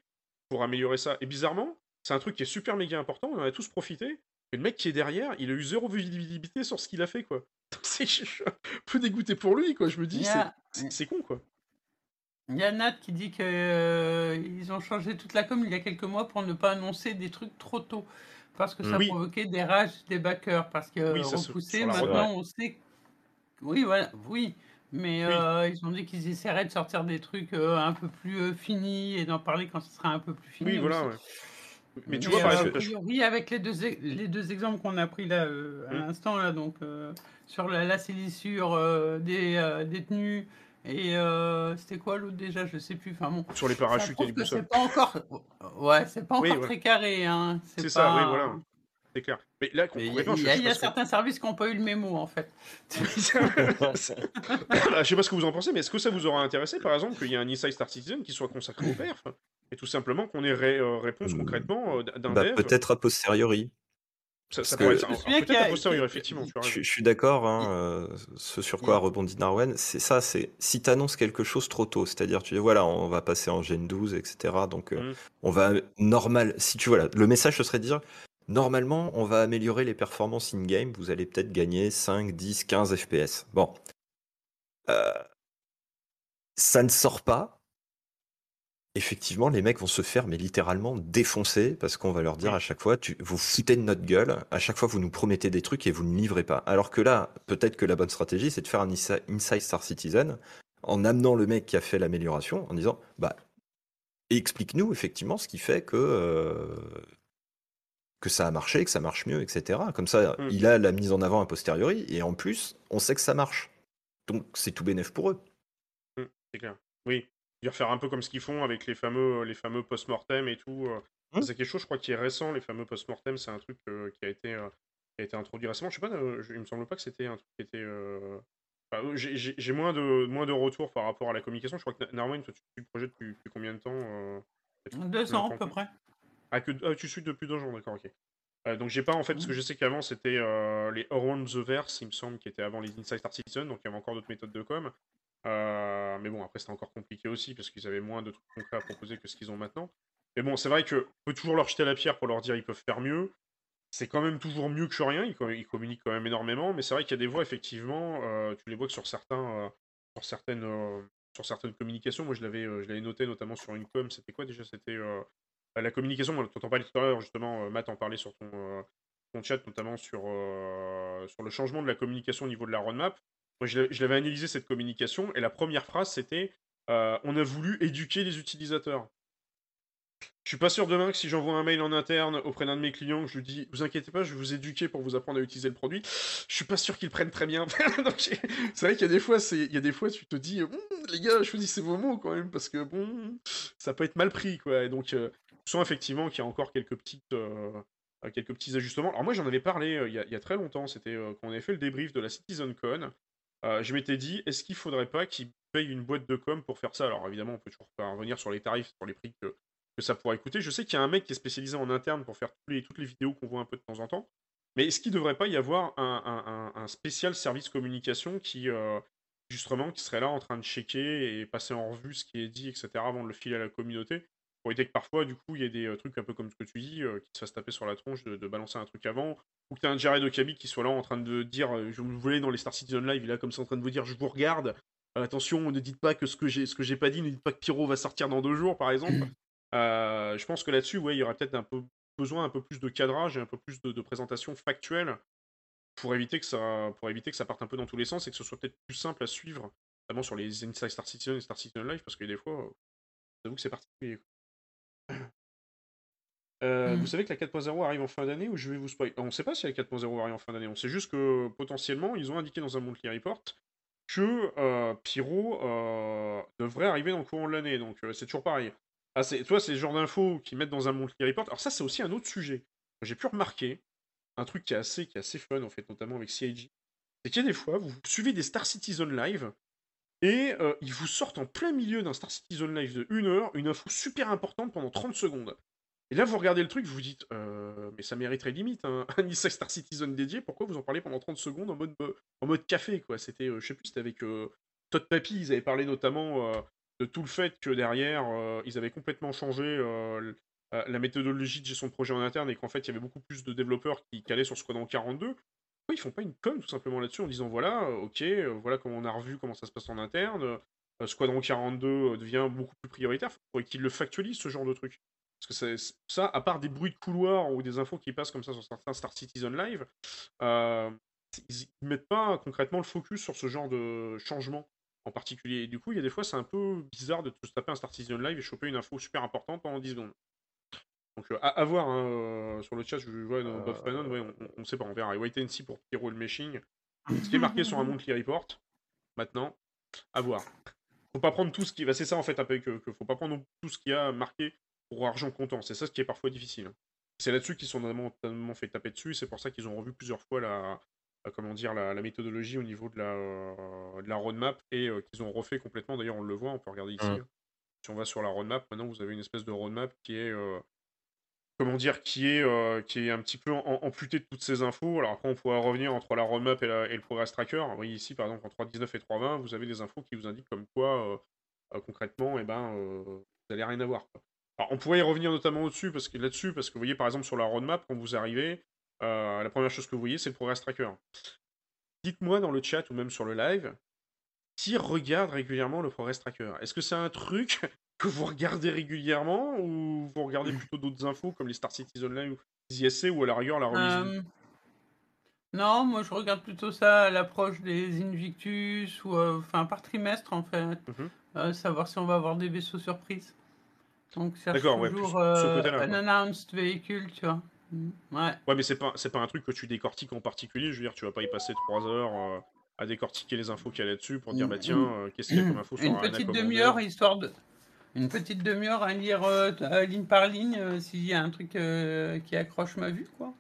pour améliorer ça. Et bizarrement, c'est un truc qui est super méga important, on en a tous profité. Et le mec qui est derrière, il a eu zéro visibilité sur ce qu'il a fait, quoi. C'est un peu dégoûté pour lui, quoi. Je me dis, c'est con, quoi. Il y a Nat qui dit qu'ils euh, ont changé toute la com il y a quelques mois pour ne pas annoncer des trucs trop tôt. Parce que ça provoquait des rages des backers. Parce que oui, repousser, maintenant on sait. Oui, voilà, oui. Mais euh, ils ont dit qu'ils essaieraient de sortir des trucs euh, un peu plus finis et d'en parler quand ce sera un peu plus fini. Oui, voilà, Mais tu vois, par exemple. Avec les deux, les deux exemples qu'on a pris là à mmh. l'instant, là, donc sur la, la salissure des détenus et euh, c'était quoi l'autre déjà? Je sais plus. Enfin bon. Sur les parachutes et les boussoles. C'est pas encore. Ouais, c'est pas encore très carré. Hein. C'est ça, oui, voilà. C'est clair. Mais là, il y a, y a certains services qui n'ont pas eu le mémo, en fait. je sais pas ce que vous en pensez, mais est-ce que ça vous aura intéressé, par exemple, qu'il y ait un Inside Star Citizen qui soit consacré au perf Et tout simplement qu'on ait euh, réponse mmh. concrètement euh, d'un bah, Peut-être a posteriori. Ça, peut être, un, effectivement. Je, suis d'accord, hein, euh, ce sur quoi rebondit Narwen, c'est ça, c'est si tu annonces quelque chose trop tôt, c'est-à-dire tu dis voilà, on va passer en Gen 12, etc. Donc euh, mmh. on va normal, si tu voilà, le message ce serait de dire normalement on va améliorer les performances in-game, vous allez peut-être gagner 5, 10, 15 FPS. Bon. Euh, ça ne sort pas, effectivement, les mecs vont se faire, mais littéralement défoncer, parce qu'on va leur dire à chaque fois, tu, vous foutez de notre gueule, à chaque fois vous nous promettez des trucs et vous ne livrez pas. Alors que là, peut-être que la bonne stratégie, c'est de faire un Inside Star Citizen en amenant le mec qui a fait l'amélioration, en disant, bah, explique-nous effectivement ce qui fait que, euh, que ça a marché, que ça marche mieux, etc. Comme ça, mmh. il a la mise en avant a posteriori, et en plus, on sait que ça marche. Donc c'est tout bénéf pour eux. Mmh, c'est clair. Oui, dire faire un peu comme ce qu'ils font avec les fameux, les fameux post-mortem et tout. Euh. Mmh. C'est quelque chose, je crois, qui est récent. Les fameux post-mortem, c'est un truc euh, qui, a été, euh, qui a été introduit récemment. Je sais pas, il me semble pas que c'était un truc qui était. J'ai moins de, moins de retours par rapport à la communication. Je crois que Narwin, toi, tu suis le projet depuis, combien de temps Deux ans, à peu près. Ah, ah, tu suis depuis deux ans, d'accord, ok. donc j'ai pas en fait, parce que je sais qu'avant c'était les Around the Verse, il me semble, qui était avant les Inside Star Citizen, donc il y avait encore d'autres méthodes de com. Euh, mais bon, après, c'était encore compliqué aussi parce qu'ils avaient moins de trucs concrets à proposer que ce qu'ils ont maintenant. Mais bon, c'est vrai qu'on peut toujours leur jeter la pierre pour leur dire ils peuvent faire mieux. C'est quand même toujours mieux que rien, ils, communiquent quand même énormément, mais c'est vrai qu'il y a des voix, effectivement, euh, tu les vois que sur, euh, certaines, sur certaines communications, moi je l'avais je l'avais noté notamment sur une com, c'était quoi déjà C'était la communication, on t'entends parler tout à l'heure, justement, Matt en parlait sur ton, ton chat, notamment sur, sur le changement de la communication au niveau de la roadmap je l'avais analysé cette communication et la première phrase c'était euh, on a voulu éduquer les utilisateurs. Je suis pas sûr demain que si j'envoie un mail en interne auprès d'un de mes clients, je lui dis vous inquiétez pas, je vais vous éduquer pour vous apprendre à utiliser le produit, je suis pas sûr qu'ils prennent très bien. c'est vrai qu'il y a des fois, il y a des fois tu te dis hum, les gars, choisissez vos mots quand même parce que bon, ça peut être mal pris quoi. Et donc, euh, sens effectivement qu'il y a encore quelques petites euh, quelques petits ajustements. Alors moi j'en avais parlé euh, il y, a, très longtemps, c'était quand on avait fait le débrief de la CitizenCon. Euh, je m'étais dit, est-ce qu'il faudrait pas qu'ils payent une boîte de com pour faire ça? Alors évidemment, on peut toujours pas revenir sur les tarifs, sur les prix que, ça pourrait coûter. Je sais qu'il y a un mec qui est spécialisé en interne pour faire toutes les, vidéos qu'on voit un peu de temps en temps. Mais est-ce qu'il ne devrait pas y avoir un, spécial service communication qui, euh, justement, qui serait là en train de checker et passer en revue ce qui est dit, etc., avant de le filer à la communauté? Pour éviter que parfois, du coup, il y ait des euh, trucs un peu comme ce que tu dis, qui se fassent taper sur la tronche de, balancer un truc avant, ou que tu as un Jared Okabi qui soit là en train de dire, je vous voulais dans les Star Citizen Live, il est là comme ça en train de vous dire, je vous regarde, attention, ne dites pas que ce que j'ai, ce que j'ai pas dit, ne dites pas que Pyro va sortir dans deux jours, par exemple. Euh, je pense que là-dessus, ouais, il y aurait peut-être un peu besoin un peu plus de cadrage et un peu plus de, présentation factuelle pour éviter que ça, pour éviter que ça parte un peu dans tous les sens et que ce soit peut-être plus simple à suivre, notamment sur les Inside Star Citizen et Star Citizen Live, parce que des fois, j'avoue que c'est particulier. Euh, vous mmh. savez que la 4.0 arrive en fin d'année ou je vais vous spoiler On ne sait pas si la 4.0 arrive en fin d'année. On sait juste que potentiellement, ils ont indiqué dans un monthly report que euh, Pyro euh, devrait arriver dans le courant de l'année. Donc c'est toujours pareil. Ah, c'est, toi, c'est le genre d'infos qu'ils mettent dans un monthly report. Alors ça, c'est aussi un autre sujet. J'ai pu remarquer un truc qui est assez, qui est assez fun en fait, notamment avec CIG. C'est qu'il y a des fois, vous suivez des Star Citizen Live et ils vous sortent en plein milieu d'un Star Citizen Live de 1 heure une info super importante pendant 30 secondes. Et là, vous regardez le truc, vous vous dites, euh, mais ça mériterait limite un, un Issa Star Citizen dédié. Pourquoi vous en parlez pendant 30 secondes en mode, euh, en mode café, quoi? C'était, euh, je sais plus, c'était avec euh, Todd Papy, ils avaient parlé notamment euh, de tout le fait que derrière, euh, ils avaient complètement changé euh, euh, la méthodologie de gestion de projet en interne et qu'en fait, il y avait beaucoup plus de développeurs qui calaient sur Squadron 42. Ils font pas une com tout simplement là-dessus en disant, voilà, euh, ok, euh, voilà comment on a revu comment ça se passe en interne. euh, Squadron 42 euh, devient beaucoup plus prioritaire. Il faudrait qu'ils le factualisent, ce genre de truc. Parce que ça, à part des bruits de couloir ou des infos qui passent comme ça sur certains Star Citizen Live, ils mettent pas concrètement le focus sur ce genre de changement en particulier. Du coup, il y a des fois, c'est un peu bizarre de se taper un Star Citizen Live et choper une info super importante pendant 10 secondes. Donc, euh, à, à voir hein, euh, sur le chat, je vois dans Bob Fanon, ouais, on ne sait pas, on verra. Et Wait and See pour Pyro le Meshing. Ce qui est marqué sur un Monthly Report, maintenant, à voir. Faut pas prendre tout ce qui va, c'est ça en fait, peu que, faut pas prendre tout ce qui a marqué pour argent comptant. C'est ça ce qui est parfois difficile. hein. C'est là-dessus qu'ils sont notamment, notamment fait taper dessus. C'est pour ça qu'ils ont revu plusieurs fois la, la- comment dire, la, la méthodologie au niveau de la, euh, de la roadmap et euh, qu'ils ont refait complètement. D'ailleurs, on le voit, on peut regarder ici. Hein. Si on va sur la roadmap, maintenant vous avez une espèce de roadmap qui est, euh, comment dire, qui est, euh, qui est un petit peu amputée de toutes ces infos. Alors après, on pourra revenir entre la roadmap et, le progress tracker. Vous voyez ici, par exemple, en 3.19 et 3.20, vous avez des infos qui vous indiquent comme quoi, euh, euh, concrètement, eh ben, vous n'allez rien avoir. on pourrait y revenir notamment au-dessus, parce que là-dessus, parce que vous voyez, par exemple, sur la roadmap, quand vous arrivez, la première chose que vous voyez, c'est le progress tracker. Dites-moi dans le chat ou même sur le live, qui regarde régulièrement le progress tracker? Est-ce que c'est un truc que vous regardez régulièrement ou vous regardez plutôt d'autres infos comme les Star Citizen Live ou les ISC ou à la rigueur la remise Euh, non, moi je regarde plutôt ça à l'approche des Invictus ou euh, enfin par trimestre en fait, Mhm. Euh, savoir si on va avoir des vaisseaux surprises. Donc cherche D'accord, ouais, toujours côté-là, un announced véhicule, tu vois. Mm, Ouais. Ouais, mais c'est pas, c'est pas un truc que tu décortiques en particulier. Je veux dire, tu vas pas y passer trois heures à décortiquer les infos qu'il y a là-dessus pour dire, bah tiens, euh, qu'est-ce qu'il y a comme info sur Une petite demi-heure histoire de une petite demi-heure à lire euh, ligne par ligne euh, s'il y a un truc euh, qui accroche ma vue quoi.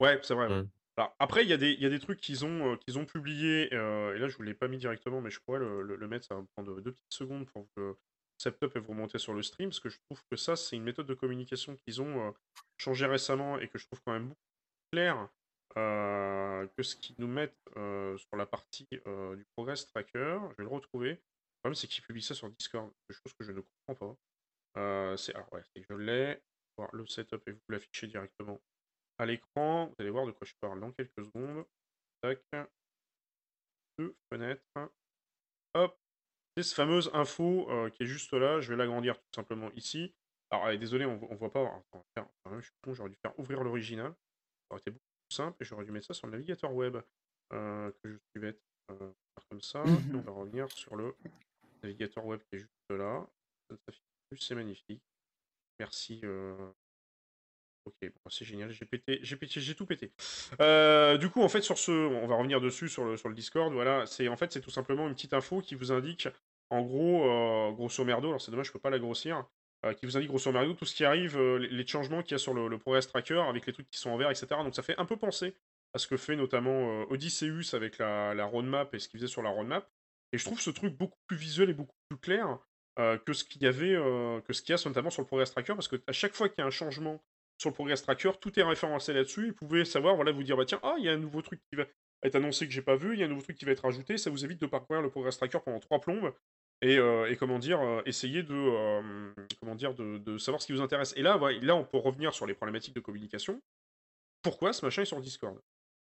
Ouais, c'est vrai. Mm. Alors, après, il y, a des- il y a des trucs qu'ils ont, euh, qu'ils ont publiés, euh, et là, je vous l'ai pas mis directement, mais je pourrais le, le- le mettre, ça va me prendre deux petites secondes pour que le setup et vous remonter sur le stream, parce que je trouve que ça, c'est une méthode de communication qu'ils ont euh, changé récemment et que je trouve quand même beaucoup plus claire euh, que ce qu'ils nous mettent euh, sur la partie euh, du Progress Tracker. Je vais le retrouver. Le problème, c'est qu'ils publient ça sur Discord, chose que je ne comprends pas. Euh, c'est alors ouais, c'est que je l'ai. Voir le setup et vous l'afficher directement à l'écran. Vous allez voir de quoi je parle dans quelques secondes. Tac. Deux fenêtres. Hop. C'est cette fameuse info euh, qui est juste là. Je vais l'agrandir tout simplement ici. Alors, allez, désolé, on, on voit pas. Attends, je suis con, j'aurais dû faire ouvrir l'original. Ça aurait été beaucoup plus simple et j'aurais dû mettre ça sur le navigateur web euh, que je suis bête. Euh, faire comme ça. Et on va revenir sur le navigateur web qui est juste là. Ça ne s'affiche plus, c'est magnifique. Merci. euh, Ok, bon, c'est génial, j'ai pété, j'ai tout pété. Euh, du coup, en fait, sur ce, on va revenir dessus sur le, sur le Discord. Voilà, c'est en fait, c'est tout simplement une petite info qui vous indique, en gros, euh, grosso merdo. Alors c'est dommage, je peux pas la grossir. qui vous indique grosso merdo tout ce qui arrive, les, changements qu'il y a sur le, progress tracker avec les trucs qui sont en vert, etc. Donc ça fait un peu penser à ce que fait notamment Odysseus avec la, la roadmap et ce qu'il faisait sur la roadmap. Et je trouve ce truc beaucoup plus visuel et beaucoup plus clair euh, que ce qu'il y avait, euh, que ce qu'il y a notamment sur le progress tracker, parce que à chaque fois qu'il y a un changement sur le progress tracker, tout est référencé là-dessus. Vous pouvez savoir, voilà, vous dire, bah tiens, ah, il y a un nouveau truc qui va être annoncé que j'ai pas vu, il y a un nouveau truc qui va être ajouté. Ça vous évite de parcourir le progress tracker pendant trois plombes et, euh, comment dire, essayer de, comment de, savoir ce qui vous intéresse. Et là, là, on peut revenir sur les problématiques de communication. Pourquoi ce machin est sur Discord?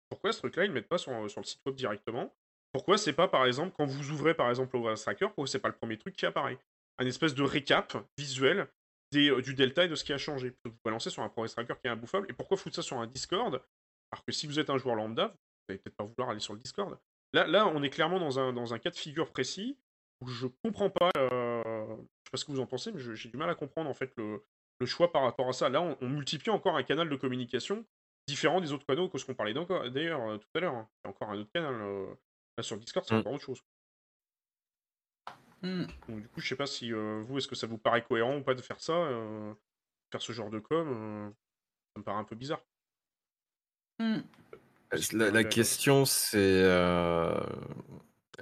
Pourquoi ce truc-là, ils ne mettent pas sur, sur le site web directement? Pourquoi c'est pas, par exemple, quand vous ouvrez, par exemple, le progress tracker, pourquoi c'est pas le premier truc qui apparaît? Un espèce de récap visuel euh, du delta et de ce qui a changé. Plutôt que Vous balancez sur un progress tracker qui est imbouffable. Et pourquoi foutre ça sur un Discord? Alors que si vous êtes un joueur lambda, vous n'allez peut-être pas vouloir aller sur le Discord. Là, là on est clairement dans un, dans un cas de figure précis où je comprends pas. euh, je sais pas ce que vous en pensez, mais j'ai du mal à comprendre en fait le, le choix par rapport à ça. Là, on, multiplie encore un canal de communication différent des autres canaux que ce qu'on parlait d'ailleurs euh, tout à l'heure. hein. Il y a encore un autre canal. Là, sur Discord, c'est Mm. encore autre chose. Mm. Donc, du coup, je sais pas si euh, vous, est-ce que ça vous paraît cohérent ou pas de faire ça, euh, faire ce genre de com euh, Ça me paraît un peu bizarre. Mm. Que, La, la question, c'est euh,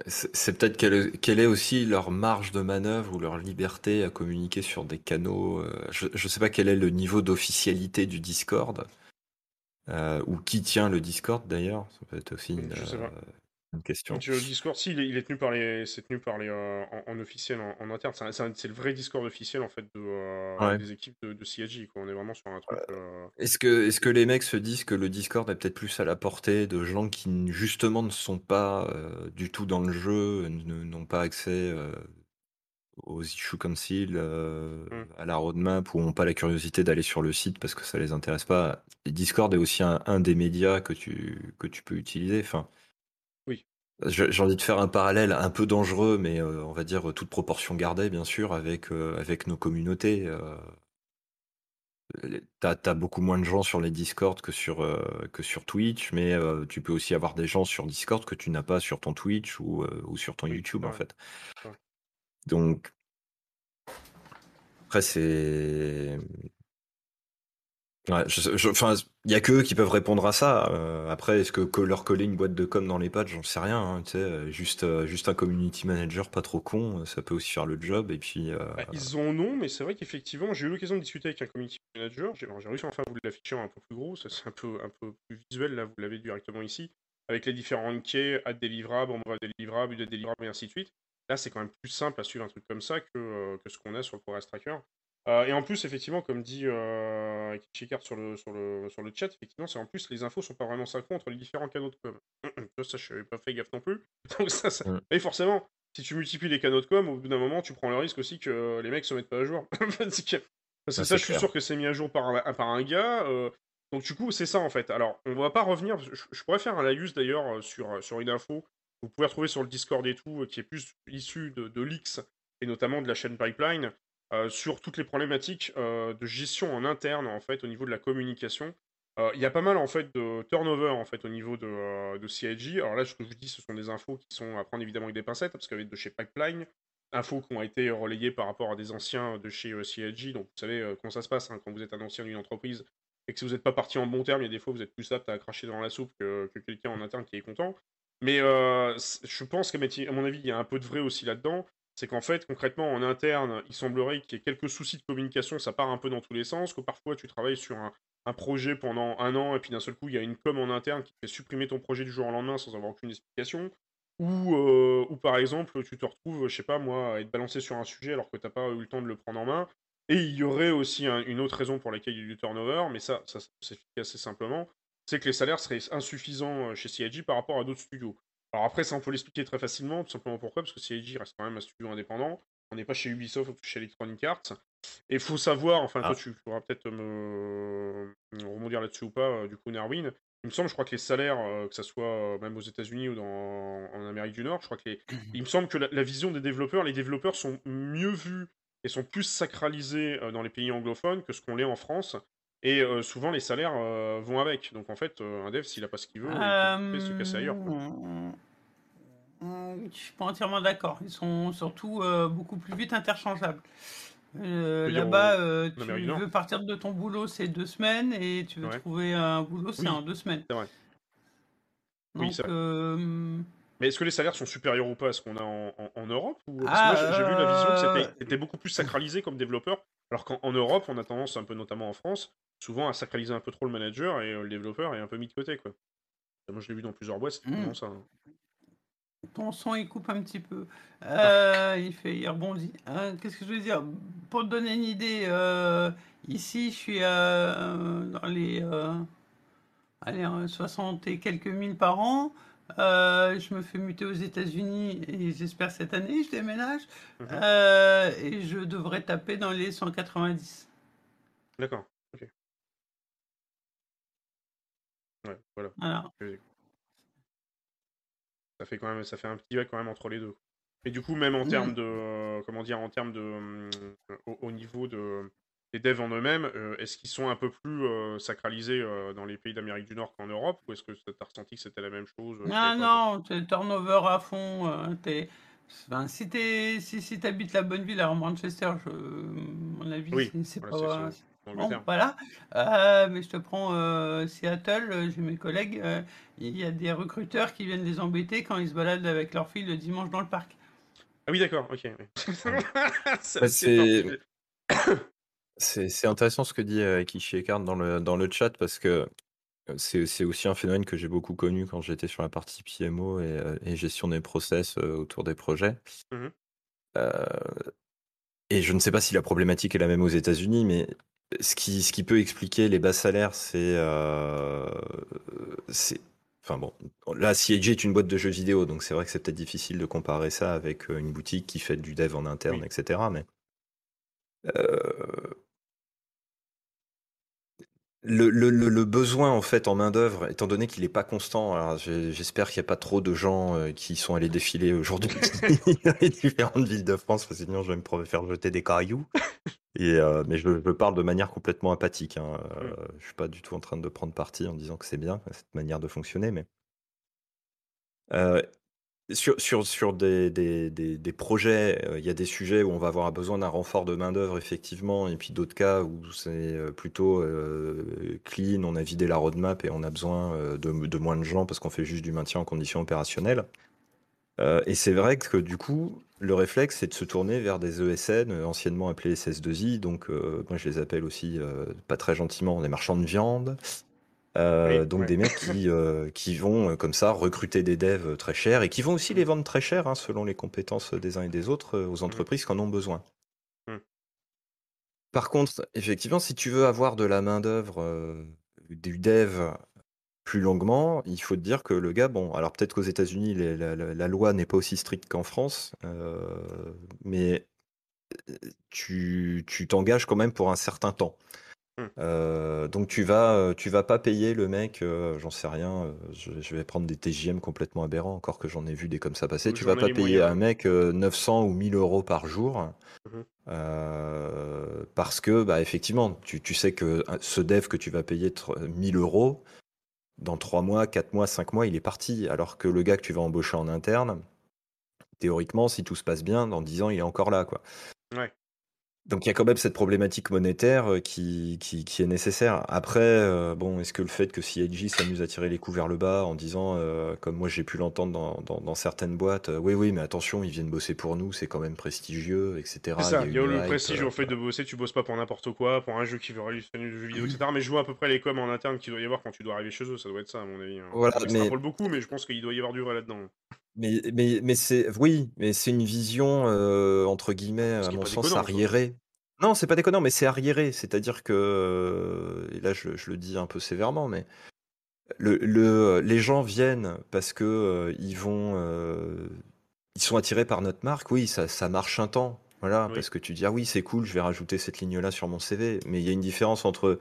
C'est peut-être quelle, quelle est aussi leur marge de manœuvre ou leur liberté à communiquer sur des canaux. je ne sais pas quel est le niveau d'officialité du Discord, euh, ou qui tient le Discord d'ailleurs. Ça peut être aussi une, Je sais pas. euh, une question. Donc, euh, Discord, si, il est, il est tenu par les, c'est tenu par les, euh, en, en officiel, en, en interne. C'est un- c'est un- c'est le vrai Discord officiel en fait de, euh, Ouais. des équipes de, de CIG. Quoi. On est vraiment sur un truc. euh, Est-ce que, est-ce que les mecs se disent que le Discord est peut-être plus à la portée de gens qui n- justement ne sont pas euh, du tout dans le jeu, ne- n'ont pas accès euh, aux issue council, euh, Mm. à la roadmap, ou n'ont pas la curiosité d'aller sur le site parce que ça les intéresse pas. Et Discord est aussi un, un des médias que tu, que tu peux utiliser. Enfin, J'ai envie de faire un parallèle un peu dangereux, mais euh, on va dire toute proportion gardée, bien sûr, avec, euh, avec nos communautés. euh, les- T'as, t'as beaucoup moins de gens sur les Discord que sur, euh, que sur Twitch, mais euh, tu peux aussi avoir des gens sur Discord que tu n'as pas sur ton Twitch ou, euh, ou sur ton Oui, YouTube, en fait. Donc, après, c'est. Il y a que eux qui peuvent répondre à ça. Euh, après, est-ce que leur coller une boîte de com dans les pattes, j'en sais rien. hein, euh, juste, euh, juste un community manager pas trop con, ça peut aussi faire le job. Et puis, Bah, ils en ont, mais c'est vrai qu'effectivement, j'ai eu l'occasion de discuter avec un community manager. J'ai réussi enfin à vous l'afficher un peu plus gros, ça c'est un peu, un peu plus visuel, là vous l'avez directement ici, avec les différentes quais, à délivrable, on va délivrable, de délivrable et ainsi de suite. Là, c'est quand même plus simple à suivre un truc comme ça que, que ce qu'on a sur le Progress Tracker. Euh, et en plus, effectivement, comme dit euh, sur le, sur, le, sur le chat, effectivement, c'est en plus les infos sont pas vraiment synchro entre les différents canaux de com. Ça, ça je n'avais pas fait gaffe non plus. Donc ça, ça... Et forcément, si tu multiplies les canaux de com, au bout d'un moment, tu prends le risque aussi que les mecs se mettent pas à jour. Parce que ça, je suis sûr que c'est mis à jour par, un- par un gars. euh, donc du coup, c'est ça en fait. Alors, on va pas revenir. Je, je pourrais faire un laïus d'ailleurs euh, sur, sur une info. que Vous pouvez retrouver sur le Discord et tout, qui est plus issu de, de leaks et notamment de la chaîne Pipeline, sur toutes les problématiques euh, de gestion en interne en fait au niveau de la communication. Euh, Il y a pas mal en fait de turnover en fait au niveau de, euh, de CIG. Alors là, ce que je vous dis, ce sont des infos qui sont à prendre évidemment avec des pincettes, parce qu'avec de chez Pipeline, infos qui ont été relayées par rapport à des anciens de chez euh, CIG. Donc vous savez euh, comment ça se passe hein, quand vous êtes un ancien d'une entreprise et que si vous n'êtes pas parti en bon terme, il y a des fois vous êtes plus apte à cracher dans la soupe que, que quelqu'un en interne qui est content. Mais euh, je pense qu'à mon avis, il y a un peu de vrai aussi là-dedans. C'est qu'en fait, concrètement, en interne, il semblerait qu'il y ait quelques soucis de communication, ça part un peu dans tous les sens, que parfois tu travailles sur un, projet pendant un an et puis d'un seul coup, il y a une com en interne qui fait supprimer ton projet du jour au lendemain sans avoir aucune explication. Ou, euh, ou par exemple, tu te retrouves, je sais pas moi, à être balancé sur un sujet alors que t'as pas eu le temps de le prendre en main. Et il y aurait aussi un- une autre raison pour laquelle il y a du turnover, mais ça, ça s'explique assez simplement, c'est que les salaires seraient insuffisants euh, chez CIG par rapport à d'autres studios. Alors après, ça on peut l'expliquer très facilement, tout simplement pourquoi, parce que CIG reste quand même un studio indépendant, on n'est pas chez Ubisoft ou chez Electronic Arts, et il faut savoir, enfin Ah. toi tu pourras peut-être me rebondir là-dessus ou pas, euh, du coup Nerwin, il me semble, je crois que les salaires, euh, que ça soit euh, même aux États-Unis ou dans, en Amérique du Nord, je crois que les, il me semble que la, la vision des développeurs, les développeurs sont mieux vus et sont plus sacralisés dans les pays anglophones que ce qu'on l'est en France. Et euh, souvent, les salaires euh, vont avec. Donc, en fait, euh, un dev, s'il a pas ce qu'il veut, il peut se casser ailleurs. Je suis pas entièrement d'accord. Ils sont surtout beaucoup plus vite interchangeables. Là-bas, tu Amérique veux partir de ton boulot, c'est deux semaines, et tu veux Ouais. trouver un boulot, c'est Oui, en deux semaines. c'est vrai. Oui, Donc, vrai. Mais est-ce que les salaires sont supérieurs ou pas à ce qu'on a en, en- en Europe ou... Parce que Ah, moi, j'ai vu la vision que euh, c'était- c'était beaucoup plus sacralisé comme développeur, alors qu'en en Europe, on a tendance, un peu notamment en France, souvent à sacraliser un peu trop le manager et euh, le développeur est un peu mis de côté. Quoi. Moi, je l'ai vu dans plusieurs boîtes, c'était Mm. vraiment ça. hein. Ton son, il coupe un petit peu. Ah. Euh, il fait, il rebondit. Euh, Qu'est-ce que je veux dire? Pour te donner une idée, euh, ici, je suis euh, dans les euh, allez, euh, 60 et quelques mille par an. Euh, je me fais muter aux États-Unis et j'espère cette année, je déménage. Mhm. Euh, et je devrais taper dans les 190. D'accord, ok. Ouais, voilà. Voilà. Ça fait quand même, ça fait un petit bac quand même entre les deux. Et du coup, même en termes de, euh, comment dire, en termes de, hum, au, au niveau de des devs en eux-mêmes, euh, est-ce qu'ils sont un peu plus euh, sacralisés euh, dans les pays d'Amérique du Nord qu'en Europe, ou est-ce que tu as ressenti que c'était la même chose Ah pas non, c'est turnover à fond. euh, t'es- enfin, si tu si, si habites la bonne ville, alors Manchester, je, à mon avis, Oui, c'est- voilà, pas, c'est Bon, voilà. Euh, mais je te prends euh, Seattle, euh, j'ai mes collègues, euh, il y a des recruteurs qui viennent les embêter quand ils se baladent avec leur fille le dimanche dans le parc. Ah oui, d'accord, ok. C'est Bah, c'est-. C'est c'est intéressant ce que dit euh, Kishi Ekard dans le, dans le chat parce que euh, c'est c'est aussi un phénomène que j'ai beaucoup connu quand j'étais sur la partie PMO et, euh, et gestion des process autour des projets. Euh, et je ne sais pas si la problématique est la même aux États-Unis, mais ce qui, ce qui peut expliquer les bas salaires, c'est. c'est- Enfin bon, là, CIG est une boîte de jeux vidéo, donc c'est vrai que c'est peut-être difficile de comparer ça avec une boutique qui fait du dev en interne, Oui. etc. Mais. Euh, le, le- le- le besoin en fait en main d'œuvre, étant donné qu'il n'est pas constant, alors j'espère qu'il n'y a pas trop de gens euh, qui sont allés défiler aujourd'hui dans les différentes villes de France, parce que sinon je vais me faire jeter des cailloux. Et, euh, mais je, je parle de manière complètement apathique. Hein. Euh, Je suis pas du tout en train de prendre parti en disant que c'est bien cette manière de fonctionner, mais euh, sur, des, projets, euh, il y a des sujets où on va avoir besoin d'un renfort de main-d'œuvre, effectivement, et puis d'autres cas où c'est euh, plutôt euh, clean, on a vidé la roadmap et on a besoin de, moins de gens parce qu'on fait juste du maintien en conditions opérationnelles. Euh, et c'est vrai que du coup, le réflexe, c'est de se tourner vers des ESN, anciennement appelés SS2I, donc moi je les appelle aussi, pas très gentiment, des marchands de viande. Euh, Oui, donc ouais. des mecs qui, euh, qui vont euh, comme ça recruter des devs très chers et qui vont aussi les vendre très cher hein, selon les compétences des uns et des autres aux entreprises qui en ont besoin. Mm. Par contre, effectivement, si tu veux avoir de la main-d'œuvre, euh, du dev plus longuement, il faut te dire que le gars, bon, alors peut-être qu'aux États-Unis, la, la- la loi n'est pas aussi stricte qu'en France, mais tu tu t'engages quand même pour un certain temps. Hmm. Euh, donc tu vas, euh, tu vas pas payer le mec, euh, j'en sais rien, euh, je, je vais prendre des TJM complètement aberrants, encore que j'en ai vu des comme ça passer. Tu vas pas payer un mec euh, 900 ou 1000 euros par jour. Euh, parce que, bah, effectivement, tu, tu sais que ce dev que tu vas payer tr- 1000 euros, dans 3 mois, 4 mois, 5 mois, il est parti. Alors que le gars que tu vas embaucher en interne, théoriquement, si tout se passe bien, dans 10 ans, il est encore là. Quoi. Ouais. Donc il y a quand même cette problématique monétaire euh, qui, qui, qui est nécessaire. Après, euh, bon, est-ce que le fait que CIG s'amuse à tirer les coups vers le bas en disant, euh, comme moi j'ai pu l'entendre dans, dans, dans certaines boîtes, euh, oui, oui, mais attention, ils viennent bosser pour nous, c'est quand même prestigieux, etc. C'est ça, il y a le hype, prestige au fait de bosser, tu bosses pas pour n'importe quoi, pour un jeu qui veut révolutionner le jeu vidéo, etc. Mais je vois à peu près les coms en interne qu'il doit y avoir quand tu dois arriver chez eux, ça doit être ça à mon avis. hein. Voilà, J'extrapole mais- beaucoup, mais je pense qu'il doit y avoir du vrai là-dedans. Mais, mais, mais c'est oui, mais c'est une vision euh, entre guillemets, Ce à qui est mon pas sens, déconnant, quoi. arriérée. Non, c'est pas déconnant, mais c'est arriéré. C'est-à-dire que, euh, et là je, je le dis un peu sévèrement, mais le, le- les gens viennent parce que euh, ils vont, euh, ils sont attirés par notre marque. Oui, ça, ça marche un temps, voilà, Oui. parce que tu dis ah oui c'est cool, je vais rajouter cette ligne-là sur mon CV. Mais il y a une différence entre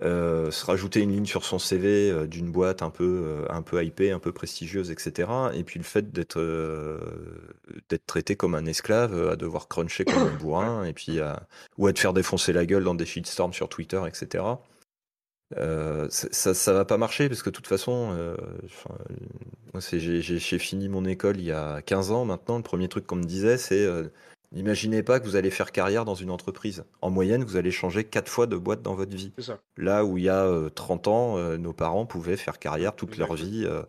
euh, se rajouter une ligne sur son CV euh, d'une boîte un peu, euh, un peu hypée, un peu prestigieuse, etc. Et puis le fait d'être d'être traité comme un esclave, à devoir cruncher comme un bourrin, et puis ou à te faire défoncer la gueule dans des shitstorms sur Twitter, etc. Ça, ça, va pas marcher parce que de toute façon, j'ai fini mon école il y a 15 ans maintenant. Le premier truc qu'on me disait, c'est N'imaginez pas que vous allez faire carrière dans une entreprise. En moyenne, vous allez changer 4 fois de boîte dans votre vie. Ça. Là où il y a euh, 30 ans, euh, nos parents pouvaient faire carrière toute leur vie euh,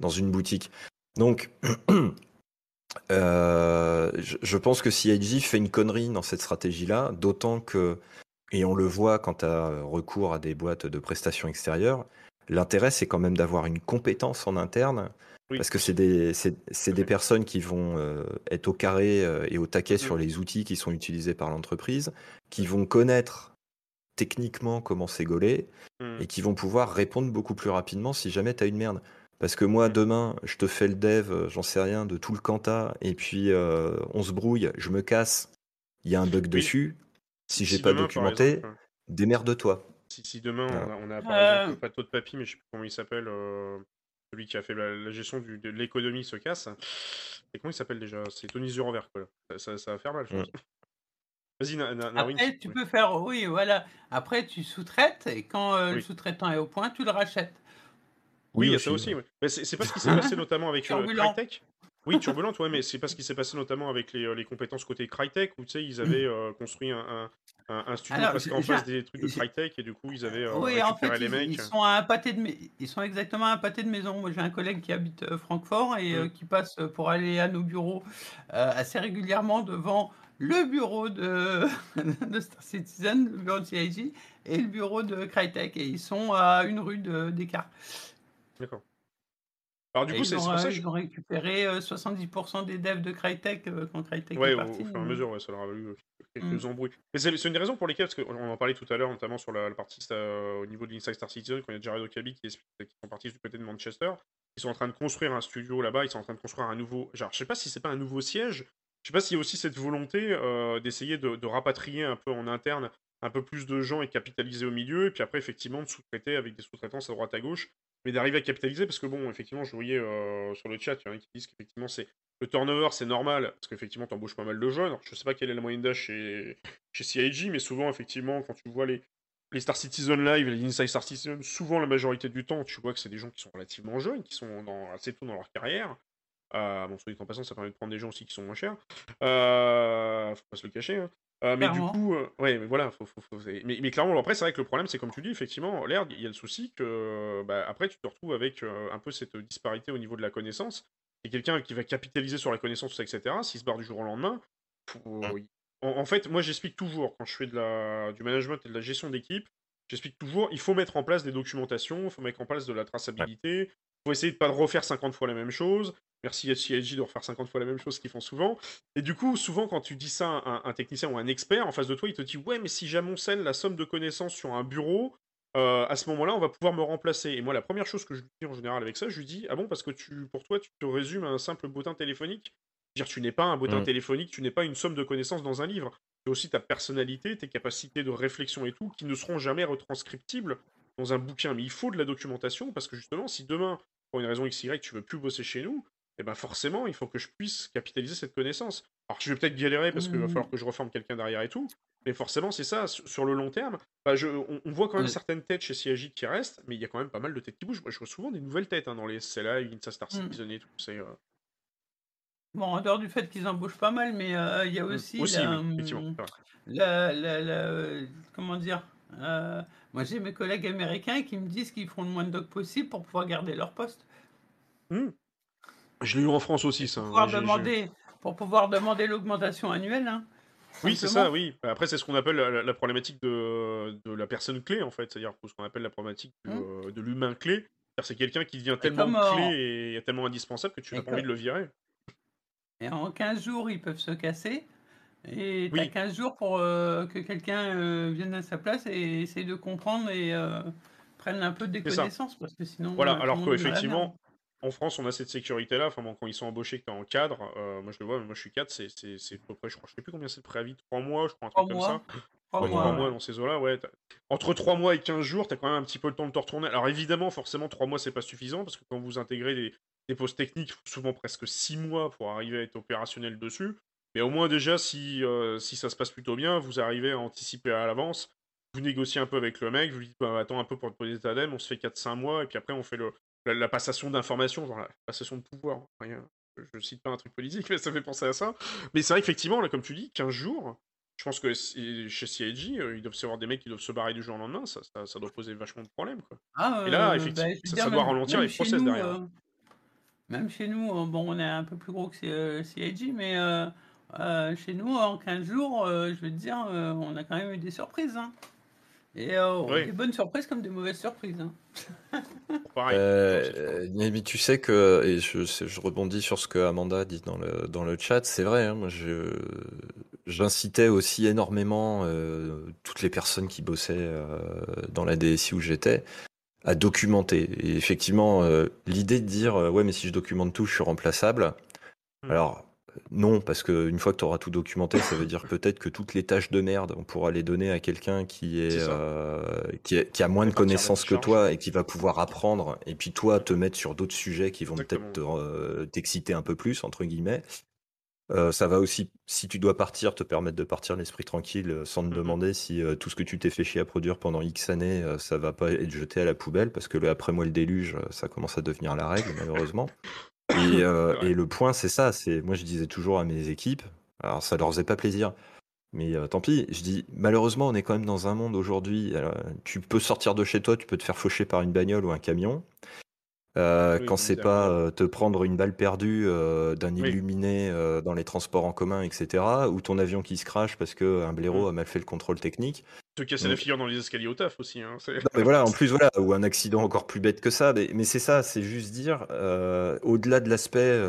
dans une boutique. Donc, euh, je, je pense que CIG fait une connerie dans cette stratégie-là, d'autant que, et on le voit quand tu as recours à des boîtes de prestations extérieures, l'intérêt c'est quand même d'avoir une compétence en interne. Oui. Parce que c'est des, c'est, c'est des personnes qui vont euh, être au carré euh, et au taquet sur Mm. les outils qui sont utilisés par l'entreprise, qui vont connaître techniquement comment c'est gaulé Hmm. et qui vont pouvoir répondre beaucoup plus rapidement si jamais tu as une merde. Parce que moi, demain, je te fais le dev, euh, j'en sais rien, de tout le Kanta, et puis euh, on se brouille, je me casse, il y a un bug Oui. dessus. Si j'ai Si pas demain, documenté, hein, démerde-toi. Si, si demain on a, on a, par exemple Pato de Papy, mais je sais plus comment il s'appelle, euh, celui qui a fait la, la gestion du- de l'économie se casse. Et comment il s'appelle déjà? C'est Tony Zurenver, quoi. Ça, ça, ça va faire mal, je pense. Vas-y, Na-. Après, tu Oui. peux faire, oui, voilà. Après, tu sous-traites et quand euh, le sous-traitant est au point, tu le rachètes. Oui, il y a ça aussi. ouais. ouais. Mais c'est c'est pas ce qui s'est passé notamment avec euh. Crytek? Oui, turbulente, ouais, mais c'est pas ce qui s'est passé notamment avec les, euh, les compétences côté Crytek, où tu sais, ils avaient euh, construit un, un- un, un studio Alors, presque j'ai- en j'ai face des trucs de Crytek et du coup ils avaient euh, Oui, en fait, les ils, mecs. ils sont à un pâté de ils sont exactement à un pâté de maison. Moi, j'ai un collègue qui habite euh, Francfort et euh, Mm. qui passe euh, pour aller à nos bureaux assez régulièrement devant le bureau de, de Star Citizen, le bureau de CIG et le bureau de Crytek. Et ils sont à une rue d'écart. D'accord. Alors du Et coup ils, c'est c'est ont, pour ça euh, que je- ils ont récupéré euh, 70% des devs de Crytek euh, quand Crytek Ouais, est au, parti. au fur et à mesure, ouais, ça leur a valu euh, quelques Mm. embrouilles. Mais c'est c'est une des raisons pour lesquelles, parce qu'on en parlait tout à l'heure, notamment sur la, la partie euh, au niveau de l'Inside Star Citizen, quand il y a Jared Okabi qui, explique- qui sont partis du côté de Manchester, ils sont en train de construire un studio là-bas, ils sont en train de construire un nouveau. Genre, je sais pas si c'est pas un nouveau siège, je sais pas s'il y a aussi cette volonté euh, d'essayer de, de rapatrier un peu en interne un peu plus de gens et de capitaliser au milieu, et puis après, effectivement, de sous-traiter avec des sous-traitances à droite à gauche, mais d'arriver à capitaliser, parce que bon, effectivement, je voyais euh, sur le chat, il y en a qui disent qu'effectivement, c'est le turnover, c'est normal, parce qu'effectivement, t'embauches pas mal de jeunes. Je sais pas quelle est la moyenne d'âge chez, chez CIG, mais souvent, effectivement, quand tu vois les, les Star Citizen Live, les Inside Star Citizen, souvent, la majorité du temps, tu vois que c'est des gens qui sont relativement jeunes, qui sont dans, assez tôt dans leur carrière. Euh, bon, soit dit en passant, ça permet de prendre des gens aussi qui sont moins chers. Euh, faut pas se le cacher. hein. Euh, mais Clairement. du coup, euh, ouais, mais voilà, faut, faut- faut- mais, mais clairement, après, c'est vrai que le problème, c'est comme tu dis, effectivement, l'air, il y a le souci que, bah, après, tu te retrouves avec euh, un peu cette disparité au niveau de la connaissance. Et quelqu'un qui va capitaliser sur la connaissance, etc., s'il se barre du jour au lendemain, faut- en, en fait, moi, j'explique toujours, quand je fais de la, du management et de la gestion d'équipe, j'explique toujours, il faut mettre en place des documentations, il faut mettre en place de la traçabilité, il faut essayer de pas refaire 50 fois la même chose. Merci à CIG de refaire 50 fois la même chose qu'ils font souvent. Et du coup, souvent, quand tu dis ça à un, technicien ou un expert en face de toi, il te dit Ouais, mais si j'amoncelle la somme de connaissances sur un bureau, euh, à ce moment-là, on va pouvoir me remplacer. Et moi, la première chose que je lui dis en général avec ça, je lui dis Ah bon, parce que tu, pour toi, tu te résumes à un simple bottin téléphonique dire, tu n'es pas un bottin Mm. téléphonique, tu n'es pas une somme de connaissances dans un livre. Tu as aussi ta personnalité, tes capacités de réflexion et tout, qui ne seront jamais retranscriptibles dans un bouquin. Mais il faut de la documentation parce que justement, si demain, pour une raison XY, tu veux plus bosser chez nous, eh ben forcément, il faut que je puisse capitaliser cette connaissance. Alors, je vais peut-être galérer parce qu'il va Mm. falloir que je reforme quelqu'un derrière et tout, mais forcément, c'est ça. Sur le long terme, bah, je, on, on voit quand même Mm. certaines têtes chez CIJ qui restent, mais il y a quand même pas mal de têtes qui bougent. Moi, je vois souvent des nouvelles têtes hein, dans les SLA, Insta Star Mm. Citizen et tout. C'est. euh, Bon, en dehors du fait qu'ils embauchent pas mal, mais euh, il y a aussi, Aussi, la, oui, effectivement. hum, la- la- la- comment dire euh, Moi, j'ai mes collègues américains qui me disent qu'ils feront le moins de docs possible pour pouvoir garder leur poste. Hmm. Je l'ai eu en France aussi, ça. Pour hein. pouvoir demander, pour pouvoir demander l'augmentation annuelle. hein, Oui, c'est ça, oui. Après, c'est ce qu'on appelle la, la problématique de, de la personne clé, en fait. C'est-à-dire ce qu'on appelle la problématique du, Hmm. euh, de l'humain clé. C'est-à-dire, C'est quelqu'un qui devient tellement euh, clé et tellement indispensable que tu n'as pas envie de le virer. Et en 15 jours, ils peuvent se casser. Et tu as Oui. 15 jours pour euh, que quelqu'un euh, vienne à sa place et essaye de comprendre et euh, prenne un peu ça. connaissances. Parce que sinon, Voilà, alors qu'effectivement, en France, on a cette sécurité-là. Enfin, bon, quand ils sont embauchés, que tu es en cadre, moi je le vois, mais moi je suis cadre, c'est à peu près, je crois, je sais plus combien c'est le préavis, 3 mois, je crois, un truc comme mois. ça. Trois Ouais, mois, dans ces eaux-là, ouais. Entre 3 mois et 15 jours, tu as quand même un petit peu le temps de te retourner. Alors évidemment, forcément, 3 mois, c'est pas suffisant, parce que quand vous intégrez des, des postes techniques, il faut souvent presque 6 mois pour arriver à être opérationnel dessus. Mais au moins déjà, si, euh, si ça se passe plutôt bien, vous arrivez à anticiper à l'avance, vous négociez un peu avec le mec, vous lui dites, bah, attends un peu pour te poser dème, on se fait 4-5 mois, et puis après on fait le, la, la passation d'informations, genre la passation de pouvoir. Rien. Je, je cite pas un truc politique, mais ça fait penser à ça. Mais c'est vrai qu'effectivement, là, comme tu dis, 15 jours, je pense que chez CIG, euh, ils doivent se voir des mecs qui doivent se barrer du jour au lendemain, ça, ça, ça doit poser vachement de problèmes. Quoi. Ah, Et là, euh, effectivement, bah, veux ça- doit ralentir les process nous, derrière. euh, même chez nous, euh, bon, on est un peu plus gros que euh, CIG, mais euh, chez nous, en 15 jours, euh, je veux te dire, euh, on a quand même eu des surprises. hein. Et euh, Oui. des bonnes surprises comme des mauvaises surprises. hein. Pareil. C'est- euh, mais tu sais que, et je, c'est- je rebondis sur ce que Amanda dit dans le, dans le chat, c'est vrai, hein, moi je, j'incitais aussi énormément euh, toutes les personnes qui bossaient euh, dans la DSI où j'étais à documenter. Et effectivement, euh, l'idée de dire, euh, ouais, mais si je documente tout, je suis remplaçable. Mm. Alors, non, parce qu'une fois que tu auras tout documenté, ça veut dire peut-être que toutes les tâches de merde, on pourra les donner à quelqu'un qui, est, euh, qui, est- qui a moins de connaissances que toi et qui va pouvoir apprendre, et puis toi te mettre sur d'autres sujets qui vont peut-être te, euh, t'exciter un peu plus, entre guillemets. Euh, ça va aussi, si tu dois partir, te permettre de partir l'esprit tranquille sans te Mhm. demander si euh, tout ce que tu t'es fait chier à produire pendant X années, euh, ça va pas être jeté à la poubelle, parce que le après moi le déluge, ça commence à devenir la règle, malheureusement. Et, euh, et le point, c'est ça. C'est moi, je disais toujours à mes équipes, alors ça leur faisait pas plaisir. Mais euh, tant pis, je dis, malheureusement, on est quand même dans un monde aujourd'hui. Tu peux sortir de chez toi, tu peux te faire faucher par une bagnole ou un camion. Euh, quand c'est pas euh, te prendre une balle perdue d'un illuminé dans les transports en commun, etc., ou ton avion qui se crache parce qu'un blaireau mmh. a mal fait le contrôle technique. Te casser la figure dans les escaliers au taf aussi. Hein, mais voilà, en plus, voilà, ou un accident encore plus bête que ça. Mais, c'est ça, c'est juste dire, au-delà de l'aspect,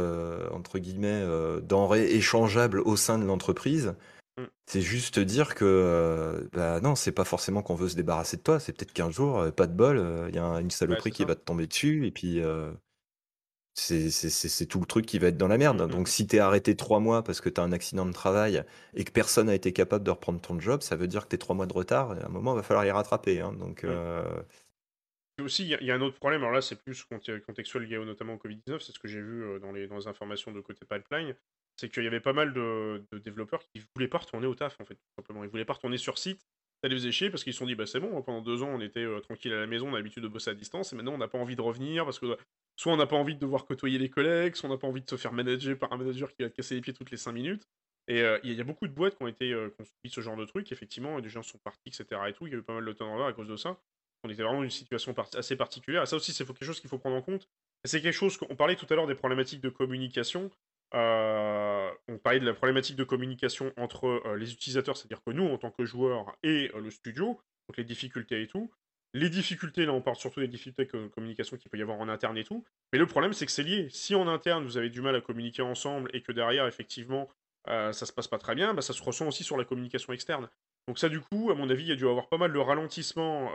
entre guillemets, denrée échangeable au sein de l'entreprise, Mm. C'est juste dire que euh, bah non, c'est pas forcément qu'on veut se débarrasser de toi, c'est peut-être qu'un jour, euh, pas de bol, euh, il y a une saloperie qui va te tomber dessus et puis c'est tout le truc qui va être dans la merde. Mm, Donc si t'es arrêté trois mois parce que t'as un accident de travail et que personne n'a été capable de reprendre ton job, ça veut dire que t'es trois mois de retard et à un moment, il va falloir y rattraper. Hein. Donc aussi, il y, a un autre problème, alors là c'est plus contextuel lié notamment au Covid-19, c'est ce que j'ai vu dans les, dans les informations de côté pipeline, c'est qu'il y avait pas mal de, développeurs qui voulaient pas retourner au taf, en fait, tout simplement. Ils voulaient pas retourner sur site. Ça les faisait chier parce qu'ils se sont dit, bah c'est bon, pendant deux ans, on était euh, tranquille à la maison, on a l'habitude de bosser à distance, et maintenant, on n'a pas envie de revenir parce que soit on n'a pas envie de devoir côtoyer les collègues, soit on n'a pas envie de se faire manager par un manager qui va te casser les pieds toutes les cinq minutes. Et euh, il y, a beaucoup de boîtes qui ont été euh, qui ce genre de truc, effectivement, et des gens sont partis, etc. et tout. Il y a eu pas mal de turnover à cause de ça. On était vraiment dans une situation assez particulière. Et ça aussi, c'est quelque chose qu'il faut prendre en compte. C'est quelque chose qu'on parlait tout à l'heure des problématiques de communication. Euh, on parlait de la problématique de communication entre euh, les utilisateurs, c'est-à-dire que nous, en tant que joueurs, et euh, le studio, donc les difficultés et tout. Les difficultés, là, on parle surtout des difficultés de communication qu'il peut y avoir en interne et tout. Mais le problème, c'est que c'est lié. Si en interne, vous avez du mal à communiquer ensemble et que derrière, effectivement, ça se passe pas très bien, bah, ça se ressent aussi sur la communication externe. Donc ça, du coup, à mon avis, il y a dû avoir pas mal de ralentissement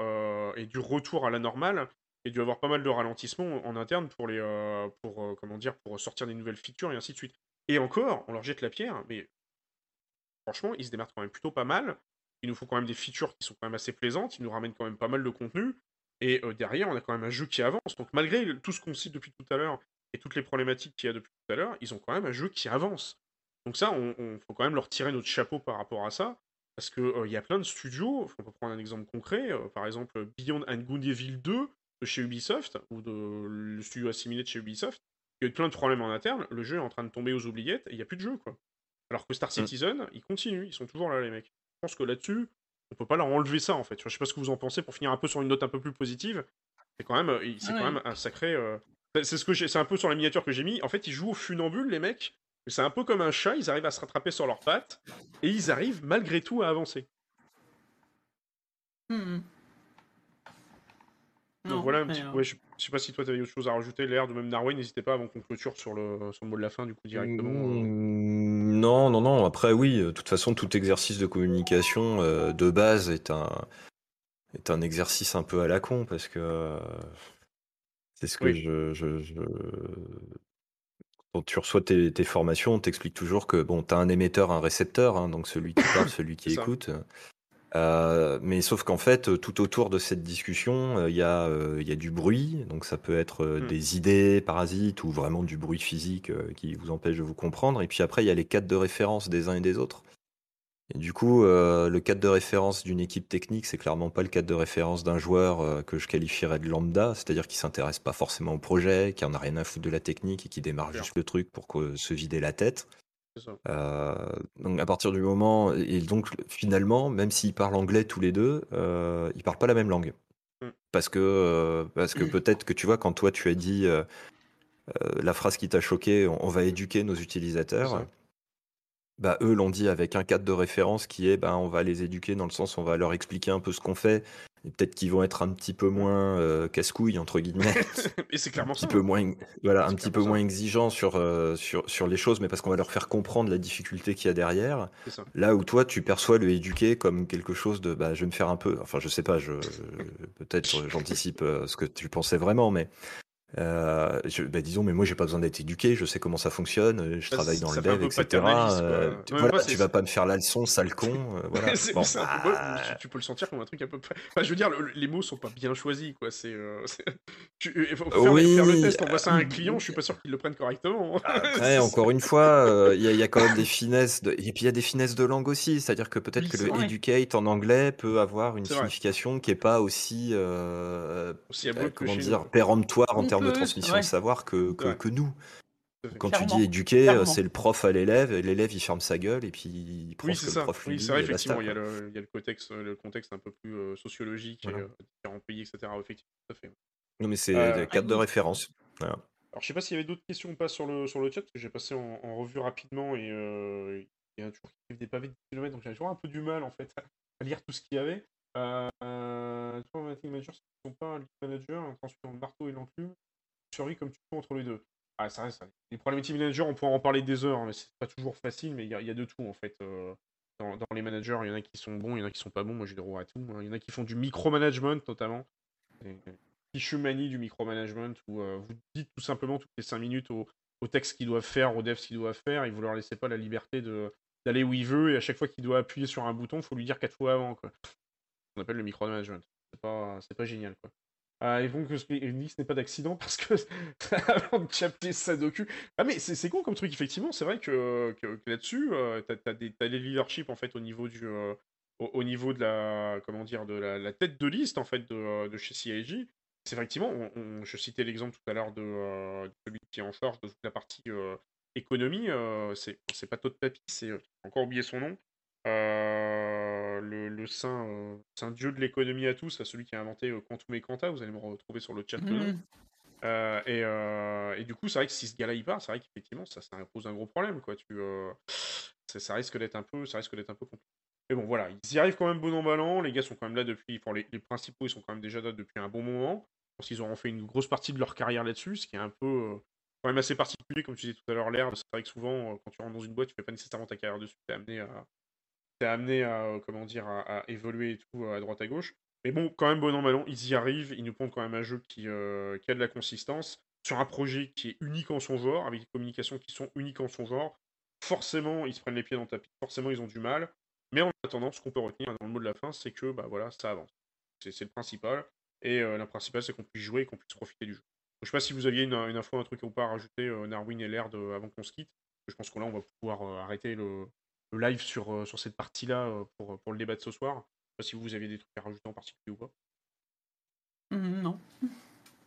et du retour à la normale a dû avoir pas mal de ralentissements en interne pour les euh, pour euh, comment dire pour sortir des nouvelles features et ainsi de suite. Et encore, on leur jette la pierre, mais franchement, ils se démerdent quand même plutôt pas mal. Il nous faut quand même des features qui sont quand même assez plaisantes, ils nous ramènent quand même pas mal de contenu. Et euh, derrière, on a quand même un jeu qui avance. Donc malgré tout ce qu'on cite depuis tout à l'heure et toutes les problématiques qu'il y a depuis tout à l'heure, ils ont quand même un jeu qui avance. Donc ça, on, faut quand même leur tirer notre chapeau par rapport à ça. Parce qu'il il y a plein de studios, on peut prendre un exemple concret, par exemple Beyond and Good Evil 2, chez Ubisoft, ou de le studio assimilé de chez Ubisoft, il y a eu plein de problèmes en interne, le jeu est en train de tomber aux oubliettes, et il n'y a plus de jeu, quoi. Alors que Star mm. Citizen, ils continuent, ils sont toujours là, les mecs. Je pense que là-dessus, on peut pas leur enlever ça, en fait. Je sais pas ce que vous en pensez, pour finir un peu sur une note un peu plus positive. C'est quand même, euh, c'est quand même un sacré... Euh, c'est ce que c'est un peu sur la miniature que j'ai mis. En fait, ils jouent au funambule, les mecs. C'est un peu comme un chat, ils arrivent à se rattraper sur leurs pattes, et ils arrivent malgré tout à avancer. Hmm voilà, je, sais pas si toi tu avais autre chose à rajouter, l'air de même Narway, n'hésitez pas avant qu'on clôture sur le, sur le mot de la fin, du coup, directement. Euh. Mmh, non, non, non, après, oui, euh, de toute façon, tout exercice de communication euh, de base est un, est un exercice un peu à la con, parce que c'est ce que je, Quand tu reçois tes, formations, on t'explique toujours que bon, tu as un émetteur, un récepteur, hein, donc celui qui parle, celui qui écoute. Euh, mais sauf qu'en fait, tout autour de cette discussion, euh, il y, a, euh, y a du bruit. Donc ça peut être mmh. des idées parasites ou vraiment du bruit physique qui vous empêche de vous comprendre. Et puis après, il y a les cadres de référence des uns et des autres. Et du coup, le cadre de référence d'une équipe technique, c'est clairement pas le cadre de référence d'un joueur que je qualifierais de lambda, c'est-à-dire qui s'intéresse pas forcément au projet, qui en a rien à foutre de la technique et qui démarre juste le truc pour se vider la tête. Euh, donc à partir du moment et donc finalement, même s'ils parlent anglais tous les deux, euh, ils parlent pas la même langue. Mmh. Parce que, euh, parce que peut-être que tu vois, quand toi tu as dit la phrase qui t'a choqué, on, va éduquer nos utilisateurs. Bah, eux l'ont dit avec un cadre de référence qui est ben, on va les éduquer dans le sens on va leur expliquer un peu ce qu'on fait et peut-être qu'ils vont être un petit peu moins euh, casse-couilles entre guillemets. et c'est clairement un petit peu moins, voilà, un petit peu moins exigeants sur, euh, sur, sur les choses, mais parce qu'on va leur faire comprendre la difficulté qu'il y a derrière. Là où toi, tu perçois le éduquer comme quelque chose de, bah, je vais me faire un peu, enfin, je sais pas, je, peut-être j'anticipe euh, ce que tu pensais vraiment, mais euh, bah, disons, mais moi j'ai pas besoin d'être éduqué, je sais comment ça fonctionne, euh, je travaille dans le dev, etc. Euh, tu, voilà, tu vas pas me faire la leçon, sale con. voilà. Bah, tu, peux le sentir comme un truc à peu près. Enfin, je veux dire, les mots sont pas bien choisis, quoi. C'est, il faut faire, oui, faire, le test, on voit ça à un client, je suis pas sûr qu'il le prenne correctement. Après, encore une fois, il y, a quand même des finesses, de... et puis il y a des finesses de langue aussi, c'est-à-dire que peut-être que le educate en anglais peut avoir une signification qui est pas aussi, aussi comment dire, péremptoire en termes de transmission de savoir que, que, nous. Quand tu dis éduquer, clairement. c'est le prof à l'élève, et l'élève il ferme sa gueule, et puis il Oui, prend ce que le prof lui Oui, dit, c'est vrai, effectivement, il y a le, il y a le contexte, le contexte un peu plus euh, sociologique et euh, différents pays, etc. Effectivement, tout à fait. Non, mais c'est Euh, des cadres de référence. Voilà. Alors, je sais pas s'il y avait d'autres questions ou pas sur le, sur le chat, parce que j'ai passé en, en revue rapidement et euh, il y a toujours des pavés de kilomètres, donc j'avais toujours un peu du mal en fait à lire tout ce qu'il y avait. Euh, euh, toi, Marketing Manager, ce ne sont pas un lead manager, un ensuite dans le marteau et l'enclume, survie comme tu peux entre les deux. Ah, ça reste. Les problématiques manager, on pourra en parler des heures, mais c'est pas toujours facile, mais il y, a- de tout en fait. euh, dans, les managers, il y en a qui sont bons, il y en a qui sont pas bons, moi j'ai des à tout. hein. Il y en a qui font du micromanagement notamment. Et, fichu manie du micromanagement où euh, vous dites tout simplement toutes les 5 minutes au, au texte qu'ils doivent faire, aux devs qu'ils doivent faire, et vous leur laissez pas la liberté d'aller où il veut, et à chaque fois qu'il doit appuyer sur un bouton, il faut lui dire quatre fois avant. Quoi. On appelle le micromanagement. C'est pas, c'est pas génial. Quoi. Euh, et donc, ce n'est pas d'accident parce que avant de chapter Sadoku. Ah, mais c'est con comme truc, effectivement. C'est vrai que, que- que là-dessus, euh, t'as as des, t'as des leadership en fait au niveau du. euh, au, au niveau de la. Comment dire De la, tête de liste en fait de, euh, de chez CIG. C'est effectivement, on- je citais l'exemple tout à l'heure de, euh, celui qui est en charge de toute la partie euh, économie. euh, c'est pas Todd Papy, c'est. euh, encore oublié son nom. Euh, le, le saint, euh, saint dieu de l'économie à tous, à celui qui a inventé euh, Quantum et Quanta, vous allez me retrouver sur le chat. Euh, et, et du coup, c'est vrai que si ce gars-là part, c'est vrai qu'effectivement, ça, ça pose un gros problème, quoi. Tu, ça, risque d'être un peu, ça risque d'être un peu compliqué. Mais bon, voilà, ils y arrivent quand même bon an mal an. Les gars sont quand même là depuis, enfin, les, les principaux, ils sont quand même déjà là depuis un bon moment. Je pense qu'ils auront fait une grosse partie de leur carrière là-dessus, ce qui est un peu quand même assez particulier, comme tu disais tout à l'heure, l'air. C'est vrai que souvent, quand tu rentres dans une boîte, tu fais pas nécessairement ta carrière dessus. T'es amené à, t'es amené à, euh, comment dire, à, évoluer et tout à droite à gauche. Mais bon, quand même, bon an, mal an, ils y arrivent. Ils nous pondent quand même un jeu qui, euh, qui a de la consistance sur un projet qui est unique en son genre, avec des communications qui sont uniques en son genre. Forcément, ils se prennent les pieds dans le tapis. Forcément, ils ont du mal. Mais en attendant, ce qu'on peut retenir dans le mot de la fin, c'est que bah voilà, ça avance. C'est le principal. Et euh, le principal, c'est qu'on puisse jouer et qu'on puisse profiter du jeu. Je sais pas si vous aviez une, une info, un truc ou pas à rajouter, euh, Narwin et Laird, euh, avant qu'on se quitte. Je pense que là, on va pouvoir euh, arrêter le, le live sur, euh, sur cette partie-là euh, pour, pour le débat de ce soir. Je sais pas si vous aviez des trucs à rajouter en particulier ou pas. Mhm, Non.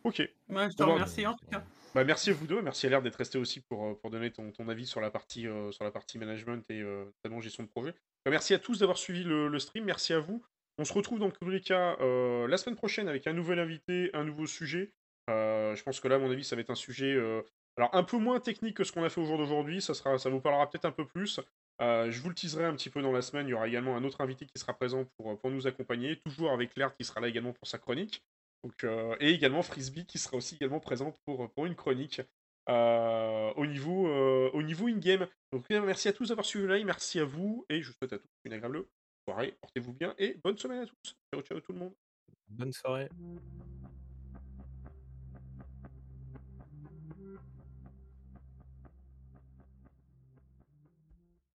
Ok. Ouais, je te bah, remercie en tout cas. Bah, merci à vous deux, merci à l'air d'être resté aussi pour, euh, pour donner ton, ton avis sur la partie, euh, sur la partie management et euh, notamment gestion de projet. Bah, merci à tous d'avoir suivi le, le stream, merci à vous. On se retrouve dans cas euh, la semaine prochaine avec un nouvel invité, un nouveau sujet. Euh, je pense que là, à mon avis, ça va être un sujet euh, alors un peu moins technique que ce qu'on a fait au jour d'aujourd'hui. Ça, sera, ça vous parlera peut-être un peu plus. Euh, je vous le teaserai un petit peu dans la semaine. Il y aura également un autre invité qui sera présent pour, pour nous accompagner, toujours avec l'air qui sera là également pour sa chronique. Donc, euh, et également Frisbee qui sera aussi également présent pour, pour une chronique euh, au niveau, euh, au niveau in-game. Donc merci à tous d'avoir suivi live, merci à vous, et je vous souhaite à tous une agréable soirée, portez-vous bien, et bonne semaine à tous. Ciao ciao tout le monde. Bonne soirée.